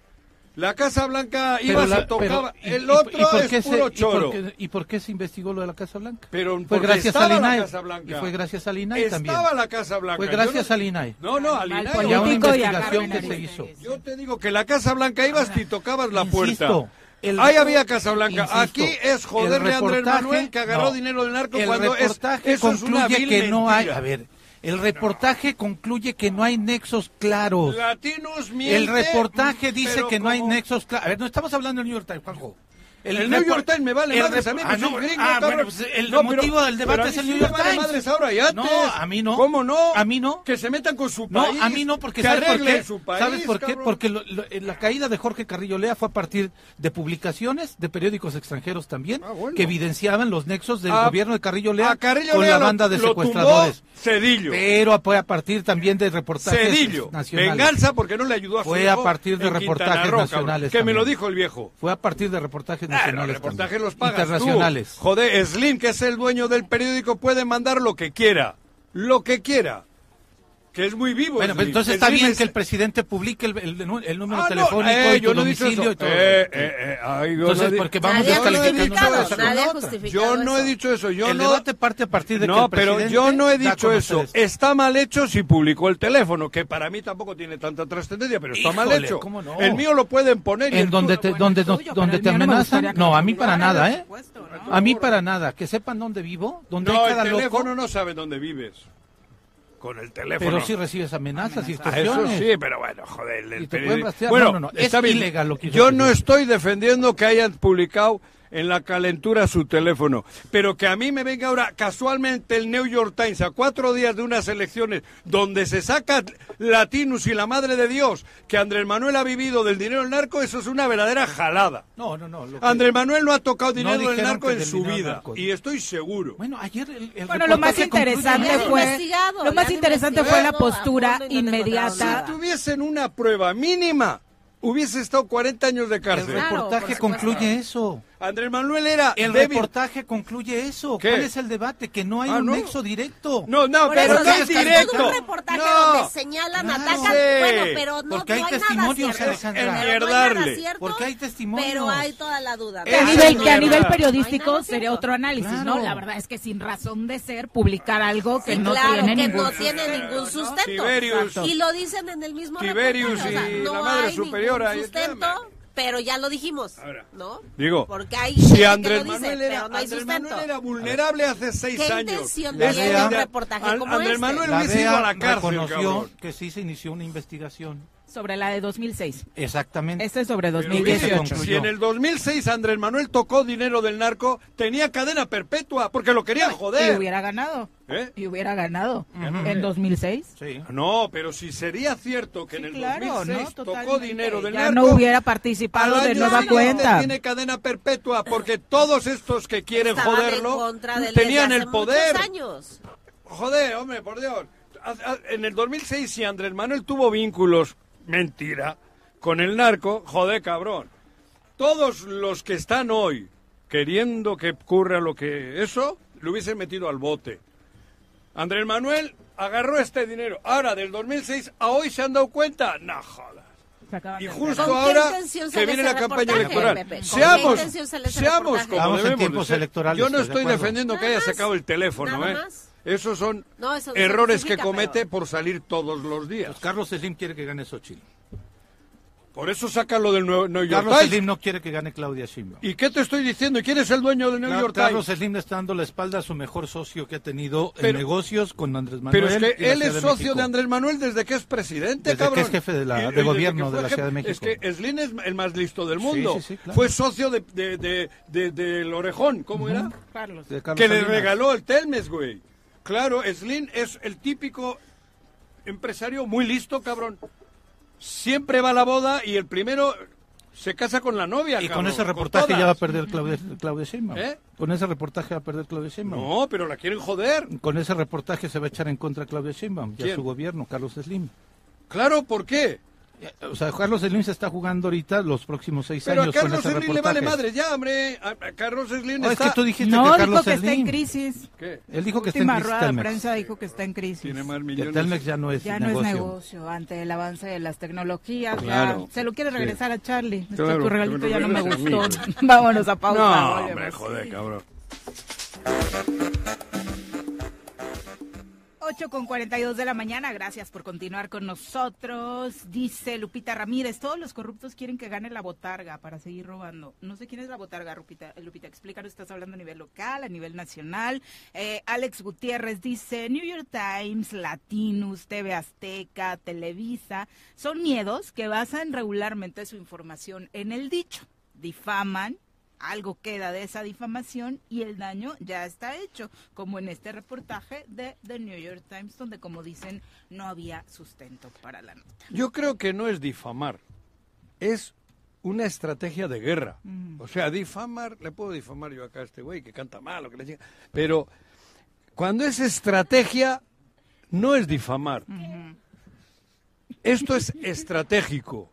La Casa Blanca iba, la- se tocaba. pero- el y- otro y por es qué se- puro y por qué- ¿Y por qué se investigó lo de la Casa Blanca? Pero Fue gracias estaba al la. Casa Blanca. Y fue gracias al INAI también. Estaba la Casa Blanca. Fue gracias no- al INAI. No, no, al Al INAI. Y a una a investigación que se hizo. Yo te digo que la Casa Blanca ibas y tocabas la puerta. Insisto, el- Ahí había Casa Blanca. Insisto, Aquí es joderle el a Andrés reportaje- Manuel que agarró no. dinero del narco el cuando es, eso es una vil que no hay, a ver, el reportaje concluye que no hay nexos claros. Latinos miente, El reportaje dice que no hay nexos claros. A ver, no estamos hablando del New York Times, Juanjo. El New York Times me vale madres a mí, ah, no, gringo, ah, bueno, pues el No, pero- motivo del debate es el New York Times. madres ahora y antes. No, a mí no. ¿Cómo no? A mí no. Que se metan con su No, país. a mí no, porque que ¿sabes por qué? su país, ¿Sabes por qué? Porque lo- lo- eh, la caída de Jorge Carrillo Lea fue a partir de publicaciones de periódicos extranjeros también, Ah, bueno. que evidenciaban los nexos del A- gobierno de Carrillo Lea Carrillo con Lea la lo- banda de secuestradores. Cedillo. Pero fue a partir también de reportajes Cedillo. nacionales. Venganza porque no le ayudó a Fue a partir de reportajes nacionales Que me lo dijo el viejo. Fue a partir de reportajes Ah, los reportajes los pagas Internacionales. tú. Joder, Slim, que es el dueño del periódico, puede mandar lo que quiera. Lo que quiera. Que es muy vivo. Bueno, pues entonces está bien es- que el presidente publique el, el- el número Ah, no, telefónico eh, y tu yo no y todo. Eh, eh, eh, ay, yo Entonces, no porque vamos justificado Yo no he dicho eso. Yo el no... debate parte a partir de que No, el pero presidente yo no he a dicho eso. esto. Está mal hecho si publicó el teléfono, que para mí tampoco tiene tanta trascendencia, pero está mal hecho. ¿cómo no? El mío lo pueden poner y en el donde te, donde, donde te el no amenazan. que No, a mí para nada, ¿eh? ¿no? A mí para nada. Que sepan dónde vivo, dónde No, hay el cada teléfono loco. no sabe dónde vives. Con el teléfono. Pero sí recibes amenazas y Ah, extorsiones. Eso sí, pero bueno, joder. el rastrear. Bueno, No, no, no, es está bien. ilegal lo que Yo el no estoy defendiendo que hayan publicado en la calentura su teléfono, pero que a mí me venga ahora casualmente el New York Times a cuatro días de unas elecciones donde se saca Latinus y la madre de Dios que Andrés Manuel ha vivido del dinero del narco, eso es una verdadera jalada. No, no, no. lo que- Andrés Manuel no ha tocado No dinero del narco en del su vida narco. y estoy seguro. Bueno, ayer el, el Bueno, lo más interesante fue investigado, lo más interesante fue la postura inmediata. Si tuviesen una prueba mínima, hubiese estado 40 años de El cárcel. Claro, reportaje concluye eso. Andrés Manuel era El débil. reportaje concluye eso. ¿Qué? ¿Cuál es el debate? Que no hay Ah, un no. nexo directo. No, no, Por pero no es directo. un reportaje No. donde señalan, Claro. atacan, Sí. bueno, pero no, Porque hay no hay testimonios, nada. Alejandra. Pero no hay Enmierdarle. nada cierto, Porque hay testimonios. Pero hay toda la duda. Que a nivel, que a nivel No periodístico sería otro análisis, ¿no? Claro. La verdad es que sin razón de ser publicar algo que Sí, no claro, tiene que ningún no tiene ningún sustento. Tiberius. Y lo dicen en el mismo Tiberius reportaje, o sea, y no la madre superiora, sustento pero ya lo dijimos, ¿no? Digo, Porque hay si Andrés lo dice, Manuel era, pero no Andrés. Manuel era vulnerable hace seis ¿Qué años. intención Es tiene decir, un reportaje como Andrés este? Manuel La hubiese ido a la DEA cárcel, reconoció cabrón. que sí se inició una investigación. Sobre la de 2006. Exactamente. Este es sobre Pero 2018. Si en el 2006 Andrés Manuel tocó dinero del narco, tenía cadena perpetua, porque lo querían Y joder. hubiera ganado. ¿Eh? Y hubiera ganado. En 2006. Sí. No, pero si sería cierto que en el claro, 2006 ¿no? tocó dinero del Ya narco, no hubiera participado de nueva cuenta. Tiene cadena perpetua porque todos estos que quieren Estaban joderlo tenían el poder. años. Joder, hombre, por Dios. En el 2006 si Andrés Manuel tuvo vínculos, mentira, con el narco, joder, cabrón. Todos los que están hoy queriendo que ocurra lo que eso, lo hubiesen metido al bote. Andrés Manuel agarró este dinero. Ahora, del 2006 a hoy se han dado cuenta. No jodas. Y justo ¿Con qué ahora que viene la campaña electoral. Seamos, seamos como Estamos en debemos de tiempos electorales, Yo no estoy defendiendo que haya sacado el teléfono, Nada ¿eh? Esos son No, eso errores que comete pero- por salir todos los días. Pues Carlos Slim quiere que gane Xochitl. Por eso saca lo del New New York Carlos Times. Slim no quiere que gane Claudia Sheinbaum. ¿Y qué te estoy diciendo? ¿Y quién es el dueño del New Claro, York Carlos Times? Slim le está dando la espalda a su mejor socio que ha tenido Pero- en negocios con Andrés Manuel. Pero es que él es de socio México. de Andrés Manuel desde que es presidente, Desde que cabrón. es jefe de la- Y- de y desde gobierno que de la Ciudad de jefe- Es México. que Slim es el más listo del mundo. sí, sí, claro. Fue socio de, de, de, de- del Orejón, ¿cómo era? Carlos. Carlos que le regaló el Telmes, güey. Claro, Slim es el típico empresario muy listo, cabrón. Siempre va a la boda y el primero se casa con la novia, Y con ese reportaje todas. ya va a perder Claudia, Claudia Sheinbaum. ¿Eh? Con ese reportaje va a perder Claudia Sheinbaum. No, pero la quieren joder. Con ese reportaje se va a echar en contra Claudia Sheinbaum y a su gobierno, Carlos Slim. Claro, ¿por qué? O sea, Carlos Slim se está jugando ahorita los próximos seis Pero a años con Carlos ese Slim le vale madre ya, hombre. A, a Carlos Slim No, es está... que tú dijiste No, que dijo Carlos que está en crisis. ¿Qué? Él dijo que está en crisis rueda de Telmex. prensa dijo que está en crisis. Tiene más Que millones. Telmex ya no es Ya no negocio. es negocio ante el avance de las tecnologías. Claro. Ya se lo quiere regresar a Charlie. Claro, tu regalito que ya no me gustó. Vámonos a pausa. No, hombre, joder, cabrón. 8 con 42 de la mañana, gracias por continuar con nosotros. Dice Lupita Ramírez, todos los corruptos quieren que gane la botarga para seguir robando. No sé quién es la botarga, Lupita, Lupita explícanos, estás hablando a nivel local, a nivel nacional. Eh, Alex Gutiérrez dice, New York Times, Latinus, TV Azteca, Televisa, son miedos que basan regularmente su información en el dicho, difaman, algo queda de esa difamación y el daño ya está hecho, como en este reportaje de The New York Times, donde, como dicen, no había sustento para la nota. Yo creo que no es difamar, es una estrategia de guerra. O sea, difamar, le puedo difamar yo acá a este güey que canta mal o que le diga, pero cuando es estrategia, no es difamar. Esto es estratégico.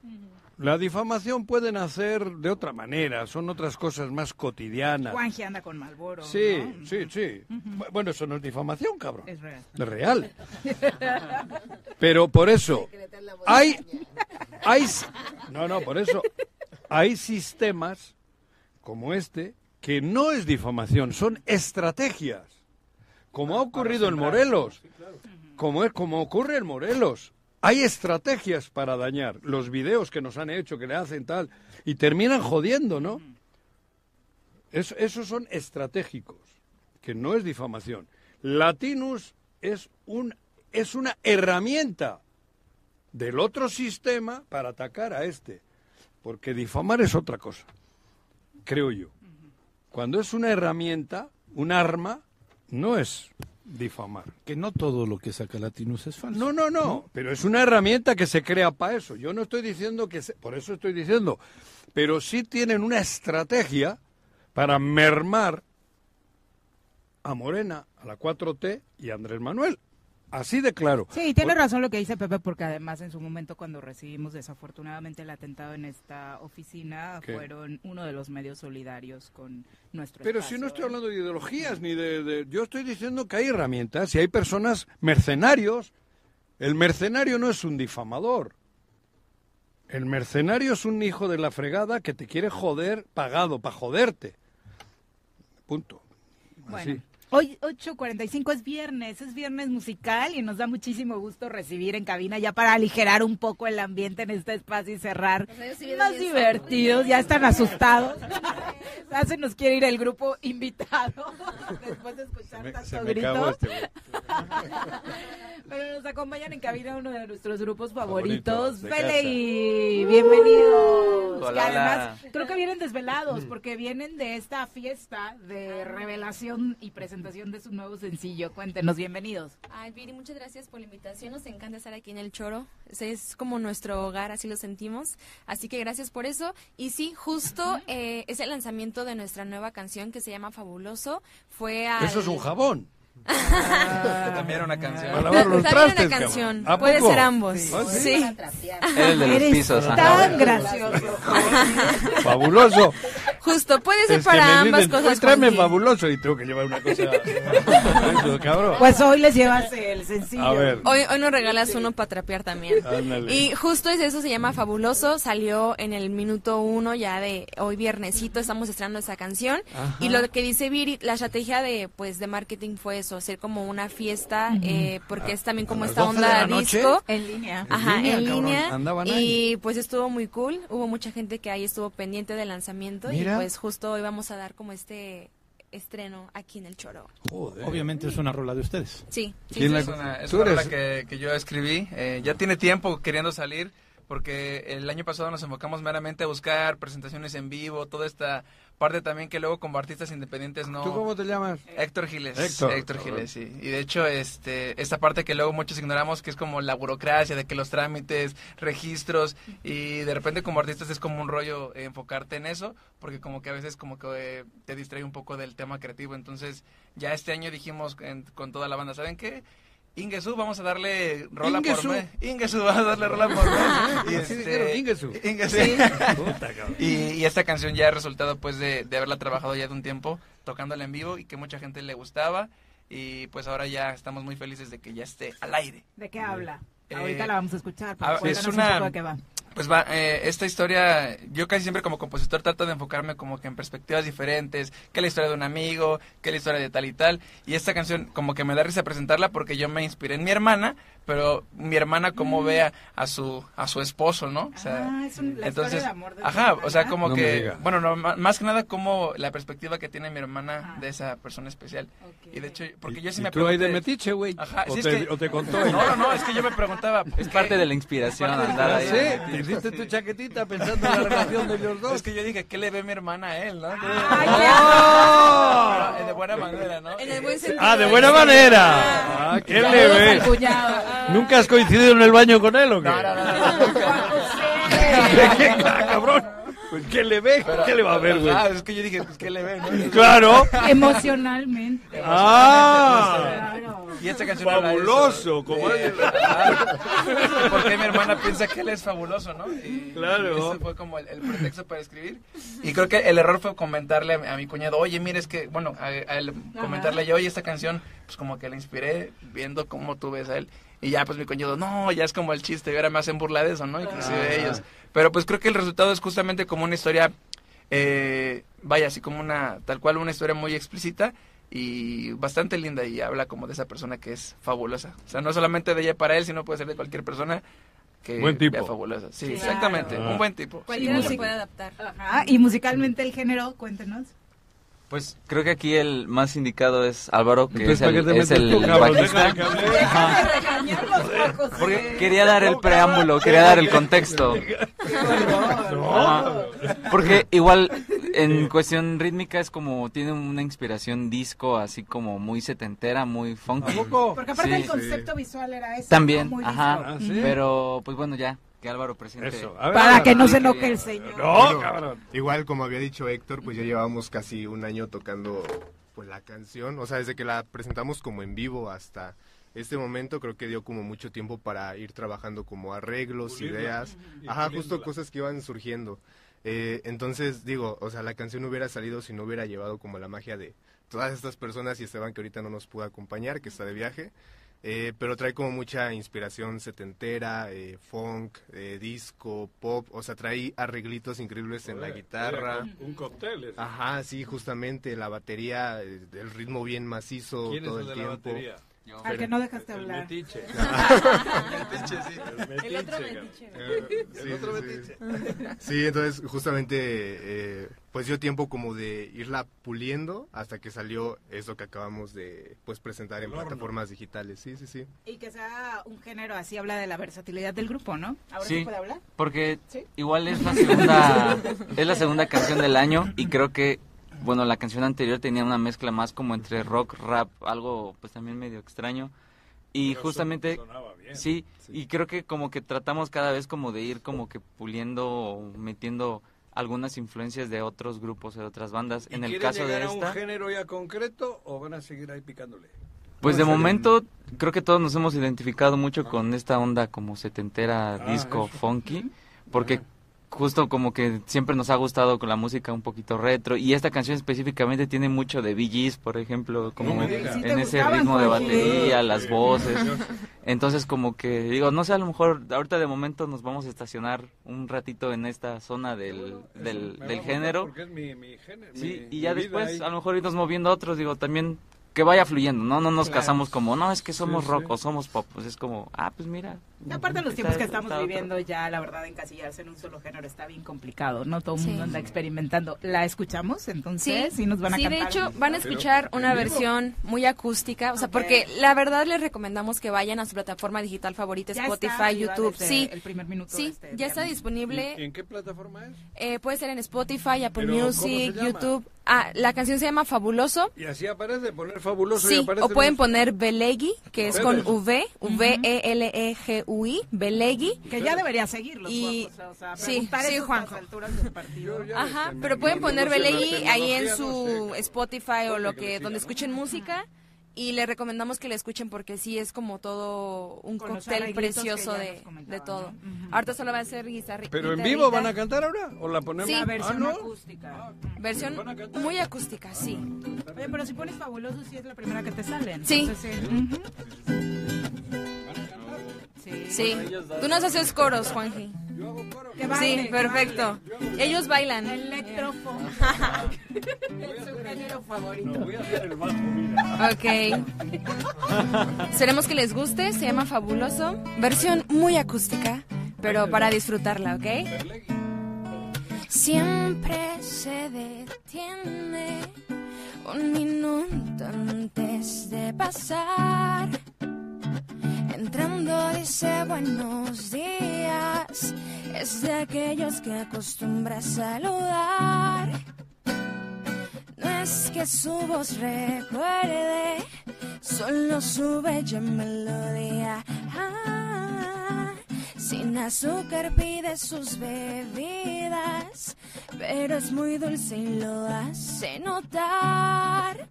La difamación puede nacer de otra manera, son otras cosas más cotidianas. Juanji anda con Malboro. Sí, ¿no? sí, sí. Bu- Bueno, eso no es difamación, cabrón. Es real. Es real. Pero por eso hay hay no, no, por eso hay sistemas como este que no es difamación, son estrategias. Como ha ocurrido en Morelos. Como es como ocurre en Morelos. Hay estrategias para dañar los videos que nos han hecho, que le hacen tal y terminan jodiendo, ¿no? Es- esos son estratégicos, que no es difamación. Latinus es, un, es una herramienta del otro sistema para atacar a este, porque difamar es otra cosa, creo yo. Cuando es una herramienta, un arma, no es difamar. Que no todo lo que saca Latinus es falso. No, no, no, pero es una herramienta que se crea para eso. Yo no estoy diciendo que, se- por eso estoy diciendo, pero sí tienen una estrategia para mermar a Morena, a la 4T y a Andrés Manuel. Así de claro. Sí, tiene razón lo que dice Pepe, porque además en su momento cuando recibimos desafortunadamente el atentado en esta oficina, ¿Qué? fueron uno de los medios solidarios con nuestro Pero espacio. si no estoy hablando de ideologías ni de, de- Yo estoy diciendo que hay herramientas y hay personas mercenarios. El mercenario no es un difamador. El mercenario es un hijo de la fregada que te quiere joder pagado para joderte. Punto. Bueno, Así. Hoy 8.45 es viernes, es viernes musical y nos da muchísimo gusto recibir en cabina ya para aligerar un poco el ambiente en este espacio y cerrar más divertidos, ya están asustados. ya se nos quiere ir el grupo invitado después de escuchar me- tanto se me grito. este. Pero nos acompañan en cabina uno de nuestros grupos favoritos, Favoritos de Fele casa. y bienvenidos. Hola, que además hola. creo que vienen desvelados porque vienen de esta fiesta de revelación y presentación de su nuevo sencillo. Cuéntenos, bienvenidos. Ay, Viri, muchas gracias por la invitación. Nos encanta estar aquí en el Choro. Es, es como nuestro hogar, así lo sentimos. Así que gracias por eso. Y sí, justo eh, es el lanzamiento de nuestra nueva canción que se llama Fabuloso. Fue al... Eso es un jabón. También era una canción. Para lavar los También trastes, una canción. cabrón. ¿A Puede poco? ser ambos. Sí. ¿Ah, sí? Sí. Era el de los Eres pisos. ajá. tan gracioso. Fabuloso. Justo, puede ser Es para ambas dicen, cosas. "Oye, tráeme Juanji". fabuloso y tengo que llevar una cosa. Eso, cabrón. Pues hoy les llevas el sencillo. A ver. Hoy, hoy nos regalas uno para trapear también. Ándale. Y justo es eso, se llama Fabuloso, salió en el minuto uno ya de hoy viernesito, estamos estrenando esa canción. Ajá. Y lo que dice Viri, la estrategia de pues de marketing fue eso, hacer como una fiesta, eh, porque es también como esta 12 de onda disco. En línea. En Ajá, línea, en línea. Andaban Y pues estuvo muy cool, hubo mucha gente que ahí estuvo pendiente del lanzamiento Mira. y pues justo hoy vamos a dar como este estreno aquí en el Choro. Obviamente es una rola de ustedes. Sí, sí, Es sí. una, es una rola que, que yo escribí. eh, ya tiene tiempo queriendo salir porque el año pasado nos enfocamos meramente a buscar presentaciones en vivo, toda esta parte también que luego como artistas independientes no... ¿Tú cómo te llamas? Héctor Giles. Héctor. Héctor, Giles, sí. Y de hecho, este, esta parte que luego muchos ignoramos, que es como la burocracia, de que los trámites, registros, y de repente como artistas es como un rollo eh, enfocarte en eso, porque como que a veces como que eh, te distrae un poco del tema creativo. Entonces, ya este año dijimos en- con toda la banda, ¿saben qué? Ingesu, vamos a darle rola Ingesu. por mes. Ingesu, vamos a darle rola por mes. Y, Así este, dijeron, Ingesu. Ingesu. Sí. Y, y esta canción ya es resultado pues de, de haberla trabajado ya de un tiempo, tocándola en vivo y que mucha gente le gustaba. Y pues ahora ya estamos muy felices de que ya esté al aire. ¿De qué habla? Eh, Ahorita la vamos a escuchar. pero ah, es una- un poco de qué va. Pues va, eh, esta historia, yo casi siempre como compositor trato de enfocarme como que en perspectivas diferentes, que la historia de un amigo, que la historia de tal y tal, y esta canción como que me da risa presentarla porque yo me inspiré en mi hermana, pero mi hermana como vea a su a su esposo, ¿no? O sea, Ah, es un- la historia entonces, de amor de tu ajá, o sea, como No que, bueno, no, ma- más que nada como la perspectiva que tiene mi hermana de esa persona especial. Y de hecho, porque yo sí me tú ahí de pregunté- metiche, güey. Ajá, O sí, es te- que- o te contó No, no, no, es que yo me preguntaba. Es parte de la inspiración andar ahí. Sí, te hiciste tu chaquetita pensando en la relación de ellos dos. Es que yo dije, ¿qué le ve mi hermana a él, no? ¡Oh! Pero, eh, de buena manera, ¿no? En el buen sentido. Ah, de buena manera. Ah, ¿Qué le ve? ¿Nunca has coincidido en el baño con él o qué? No, no, no, no, nunca. ¿Qué, cabrón? Pues, ¿Qué le ve? ¿Qué le va a ver, güey? Ah, es que yo dije, pues, ¿qué le ve, no? Claro. Emocionalmente. Ah. Claro. Y esta canción habla de eso. Fabuloso, como De- Porque mi hermana piensa que él es fabuloso, ¿no? Y Claro. Ese fue como el, el pretexto para escribir. Y creo que el error fue comentarle a, mi- a mi cuñado, oye, mira, es que, bueno, a, a él comentarle yo, oye, esta canción, pues como que la inspiré viendo cómo tú ves a él. Y ya, pues mi cuñado, no, ya es como el chiste, y ahora me hacen burla de eso, ¿no? Inclusive Ah. ellos. Pero pues creo que el resultado es justamente como una historia, eh, vaya, así como una, tal cual, una historia muy explícita y bastante linda y habla como de esa persona que es fabulosa. O sea, no solamente de ella para él, sino puede ser de cualquier persona que Buen tipo. fabulosa. Sí, Claro. exactamente, Ah. un buen tipo. Cualquiera lo puede adaptar. Ajá, y musicalmente el género, cuéntenos. Pues creo que aquí el más indicado es Álvaro, que Entonces, es el, ¿para qué te es el bajista. Porque quería dar el preámbulo, quería dar el contexto. Ajá. Porque igual en cuestión rítmica es como tiene una inspiración disco así como muy setentera, muy funky. Porque aparte Sí. el concepto visual era ese. También, ajá. disco. Ujú. Pero pues bueno, ya que Álvaro presente. Eso. A ver, Para Álvaro. que no se enoje el señor. No, cabrón. Igual como había dicho Héctor, pues ya llevábamos casi un año tocando pues la canción, o sea, desde que la presentamos como en vivo hasta este momento creo que dio como mucho tiempo para ir trabajando como arreglos, Pulirla. ideas, ajá, justo cosas que iban surgiendo. Eh, entonces digo, o sea, la canción hubiera salido si no hubiera llevado como la magia de todas estas personas y Esteban que ahorita no nos pudo acompañar, que está de viaje. Eh, pero trae como mucha inspiración setentera, eh, funk, eh, disco, pop, o sea, trae arreglitos increíbles en la guitarra. Un cóctel. ese. Ajá, sí, justamente la batería, eh, el ritmo bien macizo ¿Quién es todo el el, de la tiempo. Batería? Al que no dejaste El hablar. metiche. El metiche, sí. El otro metiche. Eh, El otro sí, metiche. sí. Sí, entonces justamente eh, pues dio tiempo como de irla puliendo hasta que salió eso que acabamos de pues presentar en El plataformas digitales. Sí, sí, sí. Y que sea un género así habla de la versatilidad del grupo, ¿no? ¿Ahora Sí, se puede hablar? porque Sí. igual es la segunda es la segunda canción del año y creo que bueno, la canción anterior tenía una mezcla más como entre rock, rap, algo pues también medio extraño. Y Pero justamente bien. sí, y creo que como que tratamos cada vez como de ir como que puliendo o metiendo algunas influencias de otros grupos, de otras bandas. ¿Y En el caso de llegar a esta un género ya concreto o van a seguir ahí picándole? Pues de momento creo que todos nos hemos identificado mucho con esta onda como setentera, Ah, disco, eso. funky, porque justo como que siempre nos ha gustado con la música un poquito retro y esta canción específicamente tiene mucho de Gees, por ejemplo, como en. Sí ese ritmo de batería, las voces. Entonces como que digo, no sé, a lo mejor ahorita de momento nos vamos a estacionar un ratito en esta zona del, del, género. Porque es mi, mi género. Sí, mi- y ya después ahí. a lo mejor irnos moviendo a otros, digo, también que vaya fluyendo, ¿no? No nos Claro. casamos como, no, es que somos rock o somos pop, pues es como, ah, pues mira. Y aparte de los tiempos que estamos viviendo ya, la verdad, encasillarse en un solo género está bien complicado, ¿no? Todo el Sí. mundo anda experimentando. ¿La escuchamos entonces? Sí, ¿Y nos van a sí, cantar? de hecho van a escuchar ¿en una versión muy acústica, o sea, porque la verdad les recomendamos que vayan a su plataforma digital favorita, Ya Spotify, está YouTube. desde Sí, el primer minuto de sí, este ya está disponible. ¿Y en qué plataforma es? Eh, puede ser en Spotify, Apple Pero, ¿cómo Music? YouTube. Ah, la canción se llama Fabuloso. Y así aparece, poner fabuloso y Sí, aparece. o pueden los- poner Belegui, que es con. V, V-E-L-E-G-U-I, Belegui. Que ya debería seguirlos, Y- guapos, o sea, sí, preguntar sí, Juanjo. alturas del partido. Ajá, pero pueden poner Belegui ahí en su no sé. Spotify o lo que donde ¿no? escuchen música y le recomendamos que la escuchen porque sí es como todo un Con los cóctel precioso de, todo. ¿no? Ahorita solo va a ser guitarra. ¿Pero en vivo van a cantar ahora? ¿O la ponemos? Sí. La Ah, versión ¿no? acústica. Versión ¿Van a cantar? muy acústica, sí. Oye, pero si pones fabuloso, sí es la primera que te sale. Sí. Ujú. Sí. Sí. Tú nos haces coros, Juanji. Que baile, Sí, que perfecto. Ellos bailan. Electrofón. es su género favorito. Voy a hacer el bajo, mira. Ok. Esperemos que les guste. Se llama Fabuloso. Versión muy acústica, pero para disfrutarla, ¿ok? Siempre se detiene un minuto antes de pasar. Entrando dice buenos días. Es de aquellos que acostumbra saludar. No es que su voz recuerde, solo su bella melodía. Ah, sin azúcar pide sus bebidas, pero es muy dulce y lo hace notar.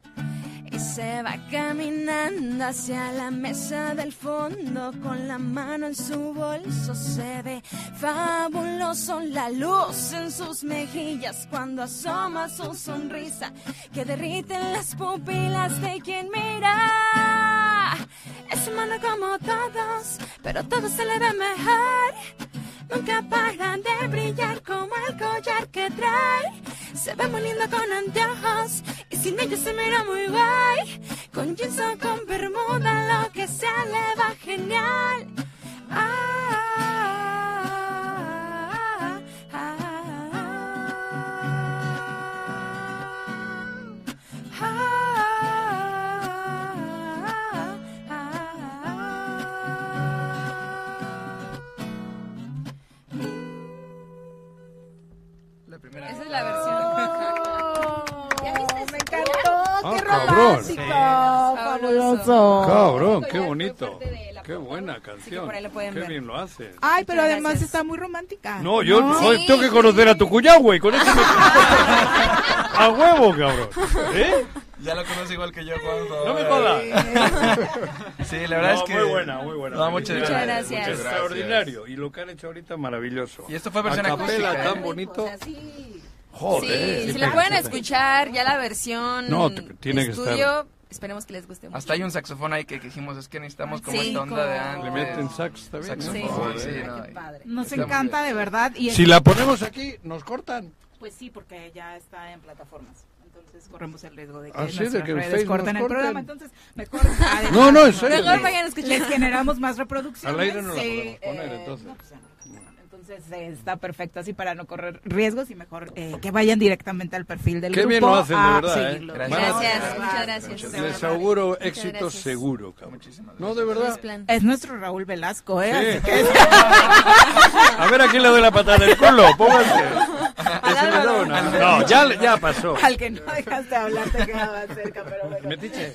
Y se va caminando hacia la mesa del fondo con la mano en su bolso. Se ve fabuloso la luz en sus mejillas cuando asoma su sonrisa que derrite las pupilas de quien mira. Es humano como todos, pero todo se le ve mejor. Nunca para de brillar como el collar que trae. Se ve muy lindo con anteojos sin ellos se mira muy guay. Con jeans o con bermuda lo que sea le va genial. Ah, cabrón. Sí. fabuloso. Cabrón, qué bonito. la Qué buena canción. Qué bien lo hace. Ay, pero Muchas además gracias. está muy romántica. No, yo joder, Sí. tengo que conocer a tu cuñado, güey. Con eso me... A huevo, cabrón. ¿Eh? Ya lo conoce igual que yo, Juanjo. No me jodas. Sí, la verdad No, es que... Muy buena, muy buena. No, muchas Muchas gracias. gracias. Muchas Extraordinario. Y lo que han hecho ahorita, maravilloso. Y esto fue versión acústica, ¿eh? tan bonito. O sea, sí. Joder. sí, si la pueden escuchar, ya la versión No, tiene que estudio, esperemos que les guste mucho. Hasta hay un saxofón ahí que, que dijimos, es que necesitamos como Sí, esta onda de como- antes. Le meten sax también. Saxofón, Sí. sí, no, padre. Nos Está encanta bien. de verdad. Y Si es- la ponemos aquí, nos cortan. Pues sí, porque ya está en plataformas. Entonces corremos el riesgo de que Ah, sí, de nuestras que redes corten nos el programa. corten. Entonces, mejor. además, No, no, en serio. Mejor vayan a escuchar. Les generamos más reproducciones. Al aire no la sí, podemos poner, eh, entonces. no, pues no. Entonces eh, está perfecto así para no correr riesgos y mejor eh, que vayan directamente al perfil del Qué grupo. bien lo hacen, de verdad, ¿eh? a- Gracias, muchas gracias. Les auguro éxito gracias. seguro, cabrón. No, de verdad. Es nuestro Raúl Velasco, ¿eh? Sí. Así que- A ver a quién le doy la patada en el culo, pónganse. No, ya, ya pasó. Al que no dejaste hablar te quedaba cerca, pero bueno. Metiche.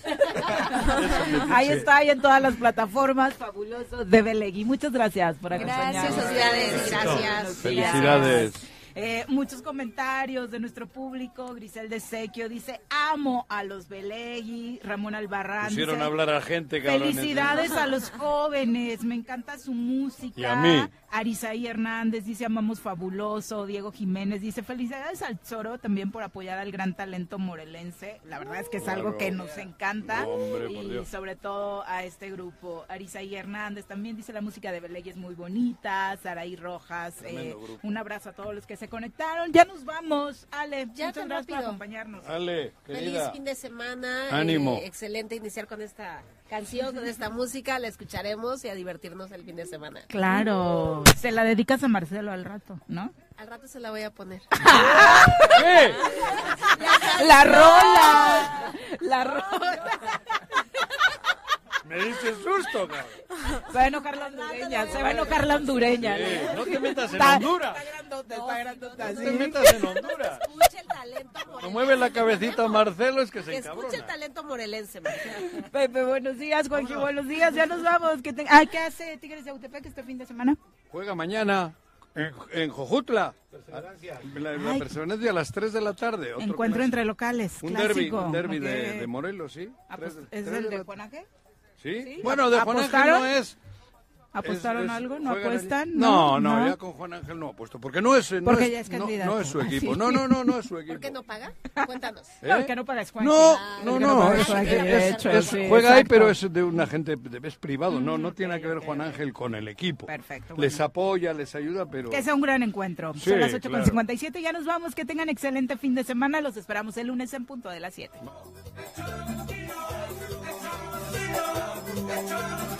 Ahí está, ahí en todas las plataformas, fabuloso, de Belegui. Muchas gracias por acompañarnos. Gracias, felicidades, gracias. Felicidades. Eh, muchos comentarios de nuestro público. Grisel de Sequio dice, amo a los Belegui. Ramón Albarrán a hablar a gente, cabrones. Felicidades a los jóvenes, me encanta su música. Y a mí. Arisaí Hernández dice amamos fabuloso. Diego Jiménez dice felicidades al Zoro también por apoyar al gran talento morelense. La verdad es que es algo que nos encanta. Hombre, y sobre todo a este grupo. Arisaí Hernández también dice la música de Belegui es muy bonita. Saraí Rojas, eh, un abrazo a todos los que se conectaron. Ya nos vamos, Ale. Ya muchas tan gracias por rápido. acompañarnos. Ale, Feliz fin de semana. Ánimo. eh, excelente iniciar con esta canción, con esta música. La escucharemos y a divertirnos el fin de semana. Claro, se la dedicas a Marcelo al rato, ¿no? Al rato se la voy a poner. ¿Qué? La rola, la rola. Me diste susto, cabrón. Se va a enojar la hondureña, se va a enojar la hondureña. Sí, no te metas en Está- Honduras. Está grandota, está grandota, No sí. te metas en Honduras. Escuche el talento No morelense. mueve la cabecita Marcelo, es que se Que escuche el encabrona. talento morelense. Marcela. Pepe, buenos días, Juanji, buenos días, ya nos vamos. ¿Qué, te- ah, ¿qué hace Tigres de Autepec este fin de semana? Juega mañana en, en Jojutla. La, la Ay. perseverancia a las 3 de la tarde. otro Encuentro clásico. entre locales, Un derby, un derby Ok. de, de Morelos, sí. Ah, pues, ¿Es el de de la- Juan Ángel? ¿Sí? ¿Sí? Bueno, de Juan Ángel ¿Apostaron? no es. ¿Apostaron es- es- algo? ¿No apuestan? No, no, ya con Juan Ángel no apuesto. Porque no es. No Porque es, ya es no- candidato. No, es su equipo. Sí. No, no, no, no es su equipo. ¿Por qué no paga? Cuéntanos. ¿Eh? No, que no pagas Juanji. No, Ah, no, no, es- es- es- es- sí, juega ahí, pero es de una gente, es privado, no, no tiene nada que ver Juan Ángel con el equipo. Perfecto, Les apoya, les ayuda, pero... Que sea un gran encuentro. Sí, Son las 8.57, claro. con 57, ya nos vamos. Que tengan excelente fin de semana. Los esperamos el lunes en punto de las 7. Hecho